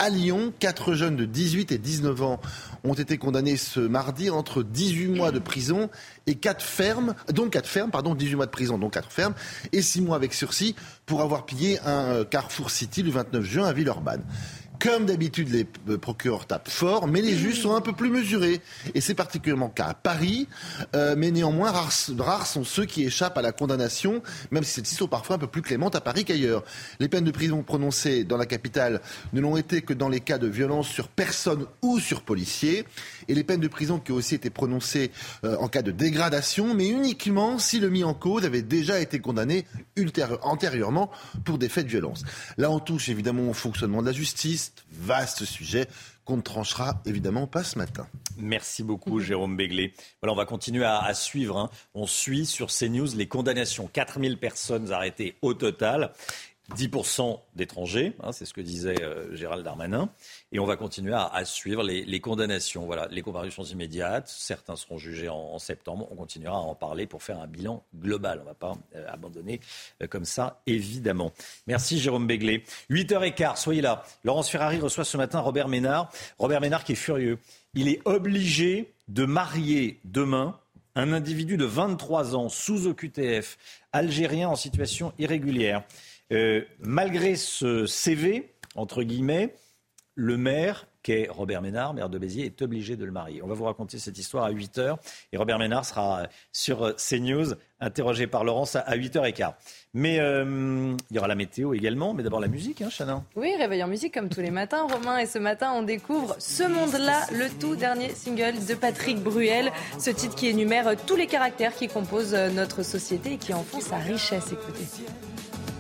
S53: À Lyon, quatre jeunes de 18 et 19 ans ont été condamnés ce mardi entre 18 mois de prison et 4 fermes, donc 4 fermes, pardon, 18 mois de prison, donc 4 fermes, et 6 mois avec sursis pour avoir pillé un euh, Carrefour City le 29 juin à Villeurbanne. Comme d'habitude, les procureurs tapent fort, mais les juges sont un peu plus mesurés. Et c'est particulièrement le cas à Paris. Euh, mais néanmoins, rares, sont ceux qui échappent à la condamnation, même si celles-ci sont parfois un peu plus clémentes à Paris qu'ailleurs. Les peines de prison prononcées dans la capitale ne l'ont été que dans les cas de violence sur personne ou sur policier. Et les peines de prison qui ont aussi été prononcées euh, en cas de dégradation, mais uniquement si le mis en cause avait déjà été condamné antérieurement pour des faits de violence. Là, on touche évidemment au fonctionnement de la justice, vaste sujet qu'on ne tranchera évidemment pas ce matin.
S1: Merci beaucoup, Jérôme Béglé. On va continuer à, suivre. Hein. On suit sur CNews les condamnations. 4000 personnes arrêtées au total. 10% d'étrangers, hein, c'est ce que disait euh, Gérald Darmanin. Et on va continuer à, suivre les, condamnations. Voilà, les comparutions immédiates. Certains seront jugés en, septembre. On continuera à en parler pour faire un bilan global. On ne va pas euh, abandonner euh, comme ça, évidemment. Merci Jérôme Béglé. 8h15, soyez là. Laurence Ferrari reçoit ce matin Robert Ménard. Robert Ménard qui est furieux. Il est obligé de marier demain un individu de 23 ans sous OQTF, algérien en situation irrégulière. Euh, malgré ce CV, entre guillemets, le maire, qui est Robert Ménard, maire de Béziers, est obligé de le marier. On va vous raconter cette histoire à 8 h et Robert Ménard sera sur CNews, interrogé par Laurence à 8h15. Mais euh, il y aura la météo également, mais d'abord la musique, hein,
S3: Oui, réveil en musique comme tous les matins, Romain. Et ce matin, on découvre Ce Monde-là, le tout dernier single de Patrick Bruel. Ce titre qui énumère tous les caractères qui composent notre société et qui en font sa richesse. Écoutez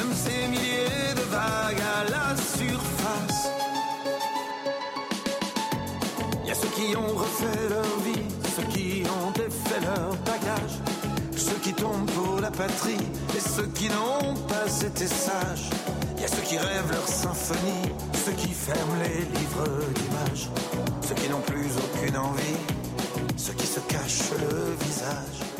S54: comme ces milliers de vagues à la surface. Y a ceux qui ont refait leur vie, ceux qui ont défait leur bagage, ceux qui tombent pour la patrie et ceux qui n'ont pas été sages. Il y a ceux qui rêvent leur symphonie, ceux qui ferment les livres d'images, ceux qui n'ont plus aucune envie, ceux qui se cachent le visage.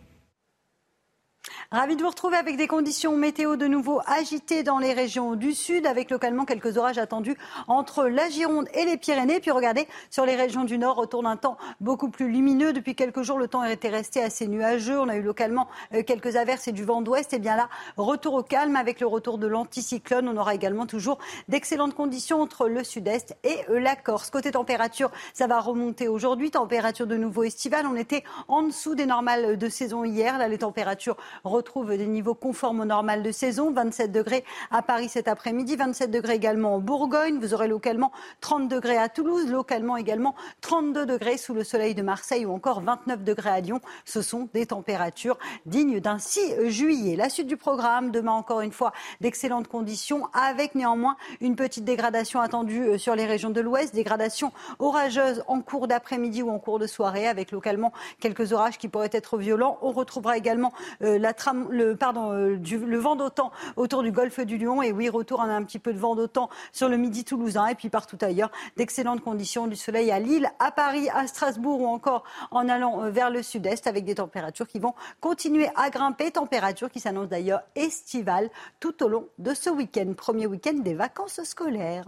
S27: Ravi de vous retrouver avec des conditions météo de nouveau agitées dans les régions du sud, avec localement quelques orages attendus entre la Gironde et les Pyrénées. Puis regardez, sur les régions du nord, autour d'un temps beaucoup plus lumineux. Depuis quelques jours, le temps était resté assez nuageux. On a eu localement euh, quelques averses et du vent d'ouest. Et bien là, retour au calme avec le retour de l'anticyclone. On aura également toujours d'excellentes conditions entre le sud-est et euh, la Corse. Côté température, ça va remonter aujourd'hui. Température de nouveau estivale. On était en dessous des normales de saison hier. Là, les températures retrouve des niveaux conformes au normal de saison. 27 degrés à Paris cet après-midi, 27 degrés également en Bourgogne. Vous aurez localement 30 degrés à Toulouse, localement également 32 degrés sous le soleil de Marseille ou encore 29 degrés à Lyon. Ce sont des températures dignes d'un 6 juillet. La suite du programme, demain encore une fois, d'excellentes conditions avec néanmoins une petite dégradation attendue euh, sur les régions de l'Ouest, dégradation orageuse en cours d'après-midi ou en cours de soirée avec localement quelques orages qui pourraient être violents. On retrouvera également euh, la euh, le vent d'autant autour du golfe du Lion. Et oui, retour on a un petit peu de vent d'autant sur le midi toulousain et puis partout ailleurs. D'excellentes conditions du soleil à Lille, à Paris, à Strasbourg ou encore en allant euh, vers le sud-est avec des températures qui vont continuer à grimper. Températures qui s'annoncent d'ailleurs estivales tout au long de ce week-end. Premier week-end des vacances scolaires.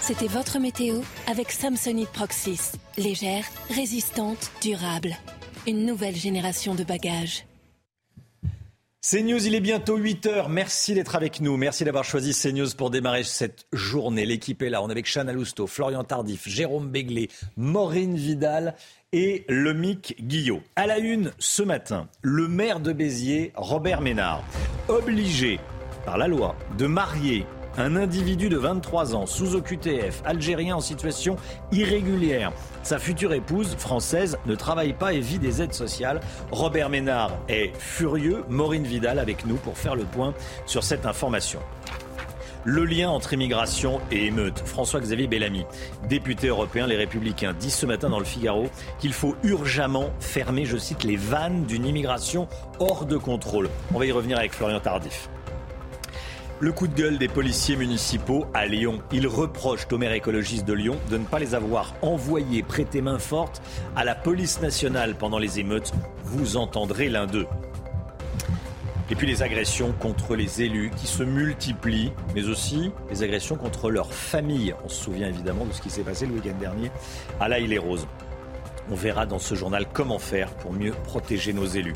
S41: C'était votre météo avec Samsonite Proxys. Légère, résistante, durable une nouvelle génération de bagages.
S1: CNews, il est bientôt 8 heures. Merci d'être avec nous. Merci d'avoir choisi CNews pour démarrer cette journée. L'équipe est là. On est avec Chana Lousteau, Florian Tardif, Jérôme Béglé, Maureen Vidal et Lomic Guillot. À la une ce matin, le maire de Béziers, Robert Ménard, obligé par la loi de marier un individu de 23 ans sous OQTF, algérien en situation irrégulière. Sa future épouse, française, ne travaille pas et vit des aides sociales. Robert Ménard est furieux. Maureen Vidal avec nous pour faire le point sur cette information. Le lien entre immigration et émeute. François-Xavier Bellamy, député européen Les Républicains, dit ce matin dans le Figaro qu'il faut urgemment fermer, je cite, les vannes d'une immigration hors de contrôle. On va y revenir avec Florian Tardif. Le coup de gueule des policiers municipaux à Lyon. Ils reprochent au maire écologiste de Lyon de ne pas les avoir envoyés prêter main forte à la police nationale pendant les émeutes. Vous entendrez l'un d'eux. Et puis les agressions contre les élus qui se multiplient, mais aussi les agressions contre leurs familles. On se souvient évidemment de ce qui s'est passé le week-end dernier à La les roses On verra dans ce journal comment faire pour mieux protéger nos élus.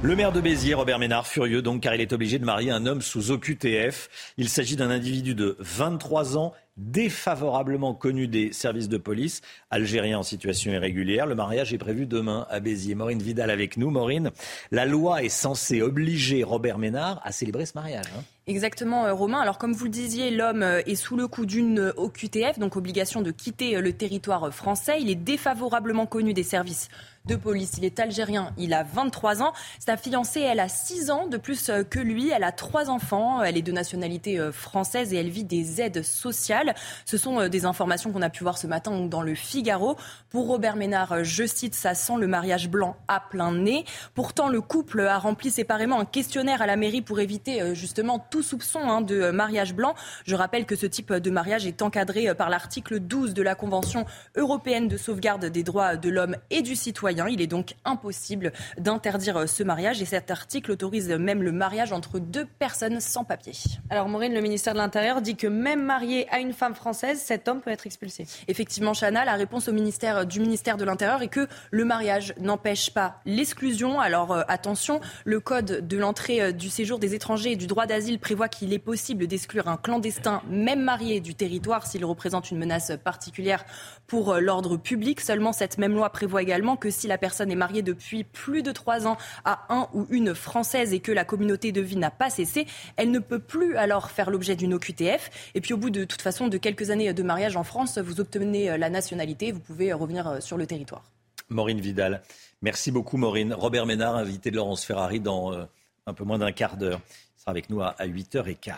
S1: Le maire de Béziers, Robert Ménard, furieux donc car il est obligé de marier un homme sous OQTF. Il s'agit d'un individu de 23 ans défavorablement connu des services de police, algérien en situation irrégulière. Le mariage est prévu demain à Béziers. Maureen Vidal avec nous. Maureen, la loi est censée obliger Robert Ménard à célébrer ce mariage. Hein.
S2: Exactement, euh, Romain. Alors, comme vous le disiez, l'homme euh, est sous le coup d'une OQTF, donc obligation de quitter euh, le territoire français. Il est défavorablement connu des services de police. Il est algérien, il a 23 ans. Sa fiancée, elle a 6 ans de plus que lui. Elle a trois enfants. Elle est de nationalité française et elle vit des aides sociales. Ce sont des informations qu'on a pu voir ce matin dans le Figaro. Pour Robert Ménard, je cite, ça sent le mariage blanc à plein nez. Pourtant, le couple a rempli séparément un questionnaire à la mairie pour éviter justement tout soupçon hein, de mariage blanc. Je rappelle que ce type de mariage est encadré par l'article 12 de la Convention européenne de sauvegarde des droits de l'homme et du citoyen. Il est donc impossible d'interdire ce mariage et cet article autorise même le mariage entre deux personnes sans papier.
S3: Alors Maureen, le ministère de l'Intérieur dit que même marié à une femme française, cet homme peut être expulsé.
S2: Effectivement, Chana, la réponse au ministère, du ministère de l'Intérieur est que le mariage n'empêche pas l'exclusion. Alors euh, attention, le code de l'entrée euh, du séjour des étrangers et du droit d'asile prévoit qu'il est possible d'exclure un clandestin, même marié, du territoire s'il représente une menace particulière pour euh, l'ordre public. Seulement, cette même loi prévoit également que si la personne est mariée depuis plus de trois ans à un ou une Française et que la communauté de vie n'a pas cessé, elle ne peut plus alors faire l'objet d'une OQTF. Et puis au bout de toute façon de quelques années de mariage en France, vous obtenez euh, la nationalité, vous pouvez revenir euh, sur le territoire.
S1: Maureen Vidal. Merci beaucoup Maureen. Robert Ménard, invité de Laurence Ferrari dans un peu moins d'un quart d'heure avec nous à 8h15.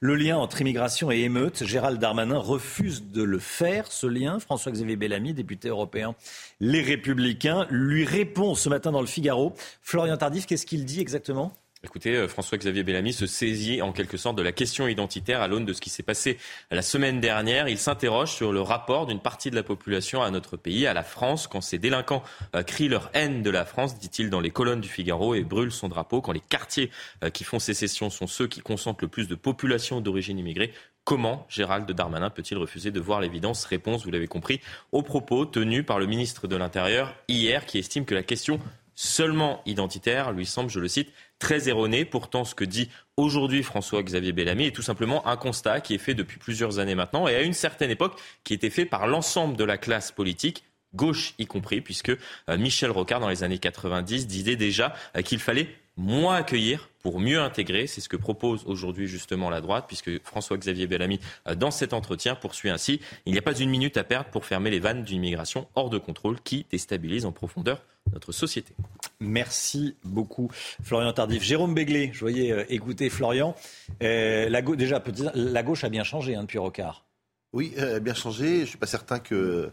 S1: Le lien entre immigration et émeute, Gérald Darmanin refuse de le faire, ce lien. François-Xavier Bellamy, député européen Les Républicains, lui répond ce matin dans le Figaro. Florian Tardif, qu'est-ce qu'il dit exactement?
S4: Écoutez, euh, François-Xavier Bellamy se saisit en quelque sorte de la question identitaire à l'aune de ce qui s'est passé la semaine dernière. Il s'interroge sur le rapport d'une partie de la population à notre pays, à la France, quand ces délinquants euh, crient leur haine de la France, dit-il dans les colonnes du Figaro, et brûlent son drapeau, quand les quartiers euh, qui font sécession sont ceux qui concentrent le plus de population d'origine immigrée. Comment Gérald Darmanin peut-il refuser de voir l'évidence? Réponse, vous l'avez compris, aux propos tenus par le ministre de l'Intérieur hier, qui estime que la question seulement identitaire lui semble, je le cite, très erroné. Pourtant, ce que dit aujourd'hui François-Xavier Bellamy est tout simplement un constat qui est fait depuis plusieurs années maintenant et à une certaine époque qui était fait par l'ensemble de la classe politique gauche y compris, puisque euh, Michel Rocard, dans les années 90, disait déjà euh, qu'il fallait moins accueillir pour mieux intégrer. C'est ce que propose aujourd'hui justement la droite, puisque François-Xavier Bellamy, euh, dans cet entretien, poursuit ainsi Il n'y a pas une minute à perdre pour fermer les vannes d'une immigration hors de contrôle qui déstabilise en profondeur notre société.
S1: Merci beaucoup, Florian Tardif. Jérôme Béglé, je voyais euh, écouter Florian. Euh, la déjà, la gauche a bien changé hein, depuis Rocard.
S53: Oui, elle a bien changé. Je ne suis pas certain que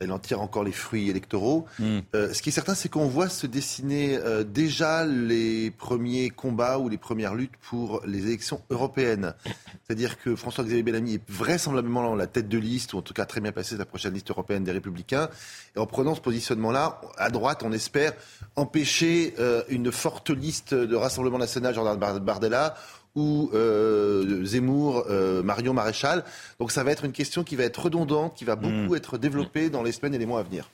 S53: elle en tire encore les fruits électoraux. Hmm. Euh, ce qui est certain, c'est qu'on voit se dessiner euh, déjà les premiers combats ou les premières luttes pour les élections européennes. C'est-à-dire que François-Xavier Bellamy est vraisemblablement la tête de liste, ou en tout cas très bien placé la prochaine liste européenne des Républicains. Et en prenant ce positionnement-là, à droite, on espère empêcher euh, une forte liste de Rassemblement national, Jordan Bardella, ou euh, Zemmour, euh, Marion Maréchal. Donc ça va être une question qui va être redondante, qui va beaucoup hmm. être développée dans les semaines et les mois à venir.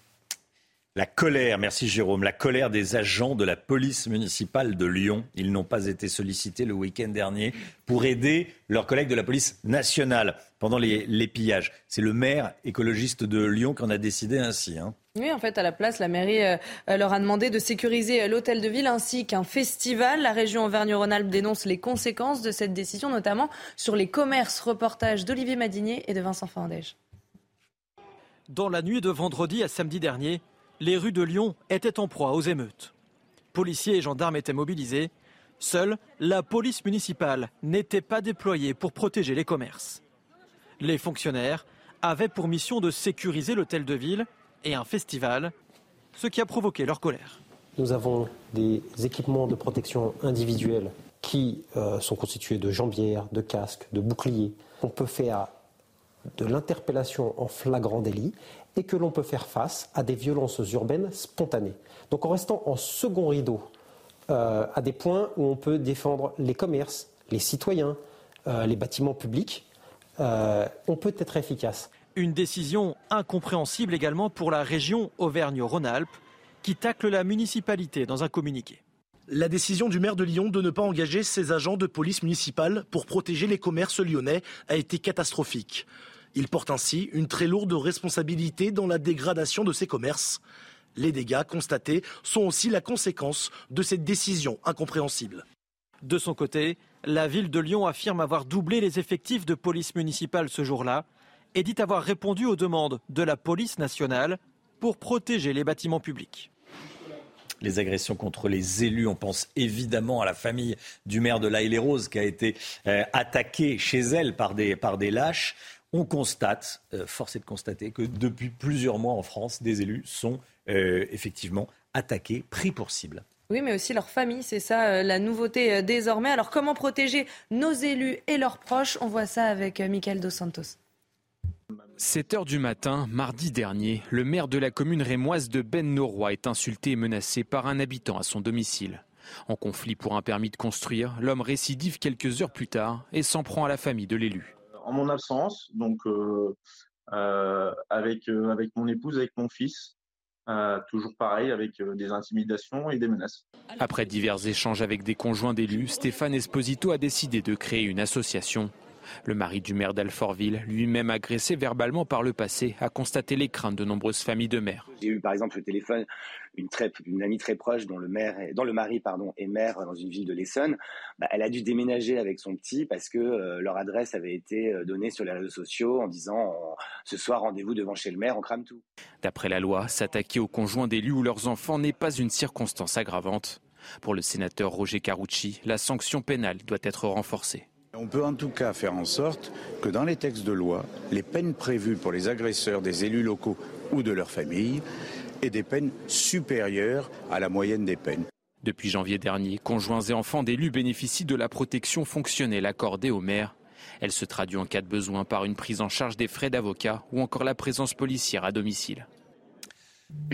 S1: La colère, merci Jérôme, la colère des agents de la police municipale de Lyon. Ils n'ont pas été sollicités le week-end dernier pour aider leurs collègues de la police nationale pendant les, pillages. C'est le maire écologiste de Lyon qui en a décidé ainsi. Hein.
S3: Oui, en fait, à la place, la mairie euh, leur a demandé de sécuriser euh, l'hôtel de ville ainsi qu'un festival. La région Auvergne-Rhône-Alpes dénonce les conséquences de cette décision, notamment sur les commerces. Reportage d'Olivier Madinier et de Vincent Fandège.
S5: Dans la nuit de vendredi à samedi dernier, les rues de Lyon étaient en proie aux émeutes. Policiers et gendarmes étaient mobilisés. Seule la police municipale n'était pas déployée pour protéger les commerces. Les fonctionnaires avaient pour mission de sécuriser l'hôtel de ville et un festival, ce qui a provoqué leur colère.
S6: Nous avons des équipements de protection individuelle qui euh, sont constitués de jambières, de casques, de boucliers. On peut faire de l'interpellation en flagrant délit et que l'on peut faire face à des violences urbaines spontanées. Donc en restant en second rideau euh, à des points où on peut défendre les commerces, les citoyens, euh, les bâtiments publics, on peut être efficace.
S5: Une décision incompréhensible également pour la région Auvergne-Rhône-Alpes qui tacle la municipalité dans un communiqué.
S7: La décision du maire de Lyon de ne pas engager ses agents de police municipale pour protéger les commerces lyonnais a été catastrophique. Il porte ainsi une très lourde responsabilité dans la dégradation de ces commerces. Les dégâts constatés sont aussi la conséquence de cette décision incompréhensible.
S5: De son côté, la ville de Lyon affirme avoir doublé les effectifs de police municipale ce jour-là et dit avoir répondu aux demandes de la police nationale pour protéger les bâtiments publics
S1: les agressions contre les élus. On pense évidemment à la famille du maire de La les roses qui a été euh, attaquée chez elle par des, par des lâches. On constate, euh, force est de constater, que depuis plusieurs mois en France, des élus sont euh, effectivement attaqués, pris pour cible.
S3: Oui, mais aussi leur famille, c'est ça la nouveauté désormais. Alors comment protéger nos élus et leurs proches? On voit ça avec Michael Dos Santos.
S8: 7 heures du matin, mardi dernier, le maire de la commune rémoise de Ben Noroy est insulté et menacé par un habitant à son domicile. En conflit pour un permis de construire, l'homme récidive quelques heures plus tard et s'en prend à la famille de l'élu.
S55: Mon absence, donc euh, euh, avec, euh, avec mon épouse, avec mon fils, toujours pareil, avec des intimidations et des menaces.
S8: Après divers échanges avec des conjoints d'élus, Stéphane Esposito a décidé de créer une association le mari du maire d'Alfortville, lui-même agressé verbalement par le passé, a constaté les craintes de nombreuses familles de maires.
S43: J'ai eu par exemple au téléphone une, très, une amie très proche dont le, maire dont le mari pardon, est maire dans une ville de l'Essonne. Bah, elle a dû déménager avec son petit parce que euh, leur adresse avait été euh, donnée sur les réseaux sociaux en disant ce soir rendez-vous devant chez le maire, on crame tout.
S8: D'après la loi, s'attaquer aux conjoints d'élus ou leurs enfants n'est pas une circonstance aggravante. Pour le sénateur Roger Carucci, la sanction pénale doit être renforcée.
S11: On peut en tout cas faire en sorte que dans les textes de loi, les peines prévues pour les agresseurs des élus locaux ou de leurs familles aient des peines supérieures à la moyenne des peines.
S8: Depuis janvier dernier, conjoints et enfants d'élus bénéficient de la protection fonctionnelle accordée aux maires. Elle se traduit en cas de besoin par une prise en charge des frais d'avocat ou encore la présence policière à domicile.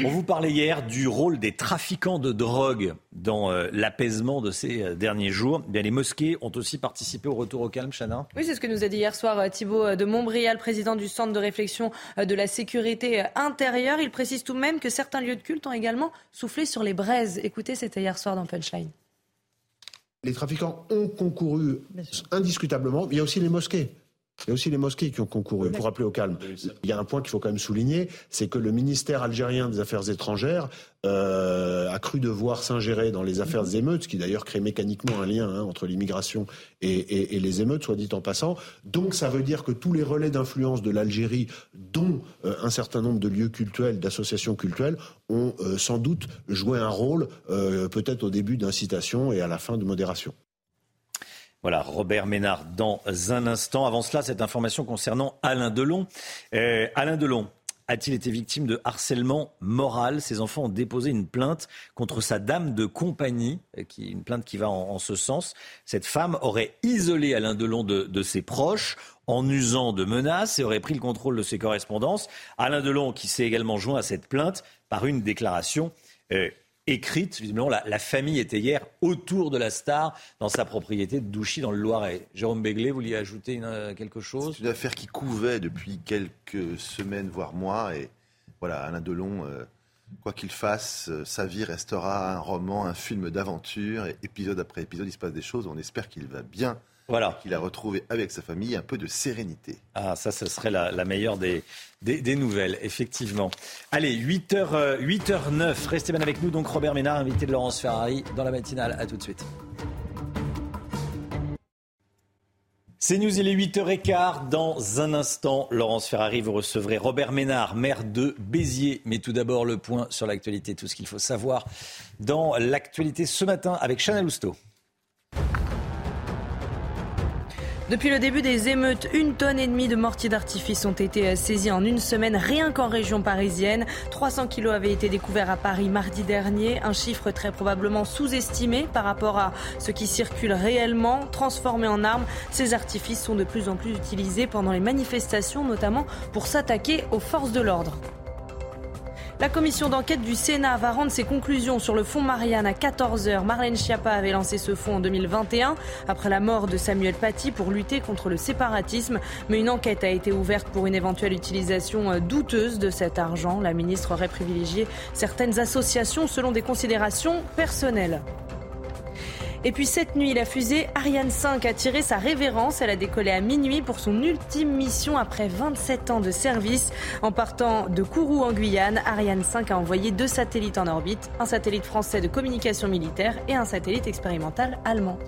S1: On vous parlait hier du rôle des trafiquants de drogue dans euh, l'apaisement de ces euh, derniers jours. Eh bien, les mosquées ont aussi participé au retour au calme, Chana
S3: Oui, c'est ce que nous a dit hier soir euh, Thibault de Montbrial, président du Centre de réflexion de la sécurité intérieure. Il précise tout de même que certains lieux de culte ont également soufflé sur les braises. Écoutez, c'était hier soir dans Punchline.
S12: Les trafiquants ont concouru indiscutablement. Il y a aussi les mosquées. Il y a aussi les mosquées qui ont concouru pour rappeler au calme. Il y a un point qu'il faut quand même souligner, c'est que le ministère algérien des Affaires étrangères euh, a cru devoir s'ingérer dans les affaires des émeutes, ce qui d'ailleurs crée mécaniquement un lien hein, entre l'immigration et, les émeutes, soit dit en passant. Donc ça veut dire que tous les relais d'influence de l'Algérie, dont euh, un certain nombre de lieux cultuels, d'associations culturelles, ont euh, sans doute joué un rôle, peut-être au début d'incitation et à la fin de modération.
S1: Voilà, Robert Ménard dans un instant. Avant cela, cette information concernant Alain Delon. Euh, Alain Delon a-t-il été victime de harcèlement moral? Ses enfants ont déposé une plainte contre sa dame de compagnie, euh, une plainte qui va en, ce sens. Cette femme aurait isolé Alain Delon de, ses proches en usant de menaces et aurait pris le contrôle de ses correspondances. Alain Delon qui s'est également joint à cette plainte par une déclaration euh, écrite. Visiblement, la, famille était hier autour de la star dans sa propriété de Douchy dans le Loiret. Jérôme Béglé, vous vouliez ajouter euh, quelque chose?
S53: C'est une affaire qui couvait depuis quelques semaines, voire mois. Et voilà, Alain Delon, euh, quoi qu'il fasse, euh, sa vie restera un roman, un film d'aventure. Et épisode après épisode, il se passe des choses. On espère qu'il va bien voilà. Qu'il a retrouvé avec sa famille un peu de sérénité.
S1: Ah, ça, ce serait la, meilleure des, des, nouvelles, effectivement. Allez, 8h, 8h09, restez bien avec nous. Donc, Robert Ménard, invité de Laurence Ferrari dans la matinale. À tout de suite. C'est News, il est 8h15. Dans un instant, Laurence Ferrari, vous recevrez Robert Ménard, maire de Béziers. Mais tout d'abord, le point sur l'actualité, tout ce qu'il faut savoir dans l'actualité ce matin avec Chanel Lousteau.
S3: Depuis le début des émeutes, une tonne et demie de mortiers d'artifice ont été saisis en une semaine, rien qu'en région parisienne. 300 kilos avaient été découverts à Paris mardi dernier, un chiffre très probablement sous-estimé par rapport à ce qui circule réellement. Transformés en armes, ces artifices sont de plus en plus utilisés pendant les manifestations, notamment pour s'attaquer aux forces de l'ordre. La commission d'enquête du Sénat va rendre ses conclusions sur le fonds Marianne à 14h. Marlène Schiappa avait lancé ce fonds en 2021 après la mort de Samuel Paty pour lutter contre le séparatisme. Mais une enquête a été ouverte pour une éventuelle utilisation euh, douteuse de cet argent. La ministre aurait privilégié certaines associations selon des considérations personnelles. Et puis cette nuit, la fusée Ariane 5 a tiré sa révérence. Elle a décollé à minuit pour son ultime mission après 27 ans de service. En partant de Kourou en Guyane, Ariane 5 a envoyé deux satellites en orbite, un satellite français de communication militaire et un satellite expérimental allemand.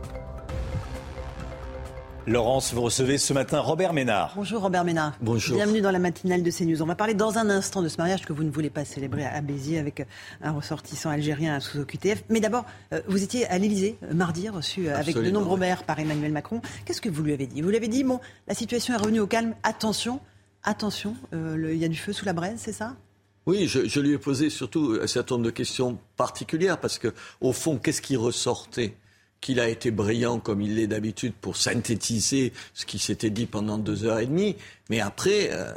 S1: Laurence, vous recevez ce matin Robert Ménard.
S56: Bonjour Robert Ménard.
S1: Bonjour.
S56: Bienvenue dans la matinale de CNews. On va parler dans un instant de ce mariage que vous ne voulez pas célébrer à Béziers avec un ressortissant algérien sous OQTF. Mais d'abord, euh, vous étiez à l'Élysée euh, mardi, reçu euh, avec de nombreux maires par Emmanuel Macron. Qu'est-ce que vous lui avez dit? Vous lui avez dit, bon, la situation est revenue au calme, attention, attention, euh, il y a du feu sous la braise, c'est ça?
S57: Oui, je, je lui ai posé surtout un certain nombre de questions particulières parce que, au fond, qu'est-ce qui ressortait? Qu'il a été brillant comme il l'est d'habitude pour synthétiser ce qui s'était dit pendant deux heures et demie, mais après, euh,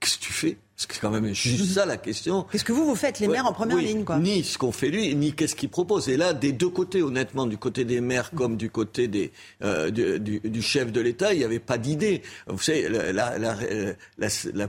S57: qu'est-ce que tu fais? C'est quand même juste ça la question.
S56: Qu'est-ce que vous, vous faites, les
S57: Ouais,
S56: maires en première
S57: oui,
S56: ligne, quoi
S57: Ni ce qu'on fait lui, ni qu'est-ce qu'il propose. Et là, des deux côtés, honnêtement, du côté des maires comme du côté des, euh, du, du- du chef de l'État, il n'y avait pas d'idée. Vous savez, la- la- la-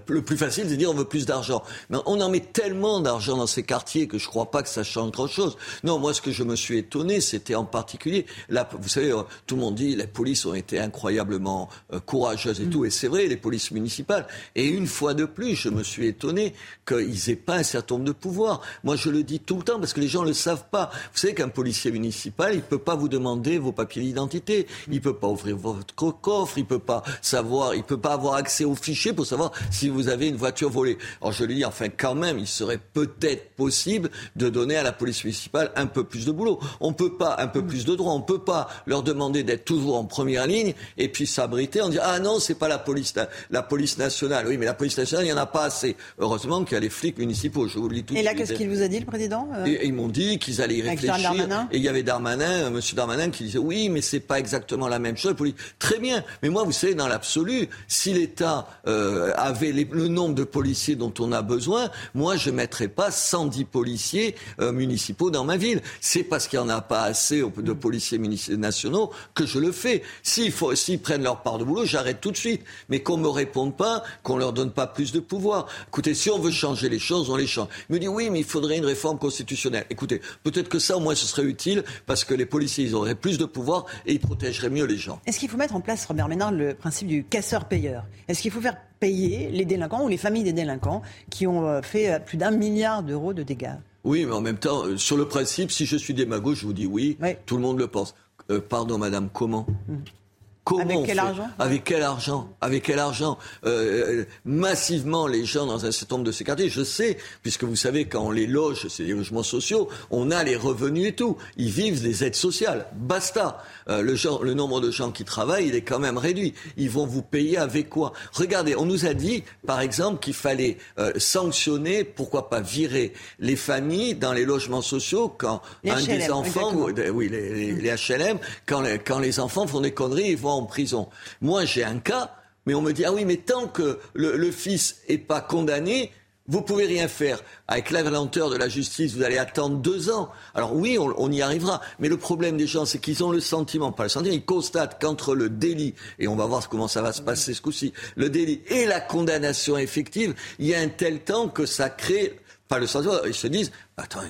S57: le plus facile, c'est de dire on veut plus d'argent. Mais on en met tellement d'argent dans ces quartiers que je ne crois pas que ça change grand-chose. Non, moi, ce que je me suis étonné, c'était en particulier, là, vous savez, euh, tout le monde dit les polices ont été incroyablement euh, courageuses et tout, et c'est vrai, les polices municipales. Et une fois de plus, je me suis étonné qu'ils aient pas un certain nombre de pouvoirs. Moi, je le dis tout le temps parce que les gens ne le savent pas. Vous savez qu'un policier municipal, il peut pas vous demander vos papiers d'identité. Il peut pas ouvrir votre co- coffre. Il peut pas savoir, il peut pas avoir accès aux fichiers pour savoir si vous avez une voiture volée. Alors, je lui dis, enfin, quand même, il serait peut-être possible de donner à la police municipale un peu plus de boulot. On peut pas un peu plus de droits. On peut pas leur demander d'être toujours en première ligne et puis s'abriter en disant, ah non, c'est pas la police, la police nationale. Oui, mais la police nationale, il y en a pas assez. Heureusement qu'il y a les flics municipaux. Je vous le dis tout
S56: Et là, qu'est-ce qu'il vous a dit, le président euh
S57: Et, et ils m'ont dit qu'ils allaient y réfléchir. Et il y avait Darmanin, euh, Monsieur Darmanin, qui disait oui, mais c'est pas exactement la même chose. Très bien. Mais moi, vous savez, dans l'absolu, si l'État euh, avait les- le nombre de policiers dont on a besoin, moi, je mettrais pas 110 policiers euh, municipaux dans ma ville. C'est parce qu'il y en a pas assez de policiers munici- nationaux que je le fais. S'ils prennent leur part de boulot, j'arrête tout de suite. Mais qu'on me réponde pas, qu'on leur donne pas plus de pouvoir. Écoutez, si on veut changer les choses, on les change. Il me dit oui, mais il faudrait une réforme constitutionnelle. Écoutez, peut-être que ça, au moins, ce serait utile parce que les policiers, ils auraient plus de pouvoir et ils protégeraient mieux les gens.
S56: Est-ce qu'il faut mettre en place, Robert Ménard, le principe du casseur-payeur? Est-ce qu'il faut faire payer les délinquants ou les familles des délinquants qui ont euh, fait euh, plus d'un milliard d'euros de dégâts?
S57: Oui, mais en même temps, euh, sur le principe, si je suis démago, je vous dis oui. Tout le monde le pense. Euh, pardon, madame, comment? Comment
S56: Avec quel argent
S57: Avec quel argent Avec quel argent Euh, Massivement, les gens dans un certain nombre de ces quartiers, je sais, puisque vous savez, quand on les loge, c'est des logements sociaux, on a les revenus et tout. Ils vivent des aides sociales. Basta. Euh, le, genre, le nombre de gens qui travaillent, il est quand même réduit. Ils vont vous payer avec quoi Regardez, on nous a dit, par exemple, qu'il fallait euh, sanctionner, pourquoi pas virer les familles dans les logements sociaux quand
S56: Les
S57: un
S56: HLM,
S57: des enfants,
S56: exactement.
S57: oui, les, les- les HLM, quand les, quand les enfants font des conneries, ils vont prison. Moi, j'ai un cas, mais on me dit, ah oui, mais tant que le, fils est pas condamné, vous pouvez rien faire. Avec la lenteur de la justice, vous allez attendre deux ans. Alors oui, on, on y arrivera. Mais le problème des gens, c'est qu'ils ont le sentiment, pas le sentiment, ils constatent qu'entre le délit, et on va voir comment ça va se passer ce coup-ci, le délit et la condamnation effective, il y a un tel temps que ça crée, pas le sentiment, ils se disent, attends,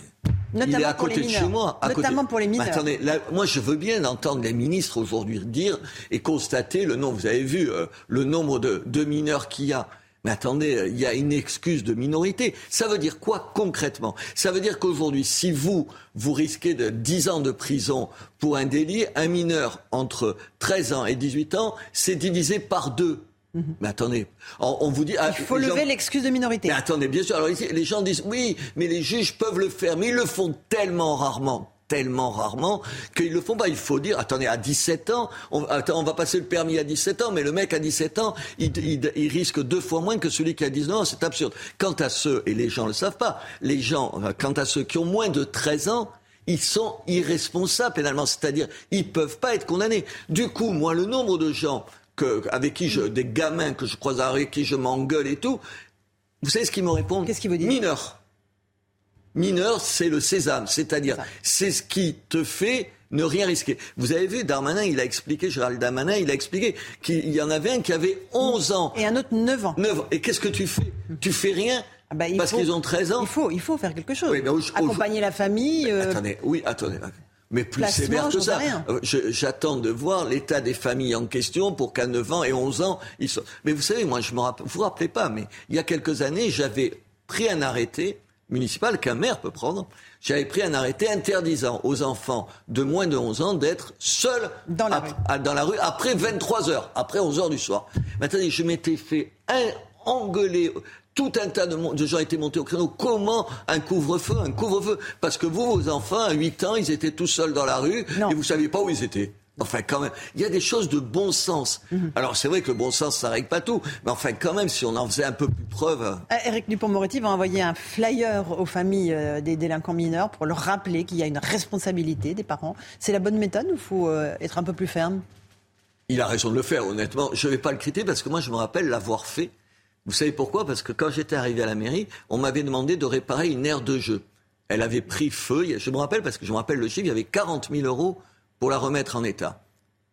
S57: il est à côté de chez moi. à côté.
S56: Notamment pour les
S57: Mais
S56: mineurs.
S57: attendez, là, moi, je veux bien entendre les ministres aujourd'hui dire et constater le nombre. Vous avez vu euh, le nombre de, de mineurs qu'il y a. Mais attendez, euh, il y a une excuse de minorité. Ça veut dire quoi concrètement? Ça veut dire qu'aujourd'hui, si vous, vous risquez de 10 ans de prison pour un délit, un mineur entre 13 ans et 18 ans, c'est divisé par deux. Mais attendez, on, on vous dit... ah,
S56: Mhm. Il faut
S57: gens-
S56: lever l'excuse de minorité.
S57: mais attendez, bien sûr. Alors ici, les gens disent oui, mais les juges peuvent le faire, mais ils le font tellement rarement, tellement rarement qu'ils le font pas. Il faut dire, attendez, à 17 ans, on, attends, on va passer le permis à 17 ans, mais le mec à 17 ans, il, il- il risque deux fois moins que celui qui a 19 ans. C'est absurde. Quant à ceux, et les gens le savent pas, les gens, euh, quant à ceux qui ont moins de 13 ans, ils sont irresponsables pénalement, c'est-à-dire ils peuvent pas être condamnés. Du coup, moi, le nombre de gens que, avec qui je, des gamins que je croise avec qui je m'engueule et tout, vous savez ce qu'ils me répondent? Qu'est-ce
S56: qu'ils vous disent?
S57: Mineur. Mineur, c'est le sésame, c'est-à-dire c'est ce qui te fait ne rien risquer. Vous avez vu, Darmanin, il a expliqué, Gérald Darmanin, il a expliqué qu'il y en avait un qui avait 11 ans.
S56: Et un autre 9 ans.
S57: 9 ans. Et qu'est-ce que tu fais? Tu fais rien
S56: il
S57: parce
S56: faut-
S57: qu'ils ont 13 ans?
S56: Il faut, il faut faire quelque chose.
S57: Oui, mais
S56: Accompagner la famille. euh,
S57: Attendez, oui, attendez. Mais plus sévère que ça. Euh, J'attends de voir l'état des familles en question pour qu'à 9 ans et 11 ans, ils soient... Mais vous savez, moi, je me rappelle, vous vous rappelez pas, mais il y a quelques années, j'avais pris un arrêté municipal qu'un maire peut prendre. J'avais pris un arrêté interdisant aux enfants de moins de 11 ans d'être seuls dans la, rue. dans la rue après 23 heures, après 11 heures du soir. Mais attendez, je m'étais fait un, engueuler. Tout un tas de, gens étaient montés au créneau. Comment un couvre-feu Un couvre-feu? Parce que vous, vos enfants, à 8 ans, ils étaient tout seuls dans la rue et vous saviez pas où ils étaient. Enfin, quand même, il y a des choses de bon sens. Alors, c'est vrai que le bon sens, ça règle pas tout. Mais enfin, quand même, si on en faisait un peu plus preuve.
S56: Euh, Éric Dupont-Moretti va envoyer un flyer aux familles euh, des délinquants mineurs pour leur rappeler qu'il y a une responsabilité des parents. C'est la bonne méthode ou il faut euh, être un peu plus ferme?
S57: Il a raison de le faire, honnêtement. Je ne vais pas le critiquer parce que moi, je me rappelle l'avoir fait. Vous savez pourquoi? Parce que quand j'étais arrivé à la mairie, on m'avait demandé de réparer une aire de jeu. Elle avait pris feu. Je me rappelle parce que je me rappelle le chiffre, il y avait 40 000 euros pour la remettre en état.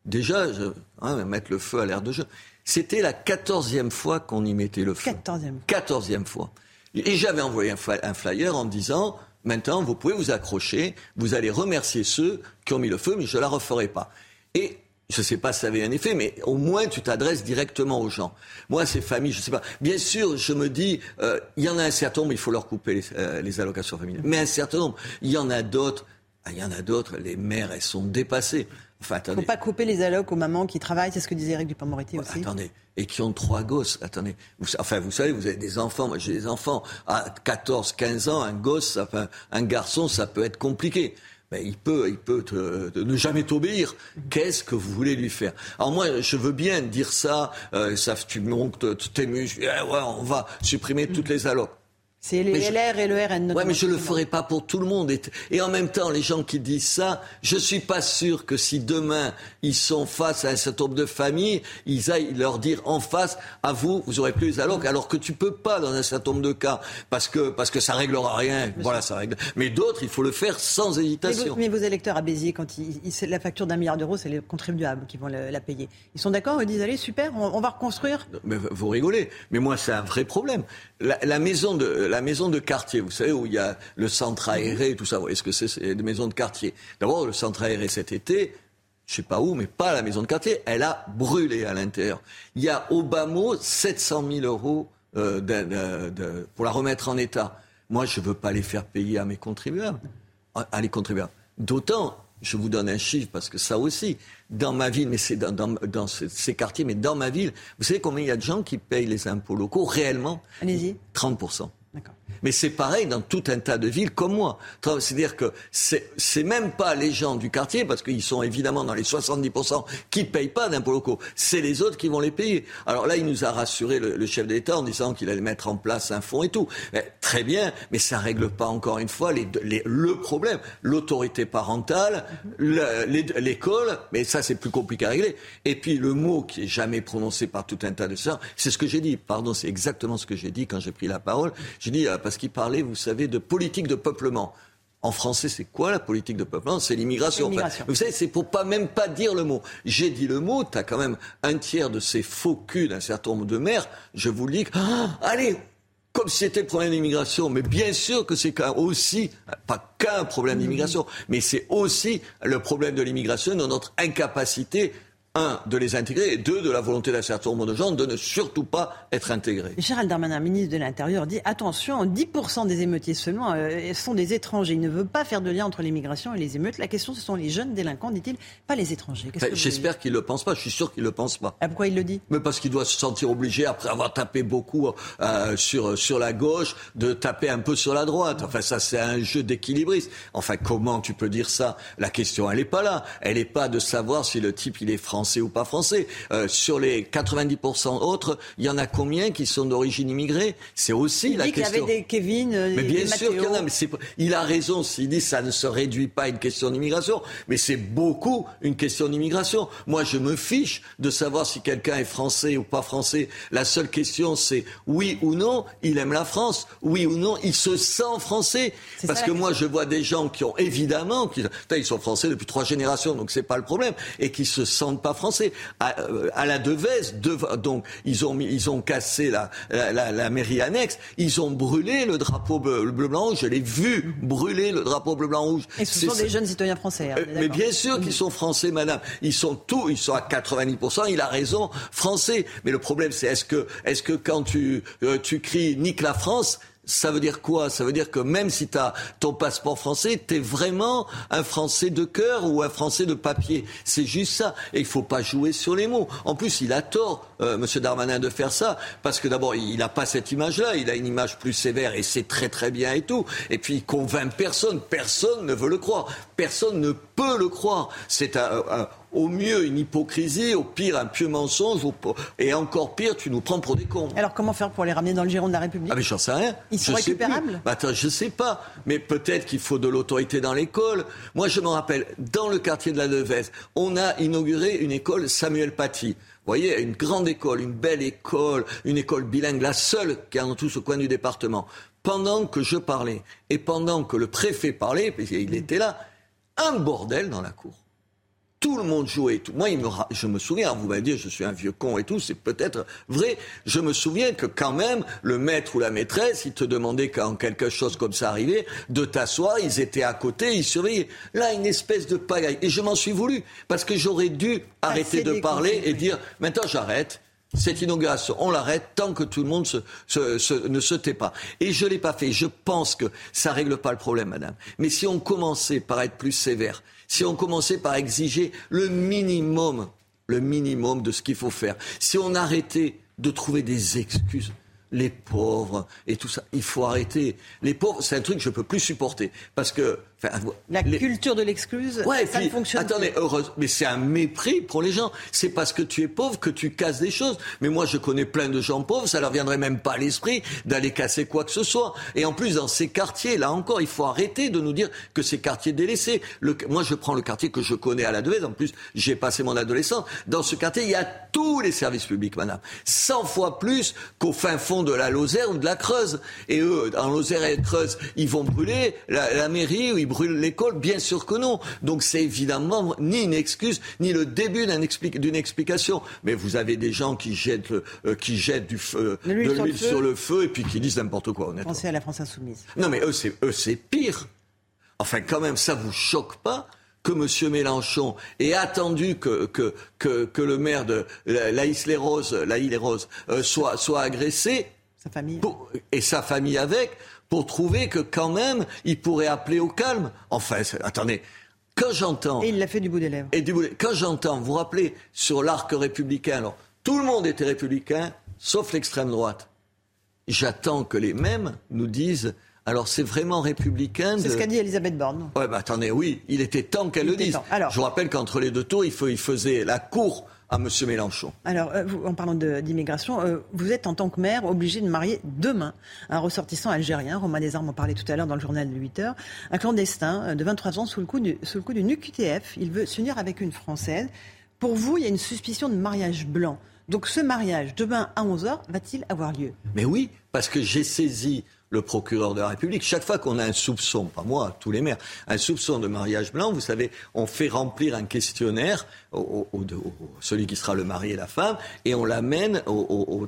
S57: Déjà, je, hein, mettre le feu à l'aire de jeu. C'était la quatorzième fois qu'on y mettait le feu.
S56: Quatorzième.
S57: Quatorzième fois. Et j'avais envoyé un, fly- un flyer en disant, maintenant, vous pouvez vous accrocher, vous allez remercier ceux qui ont mis le feu, mais je ne la referai pas. Et je ne sais pas si ça avait un effet, mais au moins tu t'adresses directement aux gens. Moi, ces familles, je ne sais pas. Bien sûr, je me dis, euh, il y en a un certain nombre, il faut leur couper les, euh, les allocations familiales. Mais un certain nombre, il y en a d'autres, ah, il y en a d'autres, les mères, elles sont dépassées. Enfin,
S56: Il ne faut pas couper les allocs aux mamans qui travaillent, c'est ce que disait Éric Dupond-Moretti aussi.
S57: Attendez, et qui ont trois gosses. Attendez, vous, enfin, vous savez, vous avez des enfants. Moi, j'ai des enfants à 14, 15 ans. Un gosse, ça un garçon, ça peut être compliqué. Mais il peut, il peut te- ne jamais t'obéir. Qu'est-ce que vous voulez lui faire? Alors moi, je veux bien dire ça. euh, ça tu montes, je dis, Ah ouais, on va supprimer toutes les allocs.
S56: C'est les
S57: Mais je-
S56: LR et le RN.
S57: Ouais,
S56: notamment.
S57: mais je le ferai pas pour tout le monde. Et, et en même temps, les gens qui disent ça, je suis pas sûr que si demain ils sont face à un certain nombre de familles, ils aillent leur dire en face, à vous, vous aurez plus les allocs, alors que tu peux pas dans un certain nombre de cas, parce que parce que ça réglera rien. Voilà, ça règle. Mais d'autres, il faut le faire sans
S56: Mais,
S57: hésitation.
S56: vos, mais vos électeurs à Béziers, quand ils, ils- la facture d'un milliard d'euros, c'est les contribuables qui vont le- la payer. Ils sont d'accord Ils disent allez, super, on, on va reconstruire
S57: Mais vous rigolez. Mais moi, c'est un vrai problème. La, la maison de la maison de quartier, vous savez où il y a le centre aéré, et tout ça. Vous voyez ce que c'est C'est des maisons de quartier? D'abord, le centre aéré cet été, je sais pas où, mais pas la maison de quartier, elle a brûlé à l'intérieur. Il y a au bas mot 700 000 euros euh, de- de- de- pour la remettre en état. Moi, je veux pas les faire payer à mes contribuables, à à les contribuables. D'autant, je vous donne un chiffre parce que ça aussi, dans ma ville, mais c'est dans, dans, dans ce- ces quartiers, mais dans ma ville, vous savez combien il y a de gens qui payent les impôts locaux réellement?
S56: Allez-y.
S57: 30%. Né, Legal. Mais c'est pareil dans tout un tas de villes comme moi. C'est-à-dire que c'est même pas les gens du quartier, parce qu'ils sont évidemment dans les 70% qui payent pas d'impôts locaux. C'est les autres qui vont les payer. Alors là, il nous a rassuré le, le chef d'État en disant qu'il allait mettre en place un fonds et tout. Très bien, mais ça règle pas encore une fois le problème. L'autorité parentale, l'école, mais ça c'est plus compliqué à régler. Et puis le mot qui est jamais prononcé par tout un tas de ça, c'est ce que j'ai dit. Pardon, c'est exactement ce que j'ai dit quand j'ai pris la parole. J'ai dit euh, parce qu'il parlait, vous savez, de politique de peuplement. En français, c'est quoi la politique de peuplement? C'est l'immigration. Enfin, vous savez, c'est pour pas même pas dire le mot. J'ai dit le mot, t'as quand même un tiers de ces faux culs d'un certain nombre de maires. Je vous le dis, Ah, allez, comme si c'était le problème d'immigration. Mais bien sûr que c'est qu'un- aussi, pas qu'un problème d'immigration, mais c'est aussi le problème de l'immigration, de notre incapacité un, de les intégrer, et deux, de la volonté d'un certain nombre de gens de ne surtout pas être intégrés.
S56: Gérald Darmanin, ministre de l'Intérieur, dit attention, 10% des émeutiers seulement euh, sont des étrangers. Il ne veut pas faire de lien entre l'immigration et les émeutes. La question, ce sont les jeunes délinquants, dit-il, pas les étrangers.
S57: Ben, j'espère qu'il ne le pense pas. Je suis sûr qu'il ne le pense pas.
S56: Ah, pourquoi il le dit
S57: Mais parce qu'il doit se sentir obligé, après avoir tapé beaucoup euh, sur, sur la gauche, de taper un peu sur la droite. Enfin, ça, c'est un jeu d'équilibriste. Enfin, comment tu peux dire ça? La question, elle n'est pas là. Elle n'est pas de savoir si le type, il est français ou pas français. Euh, sur les 90% autres, il y en a combien qui sont d'origine immigrée? C'est aussi
S56: il
S57: la
S56: dit
S57: question.
S56: Il y avait des Kevin, euh,
S57: mais bien
S56: des
S57: sûr qu'il y en a. Mais il a raison s'il dit que ça ne se réduit pas à une question d'immigration. Mais c'est beaucoup une question d'immigration. Moi, je me fiche de savoir si quelqu'un est français ou pas français. La seule question, c'est oui ou non, il aime la France. Oui ou non, il se sent français. Parce
S56: ça,
S57: que moi, je vois des gens qui ont évidemment, qui, ils sont français depuis trois générations, donc c'est pas le problème, et qui se sentent pas français. À, euh, à la Devèze, de- donc ils ont ils ont cassé la, la, la- la mairie annexe, ils ont brûlé le drapeau bleu, le bleu blanc rouge. Je l'ai vu brûler le drapeau bleu blanc rouge.
S56: Et ce sont des jeunes citoyens français. hein,
S57: Euh,
S56: est
S57: mais bien sûr qu'ils sont français, madame. Ils sont tous, ils sont à 90%, il a raison, français. Mais le problème, c'est est-ce que, est-ce que quand tu, euh, tu cries nique la France, ça veut dire quoi? Ça veut dire que même si tu as ton passeport français, tu es vraiment un Français de cœur ou un Français de papier. C'est juste ça. Et il faut pas jouer sur les mots. En plus, il a tort, euh, Monsieur Darmanin, de faire ça. Parce que d'abord, il n'a pas cette image-là. Il a une image plus sévère et c'est très très bien et tout. Et puis, il convainc personne. Personne ne veut le croire. Personne ne peut le croire. C'est un- un- au mieux une hypocrisie, au pire un pieux mensonge, et encore pire, tu nous prends pour des cons.
S56: Alors comment faire pour les ramener dans le giron de la République?
S57: Ah mais j'en sais rien.
S56: Ils sont
S57: Je sais plus.
S56: récupérables?
S57: Bah, attends, je sais pas. Mais peut-être qu'il faut de l'autorité dans l'école. Moi, je me rappelle, dans le quartier de la Devèze, on a inauguré une école Samuel Paty. Vous voyez, une grande école, une belle école, une école bilingue, la seule qui est en tout ce coin du département. Pendant que je parlais et pendant que le préfet parlait, parce qu'il était là, un bordel dans la cour. Tout le monde jouait. et Tout. Moi, il me ra- je me souviens, vous m'allez dire, je suis un vieux con et tout, c'est peut-être vrai. Je me souviens que quand même, le maître ou la maîtresse, ils te demandaient quand quelque chose comme ça arrivait, de t'asseoir, ils étaient à côté, ils surveillaient. Là, une espèce de pagaille. Et je m'en suis voulu, parce que j'aurais dû arrêter de parler et dire, maintenant j'arrête. Cette inauguration, on l'arrête tant que tout le monde se, se- se- ne se tait pas. Et je l'ai pas fait. Je pense que ça règle pas le problème, madame. Mais si on commençait par être plus sévère, si on commençait par exiger le minimum, le minimum de ce qu'il faut faire, si on arrêtait de trouver des excuses, les pauvres et tout ça, il faut arrêter. Les pauvres, c'est un truc que je peux plus supporter parce que enfin,
S56: La
S57: les-
S56: culture de l'excuse,
S57: Ouais,
S56: ça
S57: puis,
S56: ne fonctionne
S57: attendez,
S56: plus.
S57: heureuse, mais c'est un mépris pour les gens. C'est parce que tu es pauvre que tu casses des choses. Mais moi, je connais plein de gens pauvres, ça leur viendrait même pas à l'esprit d'aller casser quoi que ce soit. Et en plus, dans ces quartiers, là encore, il faut arrêter de nous dire que ces quartiers délaissés. Le, moi, je prends le quartier que je connais à la Devèze. En plus, j'ai passé mon adolescence. Dans ce quartier, il y a tous les services publics, madame. 100 fois plus qu'au fin fond de la Lozère ou de la Creuse. Et eux, en Lozère et Creuse, ils vont brûler la, la mairie ou ils brûlent l'école. Bien sûr que non. Donc c'est évidemment ni une excuse, ni le début expli- d'une explication. Mais vous avez des gens qui jettent, le- euh, qui jettent du feu,
S56: De l'huile sur le feu.
S57: sur le feu et puis qui disent n'importe quoi, honnêtement.
S56: Pensez à la France insoumise.
S57: Non, mais eux, c'est, eux, c'est pire. Enfin, quand même, ça vous choque pas que M. Mélenchon ait attendu que, que, que, que le maire de la- Laïs-les-Roses, Laïs-les-Roses, euh, soit, soit agressé
S56: Sa famille.
S57: pour- et sa famille avec, pour trouver que quand même, il pourrait appeler au calme. Enfin, attendez, quand j'entends...
S56: Et il l'a fait du bout des lèvres.
S57: Et du bout des- quand j'entends, vous vous rappelez, sur l'arc républicain, alors, tout le monde était républicain, sauf l'extrême droite. J'attends que les mêmes nous disent, alors c'est vraiment républicain
S56: C'est
S57: de...
S56: ce qu'a dit Elisabeth Borne.
S57: Ouais, bah attendez, oui, il était temps qu'elle le dise.
S56: Alors-
S57: Je vous rappelle qu'entre les deux tours, il, faut- il faisait la cour à M. Mélenchon.
S56: Alors, euh, vous- en parlant d'immigration, euh, vous êtes en tant que maire obligé de marier demain un ressortissant algérien. Romain Desarmes en parlait tout à l'heure dans le journal de 8 heures. Un clandestin euh, de 23 ans sous le coup du, sous le coup d'une UQTF. Il veut s'unir avec une Française. Pour vous, il y a une suspicion de mariage blanc. Donc ce mariage, demain à 11h, va-t-il avoir lieu?
S57: Mais oui, parce que j'ai saisi le procureur de la République. Chaque fois qu'on a un soupçon, pas moi, tous les maires, un soupçon de mariage blanc, vous savez, on fait remplir un questionnaire au, au- au- au- celui qui sera le mari et la femme, et on l'amène au,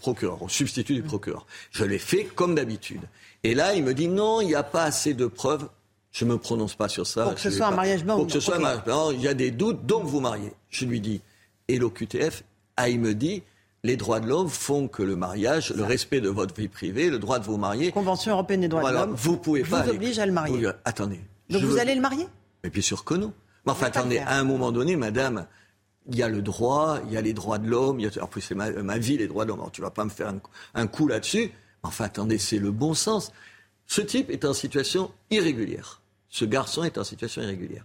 S57: procureur, au substitut du procureur. Je l'ai fait comme d'habitude. Et là, il me dit non, il n'y a pas assez de preuves. Je ne me prononce pas sur ça.
S56: Pour que ce soit un
S57: pas-
S56: mariage blanc
S57: Pour
S56: ou
S57: que ce soit un mariage blanc, il y a des doutes, donc vous mariez. Je lui dis, et l'OQTF, ah, il me dit, les droits de l'homme font que le mariage, le respect de votre vie privée, le droit de vous marier.
S56: Convention européenne des droits
S57: Voilà,
S56: de l'homme.
S57: vous pouvez pas.
S56: Vous oblige à le marier.
S57: vous- attendez.
S56: Donc vous
S57: veux-
S56: allez le marier?
S57: Mais bien sûr que non. Mais enfin, attendez, à un moment donné, madame, il y a le droit, il y a les droits de l'homme, a- en plus c'est ma, ma vie, les droits de l'homme. Alors tu vas pas me faire un, un coup là-dessus. Enfin, attendez, c'est le bon sens. Ce type est en situation irrégulière. Ce garçon est en situation irrégulière.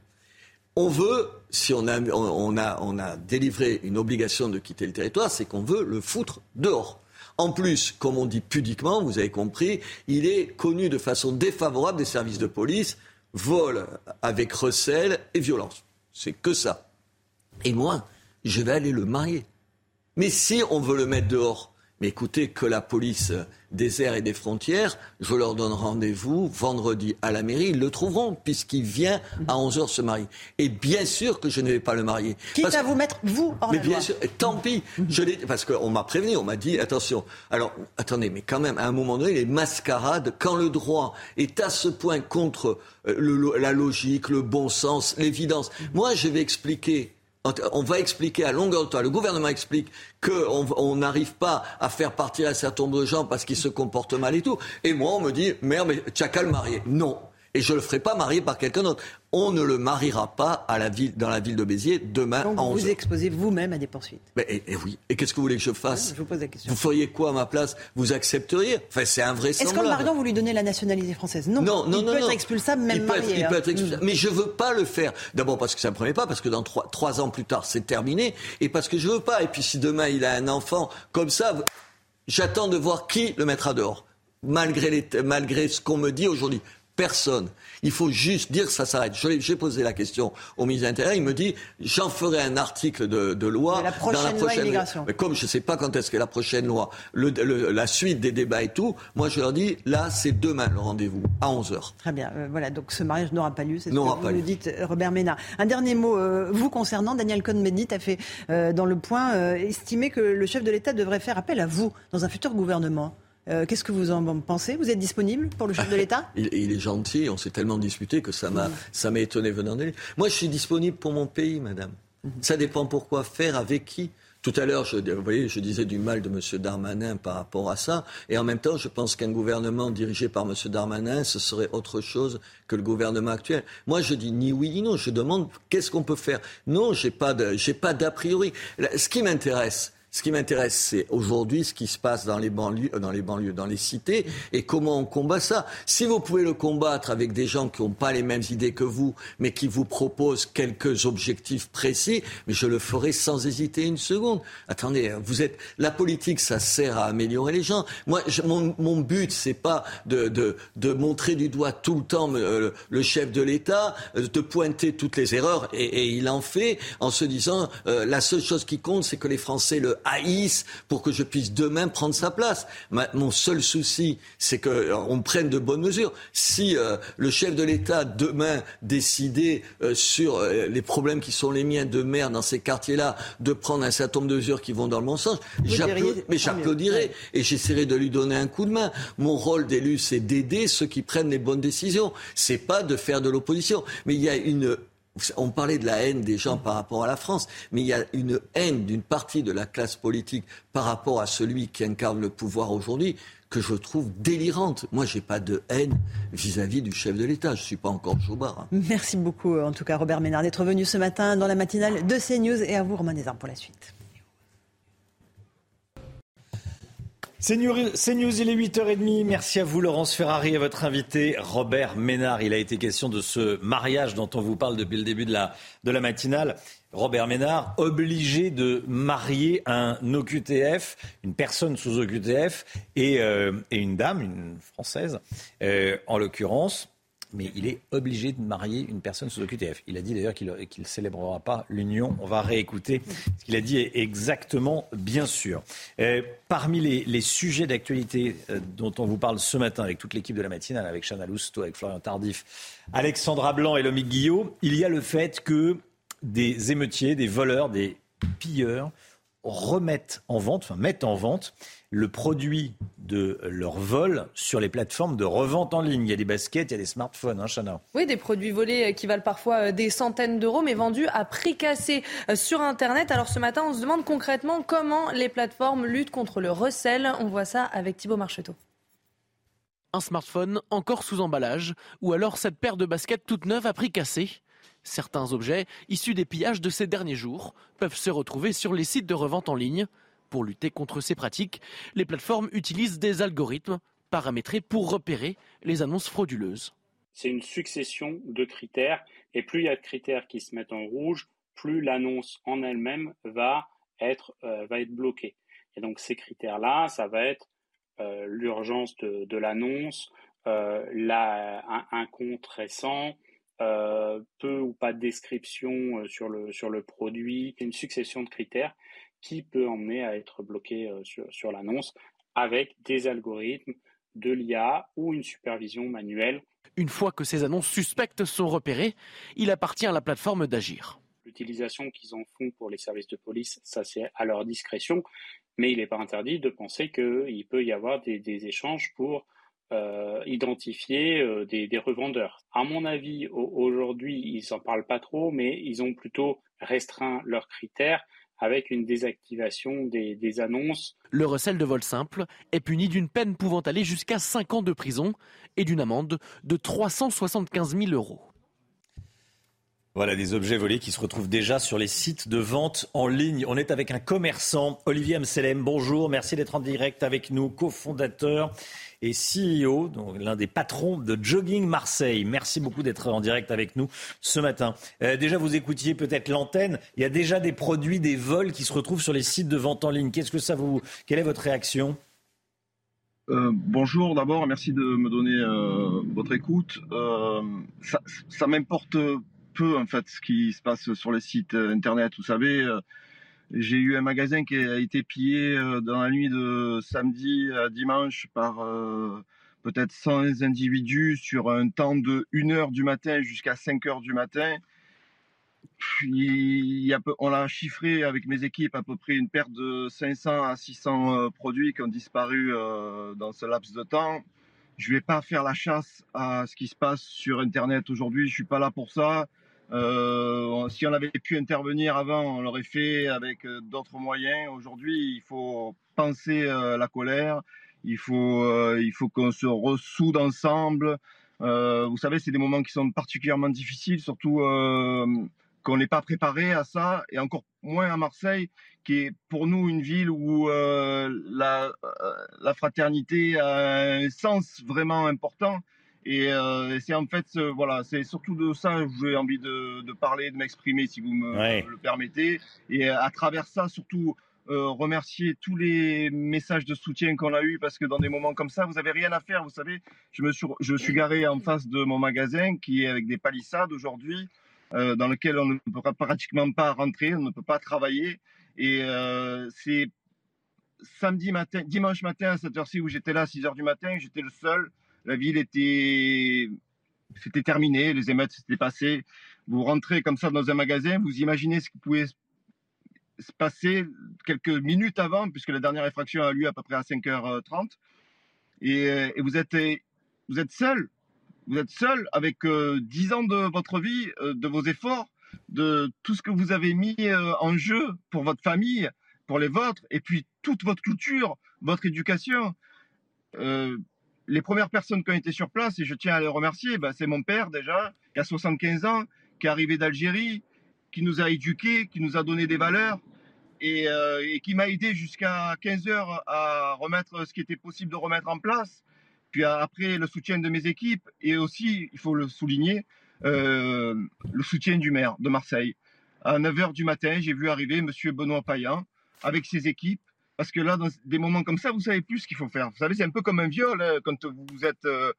S57: On veut, si on a, délivré une obligation de quitter le territoire, c'est qu'on veut le foutre dehors. En plus, comme on dit pudiquement, vous avez compris, il est connu de façon défavorable des services de police, vol avec recel et violence. C'est que ça. Et moi, je vais aller le marier. Mais si on veut le mettre dehors, mais écoutez, que la police des airs et des frontières, je leur donne rendez-vous vendredi à la mairie, ils le trouveront, puisqu'il vient à 11h se marier. Et bien sûr que je ne vais pas le marier.
S56: Quitte
S57: Parce-
S56: à vous mettre, vous, hors
S57: mais
S56: la
S57: bien
S56: loi.
S57: sûr, tant pis. Je parce qu'on m'a prévenu, on m'a dit, attention. Alors, attendez, mais quand même, à un moment donné, les mascarades, quand le droit est à ce point contre euh, le- la logique, le bon sens, l'évidence. Moi, je vais expliquer. On va expliquer à longueur de temps, le gouvernement explique qu'on on n'arrive pas à faire partir un certain nombre de gens parce qu'ils se comportent mal et tout. Et moi, on me dit, merde, mais le marier. Non. Et je le ferai pas marier par quelqu'un d'autre. On ne le mariera pas à la ville, dans la ville de Béziers demain
S56: Donc
S57: à
S56: vous
S57: 11
S56: vous exposez vous-même à des poursuites.
S57: mais, et, et oui. Et qu'est-ce que vous voulez que je fasse
S56: Je vous pose la question.
S57: Vous feriez quoi à ma place Vous accepteriez Enfin, c'est invraisemblable.
S56: Est-ce qu'en le mariant, vous lui donnez la nationalité française Non.
S57: Non, non,
S56: il
S57: non,
S56: peut
S57: non.
S56: être expulsable même
S57: il peut
S56: marié.
S57: Être, il
S56: hein.
S57: peut être expulsable. Mais je veux pas le faire. D'abord parce que ça me prenait pas, parce que dans trois, trois ans plus tard, c'est terminé, et parce que je veux pas. Et puis si demain il a un enfant comme ça, j'attends de voir qui le mettra dehors. Malgré, les, malgré ce qu'on me dit aujourd'hui. Personne. Il faut juste dire que ça s'arrête. J'ai posé la question au ministre de l'Intérieur. Il me dit j'en ferai un article de, de loi
S56: la prochaine
S57: dans la
S56: loi
S57: prochaine
S56: immigration.
S57: Mais comme je ne sais pas quand est-ce qu'est la prochaine loi, le- le- la suite des débats et tout, moi je leur dis là c'est demain le rendez-vous à 11h.
S56: Très bien. euh, voilà, donc ce mariage n'aura pas lieu, c'est ce que vous nous dites, euh, Robert Ménard. Un dernier mot, euh, vous concernant, Daniel Cohn-Bendit a fait euh, dans le point estimer que le chef de l'État devrait faire appel à vous dans un futur gouvernement. Euh, Qu'est-ce que vous en pensez? Vous êtes disponible pour le chef de l'État?
S57: Il, il est gentil, on s'est tellement disputé que ça m'a m'a étonné venant de lui. Moi je suis disponible pour mon pays, madame. Ça dépend pourquoi faire, avec qui. Tout à l'heure, je, vous voyez, je disais du mal de M. Darmanin par rapport à ça. Et en même temps, je pense qu'un gouvernement dirigé par M. Darmanin, ce serait autre chose que le gouvernement actuel. Moi, je dis ni oui ni non. Je demande qu'est-ce qu'on peut faire? Non, j'ai pas j'ai pas d'a priori. Ce qui m'intéresse, ce qui m'intéresse, c'est aujourd'hui ce qui se passe dans les banlieues, euh, dans les banlieues, dans les cités, et comment on combat ça. Si vous pouvez le combattre avec des gens qui n'ont pas les mêmes idées que vous, mais qui vous proposent quelques objectifs précis, mais je le ferai sans hésiter une seconde. Attendez, hein, vous êtes la politique, ça sert à améliorer les gens. Moi, je- mon, mon but, c'est pas de, de, de montrer du doigt tout le temps euh, le, chef de l'État, euh, de pointer toutes les erreurs, et, et il en fait en se disant euh, la seule chose qui compte, c'est que les Français le haïssent pour que je puisse demain prendre sa place. Ma- mon seul souci, c'est que euh, on prenne de bonnes mesures. Si euh, le chef de l'État demain décidait euh, sur euh, les problèmes qui sont les miens de maire dans ces quartiers-là, de prendre un certain nombre de mesures qui vont dans le bon sens, mais j'applaudirais et j'essaierai de lui donner un coup de main. Mon rôle d'élu, c'est d'aider ceux qui prennent les bonnes décisions. C'est pas de faire de l'opposition. Mais il y a une on parlait de la haine des gens par rapport à la France, mais il y a une haine d'une partie de la classe politique par rapport à celui qui incarne le pouvoir aujourd'hui que je trouve délirante. Moi, j'ai pas de haine vis-à-vis du chef de l'État. Je suis pas encore Jobard. hein.
S56: Merci beaucoup, en tout cas, Robert Ménard, d'être venu ce matin dans la matinale de CNews. Et à vous, Romain Desarmes, pour la suite.
S1: C'est News, il est 8h30. Merci à vous, Laurence Ferrari, et votre invité, Robert Ménard. Il a été question de ce mariage dont on vous parle depuis le début de la, matinale. Robert Ménard, obligé de marier un OQTF, une personne sous OQTF, et, euh, et une dame, une Française, euh, en l'occurrence. Mais il est obligé de marier une personne sous OQTF. Il a dit d'ailleurs qu'il ne célébrera pas l'union. On va réécouter ce qu'il a dit exactement, bien sûr. Euh, parmi les, sujets d'actualité euh, dont on vous parle ce matin avec toute l'équipe de la matinale, avec Chana Lousteau, avec Florian Tardif, Alexandra Blanc et Lomique Guillot, il y a le fait que des émeutiers, des voleurs, des pilleurs remettent en vente, enfin mettent en vente le produit de leur vol sur les plateformes de revente en ligne. Il y a des baskets, il y a des smartphones, hein, Chana
S3: Oui, des produits volés euh, qui valent parfois euh, des centaines d'euros, mais vendus à prix cassé euh, sur Internet. Alors ce matin, on se demande concrètement comment les plateformes luttent contre le recel. On voit ça avec Thibault Marcheteau.
S58: Un smartphone encore sous emballage, ou alors cette paire de baskets toute neuve à prix cassé. Certains objets, issus des pillages de ces derniers jours, peuvent se retrouver sur les sites de revente en ligne. Pour lutter contre ces pratiques, les plateformes utilisent des algorithmes paramétrés pour repérer les annonces frauduleuses.
S30: C'est une succession de critères, et plus il y a de critères qui se mettent en rouge, plus l'annonce en elle-même va être, euh, va être bloquée. Et donc ces critères-là, ça va être euh, l'urgence de, l'annonce, euh, un, compte récent, peu ou pas de description sur le, sur le produit, une succession de critères qui peut emmener à être bloqué euh, sur, sur l'annonce avec des algorithmes, de l'IA ou une supervision manuelle.
S58: Une fois que ces annonces suspectes sont repérées, il appartient à la plateforme d'agir.
S30: L'utilisation qu'ils en font pour les services de police, ça c'est à leur discrétion, mais il n'est pas interdit de penser qu'il peut y avoir des, des échanges pour euh, identifier euh, des, revendeurs. À mon avis, aujourd'hui, ils n'en parlent pas trop, mais ils ont plutôt restreint leurs critères avec une désactivation des, annonces.
S58: Le recel de vol simple est puni d'une peine pouvant aller jusqu'à 5 ans de prison et d'une amende de 375 000 euros.
S1: Voilà des objets volés qui se retrouvent déjà sur les sites de vente en ligne. On est avec un commerçant, Olivier Amselem. Bonjour, merci d'être en direct avec nous, cofondateur et CEO, l'un des patrons de Jogging Marseille. Merci beaucoup d'être en direct avec nous ce matin. Euh, déjà, vous écoutiez peut-être l'antenne. Il y a déjà des produits, des vols qui se retrouvent sur les sites de vente en ligne. Qu'est-ce que ça vous Quelle est votre réaction?
S59: Euh, bonjour d'abord, merci de me donner euh, votre écoute. ça m'importe peu en fait ce qui se passe sur les sites internet. Vous savez, euh, j'ai eu un magasin qui a été pillé euh, dans la nuit de samedi à dimanche par euh, peut-être 100 individus sur un temps de 1h du matin jusqu'à 5h du matin. Puis, on l'a chiffré avec mes équipes à peu près une perte de 500 à 600 produits qui ont disparu dans ce laps de temps. Je ne vais pas faire la chasse à ce qui se passe sur Internet aujourd'hui. Je suis pas là pour ça. Euh, si on avait pu intervenir avant, on l'aurait fait avec euh, d'autres moyens. Aujourd'hui, il faut penser euh, la colère. Il faut, qu'on se ressoude ensemble. vous savez, c'est des moments qui sont particulièrement difficiles, surtout qu'on n'est pas préparé à ça, et encore moins à Marseille, qui est pour nous une ville où la fraternité a un sens vraiment important. Et euh, c'est en fait, voilà, c'est surtout de ça que j'ai envie de, de, parler, de m'exprimer, si vous me le permettez. Et à travers ça, surtout euh, remercier tous les messages de soutien qu'on a eu parce que dans des moments comme ça, vous avez rien à faire. Vous savez, je me suis, je suis garé en face de mon magasin qui est avec des palissades aujourd'hui, euh, dans lequel on ne peut pratiquement pas rentrer, on ne peut pas travailler. Et euh, c'est samedi matin, dimanche matin à cette heure-ci où j'étais là à 6 heures du matin, j'étais le seul la ville était, c'était terminé, les émeutes s'étaient passées. Vous rentrez comme ça dans un magasin, vous imaginez ce qui pouvait se passer quelques minutes avant, puisque la dernière effraction a lieu à peu près à 5h30. Et, et vous êtes, vous êtes seul. Vous êtes seul avec euh, 10 ans de votre vie, euh, de vos efforts, de tout ce que vous avez mis euh, en jeu pour votre famille, pour les vôtres, et puis toute votre culture, votre éducation. Les premières personnes qui ont été sur place, et je tiens à les remercier, ben, c'est mon père déjà, qui a 75 ans, qui est arrivé d'Algérie, qui nous a éduqués, qui nous a donné des valeurs, et, euh, qui m'a aidé jusqu'à 15 heures à remettre ce qui était possible de remettre en place. Puis après, le soutien de mes équipes, et aussi, il faut le souligner, euh, le soutien du maire de Marseille. À 9 heures du matin, j'ai vu arriver Monsieur Benoît Payan avec ses équipes parce que là, dans des moments comme ça, vous savez plus ce qu'il faut faire. Vous savez, c'est un peu comme un viol hein, quand vous êtes euh,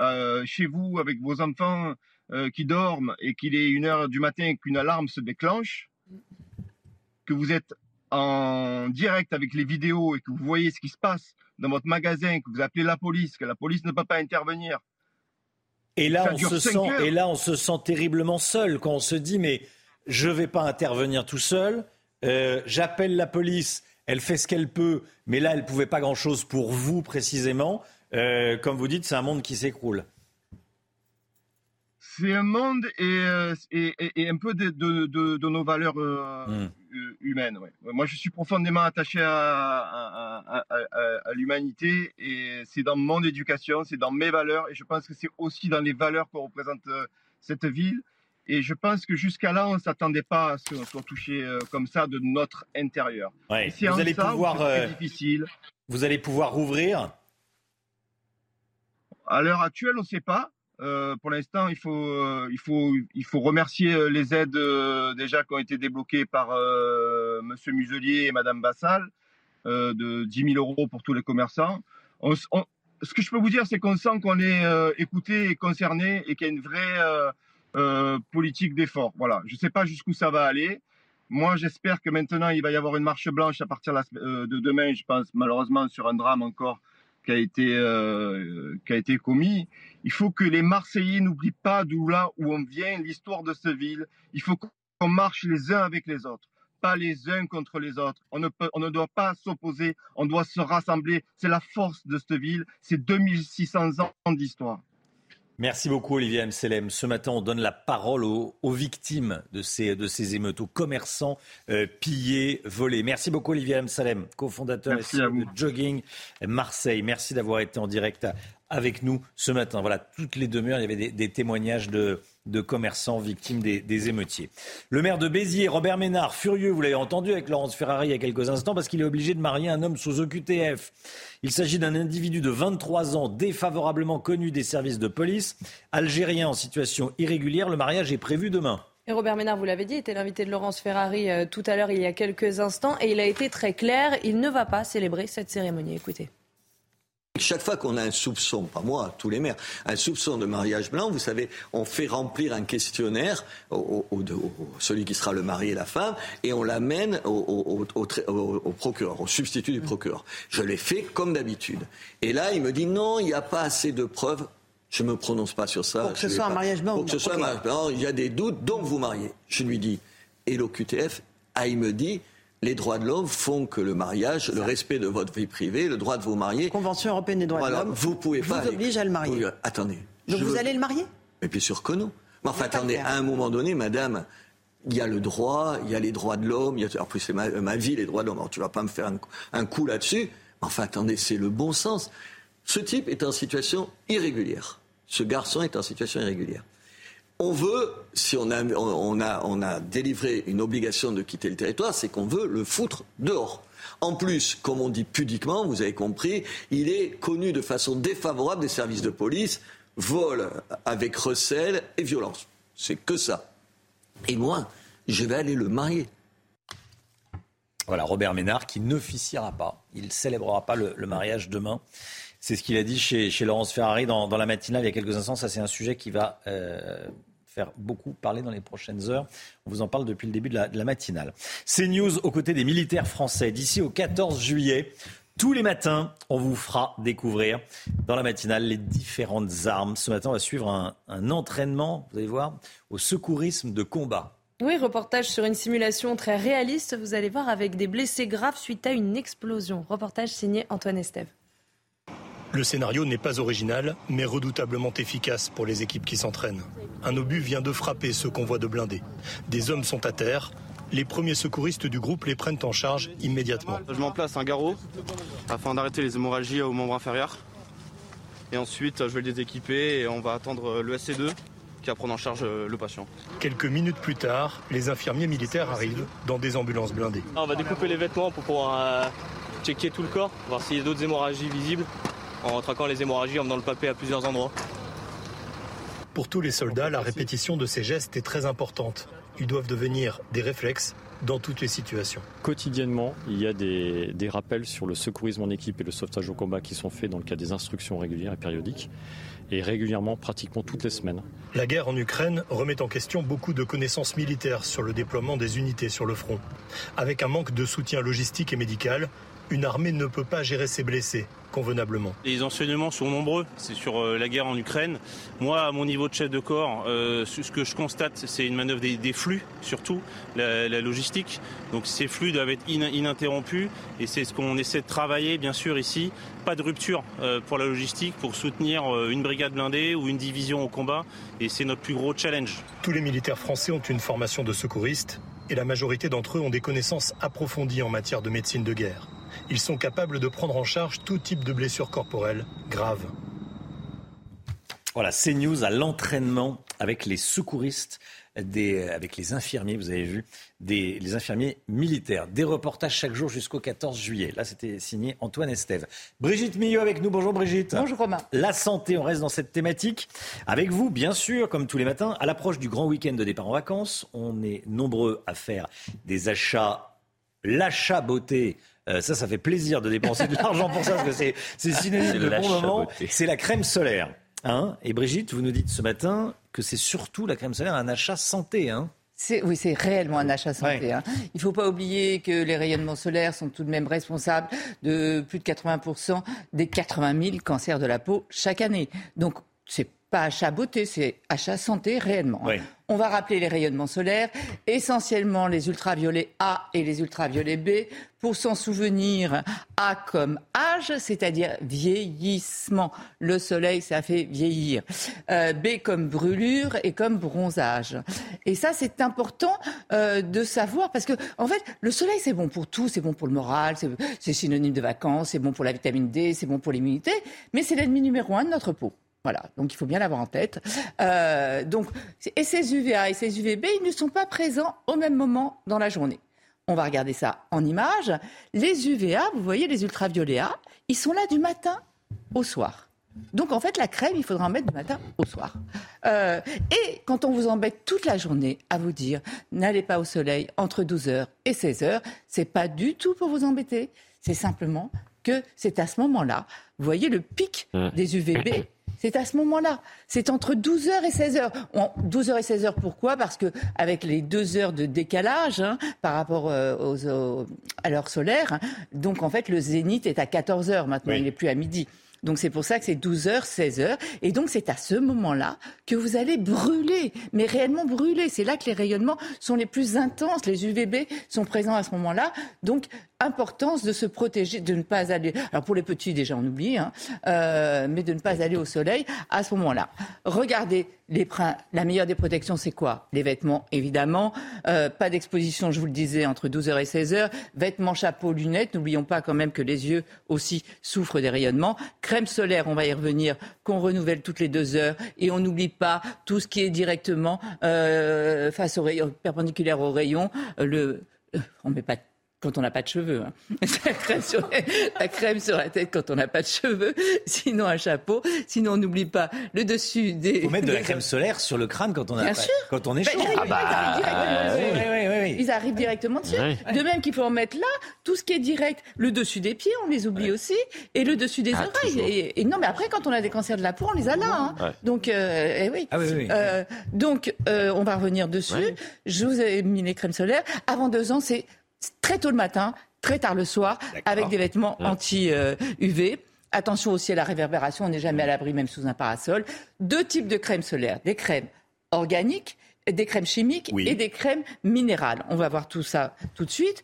S59: euh, chez vous avec vos enfants euh, qui dorment et qu'il est une heure du matin et qu'une alarme se déclenche, que vous êtes en direct avec les vidéos et que vous voyez ce qui se passe dans votre magasin, que vous appelez la police, que la police ne peut pas intervenir.
S1: Et là, on se sent, et là, on se sent terriblement seul quand on se dit mais je ne vais pas intervenir tout seul euh, j'appelle la police, elle fait ce qu'elle peut, mais là, elle ne pouvait pas grand-chose pour vous précisément. Euh, comme vous dites, c'est un monde qui s'écroule.
S59: C'est un monde et, euh, et, et, un peu de, de, de, de nos valeurs euh,
S1: Hmm.
S59: hu- humaines. ouais. Moi, je suis profondément attaché à, à, à, à- à l'humanité et c'est dans mon éducation, c'est dans mes valeurs et je pense que c'est aussi dans les valeurs que représente cette ville. Et je pense que jusqu'à là, on ne s'attendait pas à ce qu'on soit touché euh, comme ça de notre intérieur.
S1: Ouais.
S59: Et
S1: Vous allez
S59: ça
S1: pouvoir, euh,
S59: difficile.
S1: Vous allez pouvoir rouvrir.
S59: À l'heure actuelle, on ne sait pas. Euh, pour l'instant, il faut, euh, il, faut, il faut remercier les aides déjà qui ont été débloquées par Monsieur Muselier et Madame Bassal de 10 000 euros pour tous les commerçants. On s- on- ce que je peux vous dire, c'est qu'on sent qu'on est écouté et concerné et qu'il y a une vraie euh, politique d'effort. Voilà. Je ne sais pas jusqu'où ça va aller. Moi, j'espère que maintenant, il va y avoir une marche blanche à partir de euh, de demain, je pense, malheureusement, sur un drame encore qui a été, euh, qui a été commis. Il faut que les Marseillais n'oublient pas d'où là où on vient, l'histoire de cette ville. Il faut qu'on marche les uns avec les autres, pas les uns contre les autres. On ne, on ne doit pas s'opposer, on doit se rassembler. C'est la force de cette ville, c'est 2600 ans d'histoire.
S1: Merci beaucoup Olivier Mselem. Ce matin, on donne la parole aux, aux victimes de ces, de ces émeutes, aux commerçants euh, pillés, volés. Merci beaucoup Olivier Mselem, cofondateur et
S59: vous.
S1: de Jogging Marseille. Merci d'avoir été en direct avec nous ce matin. Voilà, toutes les demi-heures, il y avait des, des témoignages de, de commerçants victimes des, émeutiers. Le maire de Béziers, Robert Ménard, furieux, vous l'avez entendu avec Laurence Ferrari il y a quelques instants, parce qu'il est obligé de marier un homme sous OQTF. Il s'agit d'un individu de 23 ans, défavorablement connu des services de police, algérien en situation irrégulière. Le mariage est prévu demain.
S3: Et Robert Ménard, vous l'avez dit, était l'invité de Laurence Ferrari euh, tout à l'heure, il y a quelques instants, et il a été très clair, il ne va pas célébrer cette cérémonie. Écoutez.
S57: Chaque fois qu'on a un soupçon, pas moi, tous les maires, un soupçon de mariage blanc, vous savez, on fait remplir un questionnaire au, au- au- au- celui qui sera le mari et la femme, et on l'amène au, procureur, au substitut du procureur. Je l'ai fait comme d'habitude. Et là, il me dit non, il n'y a pas assez de preuves. Je me prononce pas sur ça.
S56: Pour que ce soit un mariage blanc
S57: Pour
S56: ou-
S57: que ce soit un mariage blanc, il y a des doutes, donc vous mariez. Je lui dis, et l'OQTF, ah, il me dit, les droits de l'homme font que le mariage, le respect de votre vie privée, le droit de vous marier.
S56: Convention européenne des droits
S57: Voilà,
S56: de l'homme.
S57: vous pouvez
S56: vous
S57: pas.
S56: oblige à le marier.
S57: Attendez.
S56: Donc vous
S57: veux-
S56: allez le marier?
S57: Mais bien sûr que non. Mais enfin,
S56: Vous
S57: attendez, à un moment donné, madame, il y a le droit, il y a les droits de l'homme, il y a, en plus c'est ma, ma vie, les droits de l'homme. Alors tu vas pas me faire un, un coup là-dessus. Mais enfin, attendez, c'est le bon sens. Ce type est en situation irrégulière. Ce garçon est en situation irrégulière. On veut, si on a, délivré une obligation de quitter le territoire, c'est qu'on veut le foutre dehors. En plus, comme on dit pudiquement, vous avez compris, il est connu de façon défavorable des services de police, vol avec recel et violence. C'est que ça. Et moi, je vais aller le marier.
S1: Voilà, Robert Ménard qui n'officiera pas. Il ne célébrera pas le, mariage demain. C'est ce qu'il a dit chez, Laurence Ferrari dans, dans la matinale il y a quelques instants. Ça, c'est un sujet qui va euh, faire beaucoup parler dans les prochaines heures. On vous en parle depuis le début de la, de la matinale. C'est News aux côtés des militaires français. D'ici au 14 juillet, tous les matins, on vous fera découvrir dans la matinale les différentes armes. Ce matin, on va suivre un, un entraînement, vous allez voir, au secourisme de combat.
S3: Oui, reportage sur une simulation très réaliste, vous allez voir, avec des blessés graves suite à une explosion. Reportage signé Antoine Estève.
S20: Le scénario n'est pas original, mais redoutablement efficace pour les équipes qui s'entraînent. Un obus vient de frapper ce convoi de blindés. Des hommes sont à terre. Les premiers secouristes du groupe les prennent en charge immédiatement.
S60: Je m'en place un garrot afin d'arrêter les hémorragies au membre inférieur. Et ensuite, je vais le déséquiper et on va attendre le SC2 qui va prendre en charge euh, le patient.
S20: Quelques minutes plus tard, les infirmiers militaires arrivent dans des ambulances blindées.
S60: On va découper les vêtements pour pouvoir euh, checker tout le corps, voir s'il y a d'autres hémorragies visibles, en traquant les hémorragies en venant le paper à plusieurs endroits.
S20: Pour tous les soldats, la répétition de ces gestes est très importante. Ils doivent devenir des réflexes dans toutes les situations.
S61: Quotidiennement, il y a des, des rappels sur le secourisme en équipe et le sauvetage au combat qui sont faits dans le cadre des instructions régulières et périodiques, et régulièrement, pratiquement toutes les semaines.
S20: La guerre en Ukraine remet en question beaucoup de connaissances militaires sur le déploiement des unités sur le front. Avec un manque de soutien logistique et médical, Une armée ne peut pas gérer ses blessés convenablement.
S62: Les enseignements sont nombreux, c'est sur euh, la guerre en Ukraine. Moi, à mon niveau de chef de corps, euh, ce que je constate, c'est une manœuvre des, flux, surtout la, logistique. Donc ces flux doivent être ininterrompus et c'est ce qu'on essaie de travailler, bien sûr, ici. Pas de rupture euh, pour la logistique, pour soutenir une brigade blindée ou une division au combat et c'est notre plus gros challenge.
S20: Tous les militaires français ont une formation de secouristes et la majorité d'entre eux ont des connaissances approfondies en matière de médecine de guerre. Ils sont capables de prendre en charge tout type de blessures corporelles graves.
S1: Voilà, CNews à l'entraînement avec les secouristes, des, avec les infirmiers, vous avez vu, des, les infirmiers militaires. Des reportages chaque jour jusqu'au 14 juillet. Là, c'était signé Antoine Estève. Brigitte Millot avec nous. Bonjour Brigitte.
S63: Bonjour Romain.
S1: La santé, on reste dans cette thématique. Avec vous, bien sûr, comme tous les matins, à l'approche du grand week-end de départ en vacances, on est nombreux à faire des achats, l'achat beauté euh, ça, ça fait plaisir de dépenser de l'argent pour ça, parce que c'est, synonyme de bon moment. C'est la crème solaire. Hein Et Brigitte, vous nous dites ce matin que c'est surtout la crème solaire un achat santé. Hein
S63: oui, c'est réellement un achat santé. Hein. Il ne faut pas oublier que les rayonnements solaires sont tout de même responsables de plus de 80% des 80 000 cancers de la peau chaque année. Donc, c'est pas achat beauté, c'est achat santé réellement. Hein. On va rappeler les rayonnements solaires, essentiellement les ultraviolets A et les ultraviolets B, pour s'en souvenir. A comme âge, c'est-à-dire vieillissement. Le soleil, ça fait vieillir. Euh, B comme brûlure et comme bronzage. Et ça, c'est important euh, de savoir parce que, en fait, le soleil, c'est bon pour tout. C'est bon pour le moral, c'est synonyme de vacances, c'est bon pour la vitamine D, c'est bon pour l'immunité, mais c'est l'ennemi numéro un de notre peau. Voilà, donc il faut bien l'avoir en tête. Euh, donc, et ces UVA et ces UVB, ils ne sont pas présents au même moment dans la journée. On va regarder ça en image. Les UVA, vous voyez les ultraviolets A, ils sont là du matin au soir. Donc en fait, la crème, il faudra en mettre du matin au soir. Euh, et quand on vous embête toute la journée à vous dire n'allez pas au soleil entre 12h et 16h, c'est pas du tout pour vous embêter. C'est simplement que c'est à ce moment-là, vous voyez le pic mmh. des UVB c'est à ce moment-là. C'est entre 12h et 16h. 12h et 16h, pourquoi? Parce que avec les deux heures de décalage hein, par rapport euh, aux, à l'heure solaire, donc en fait le zénith est à 14h maintenant, il n'est plus à midi. Donc c'est pour ça que c'est 12h, 16h. Et donc c'est à ce moment-là que vous allez brûler, mais réellement brûler. C'est là que les rayonnements sont les plus intenses. Les UVB sont présents à ce moment-là. Donc importance de se protéger, de ne pas aller. Alors pour les petits déjà on oublie, hein, euh, mais de ne pas aller au soleil à ce moment-là. Regardez les la meilleure des protections, c'est quoi? Les vêtements, évidemment. Euh, pas d'exposition, je vous le disais, entre 12h et 16h. Vêtements, chapeaux, lunettes. N'oublions pas quand même que les yeux aussi souffrent des rayonnements. Crème solaire, on va y revenir, qu'on renouvelle toutes les deux heures. Et on n'oublie pas tout ce qui est directement euh, face au rayon, perpendiculaire au rayon. Le, on met pas quand on n'a pas de cheveux. Hein. La, crème sur, la, crème sur, la tête quand on n'a pas de cheveux, sinon un chapeau, sinon on n'oublie pas le dessus des...
S1: Il faut mettre de la crème solaire sur le crâne quand on, a, quand on est chaud.
S63: ah bah, ils, arrivent directement dessus. De même qu'il faut en mettre là, tout ce qui est direct, le dessus des pieds, on les oublie aussi, et le dessus des ah, oreilles. Et, non, mais après, quand on a des cancers de la peau, on les a là. Hein. Donc, euh, eh oui. Ah euh, donc, euh, on va revenir dessus. Je vous ai mis les crèmes solaires. Avant deux ans, c'est très tôt le matin, très tard le soir, avec des vêtements anti-UV. Attention aussi à la réverbération, on n'est jamais à l'abri même sous un parasol. Deux types de crèmes solaires, des crèmes organiques, des crèmes chimiques et des crèmes minérales. On va voir tout ça tout de suite.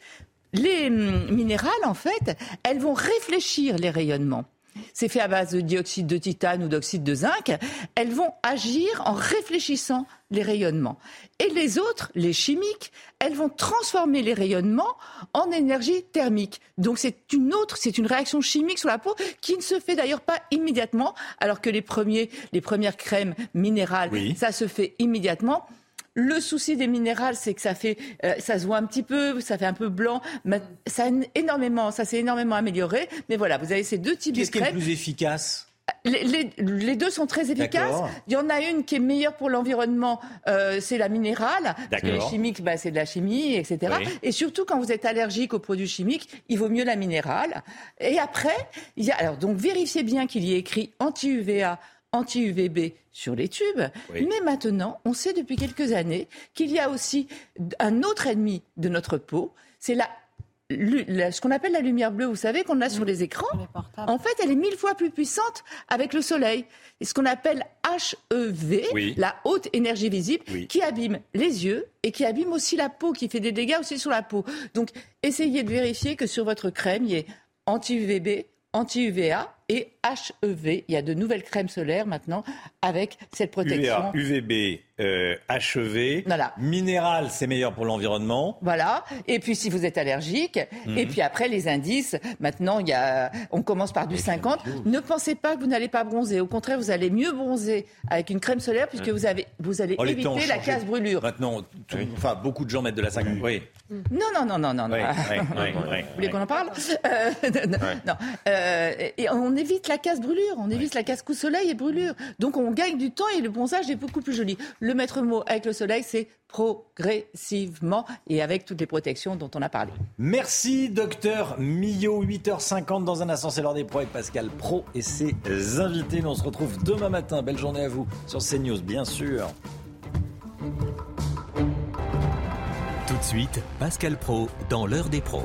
S63: Les hum, minérales, en fait, elles vont réfléchir les rayonnements c'est fait à base de dioxyde de titane ou d'oxyde de zinc, elles vont agir en réfléchissant les rayonnements. Et les autres, les chimiques, elles vont transformer les rayonnements en énergie thermique. Donc c'est une autre, c'est une réaction chimique sur la peau qui ne se fait d'ailleurs pas immédiatement, alors que les premiers, les premières crèmes minérales, ça se fait immédiatement. Le souci des minérales, c'est que ça fait, euh, ça se voit un petit peu, ça fait un peu blanc. Mais ça énormément, ça s'est énormément amélioré. Mais voilà, vous avez ces deux types de
S1: crèmes. Qu'est-ce qui est le plus efficace?
S63: Les, deux sont très efficaces. Il y en a une qui est meilleure pour l'environnement, euh, c'est la minérale. Parce que les chimiques, bah, c'est de la chimie, etc. Et surtout, quand vous êtes allergique aux produits chimiques, il vaut mieux la minérale. Et après, il y a, alors donc vérifiez bien qu'il y ait écrit anti-UVA, anti-UVB sur les tubes. Mais maintenant, on sait depuis quelques années qu'il y a aussi un autre ennemi de notre peau, c'est la ce qu'on appelle la lumière bleue, vous savez, qu'on a sur les écrans, en fait, elle est mille fois plus puissante avec le soleil. Et ce qu'on appelle HEV, la haute énergie visible, qui abîme les yeux et qui abîme aussi la peau, qui fait des dégâts aussi sur la peau. Donc, essayez de vérifier que sur votre crème, il y ait anti-UVB, anti-UVA et HEV. Il y a de nouvelles crèmes solaires maintenant avec cette protection.
S1: UVA, UVB, euh, HEV. Voilà. Minéral, c'est meilleur pour l'environnement.
S63: Voilà. Et puis si vous êtes allergique. Et
S1: Mhm.
S63: puis après, les indices. Maintenant, il y a, on commence par du 50. Ne pensez pas que vous n'allez pas bronzer. Au contraire, vous allez mieux bronzer avec une crème solaire puisque vous, avez, vous allez
S1: Oh,
S63: éviter la casse brûlure.
S1: Maintenant, tout- enfin, beaucoup de gens mettent de la 50. Oui.
S63: Non, non, non, non, non. non.
S1: Oui, oui, oui, oui,
S63: Vous voulez
S1: oui.
S63: qu'on en parle? Euh, non, non. Euh, et on évite la casse brûlure, on évite la casse coup soleil et brûlure. Donc on gagne du temps et le bronzage est beaucoup plus joli. Le maître mot avec le soleil, c'est progressivement et avec toutes les protections dont on a parlé.
S1: Merci, docteur Millot. 8h50 dans un instant, c'est l'heure des pros avec Pascal Pro et ses invités. Nous, on se retrouve demain matin. Belle journée à vous sur CNews, bien sûr.
S64: Tout de suite, Pascal Pro dans l'heure des pros.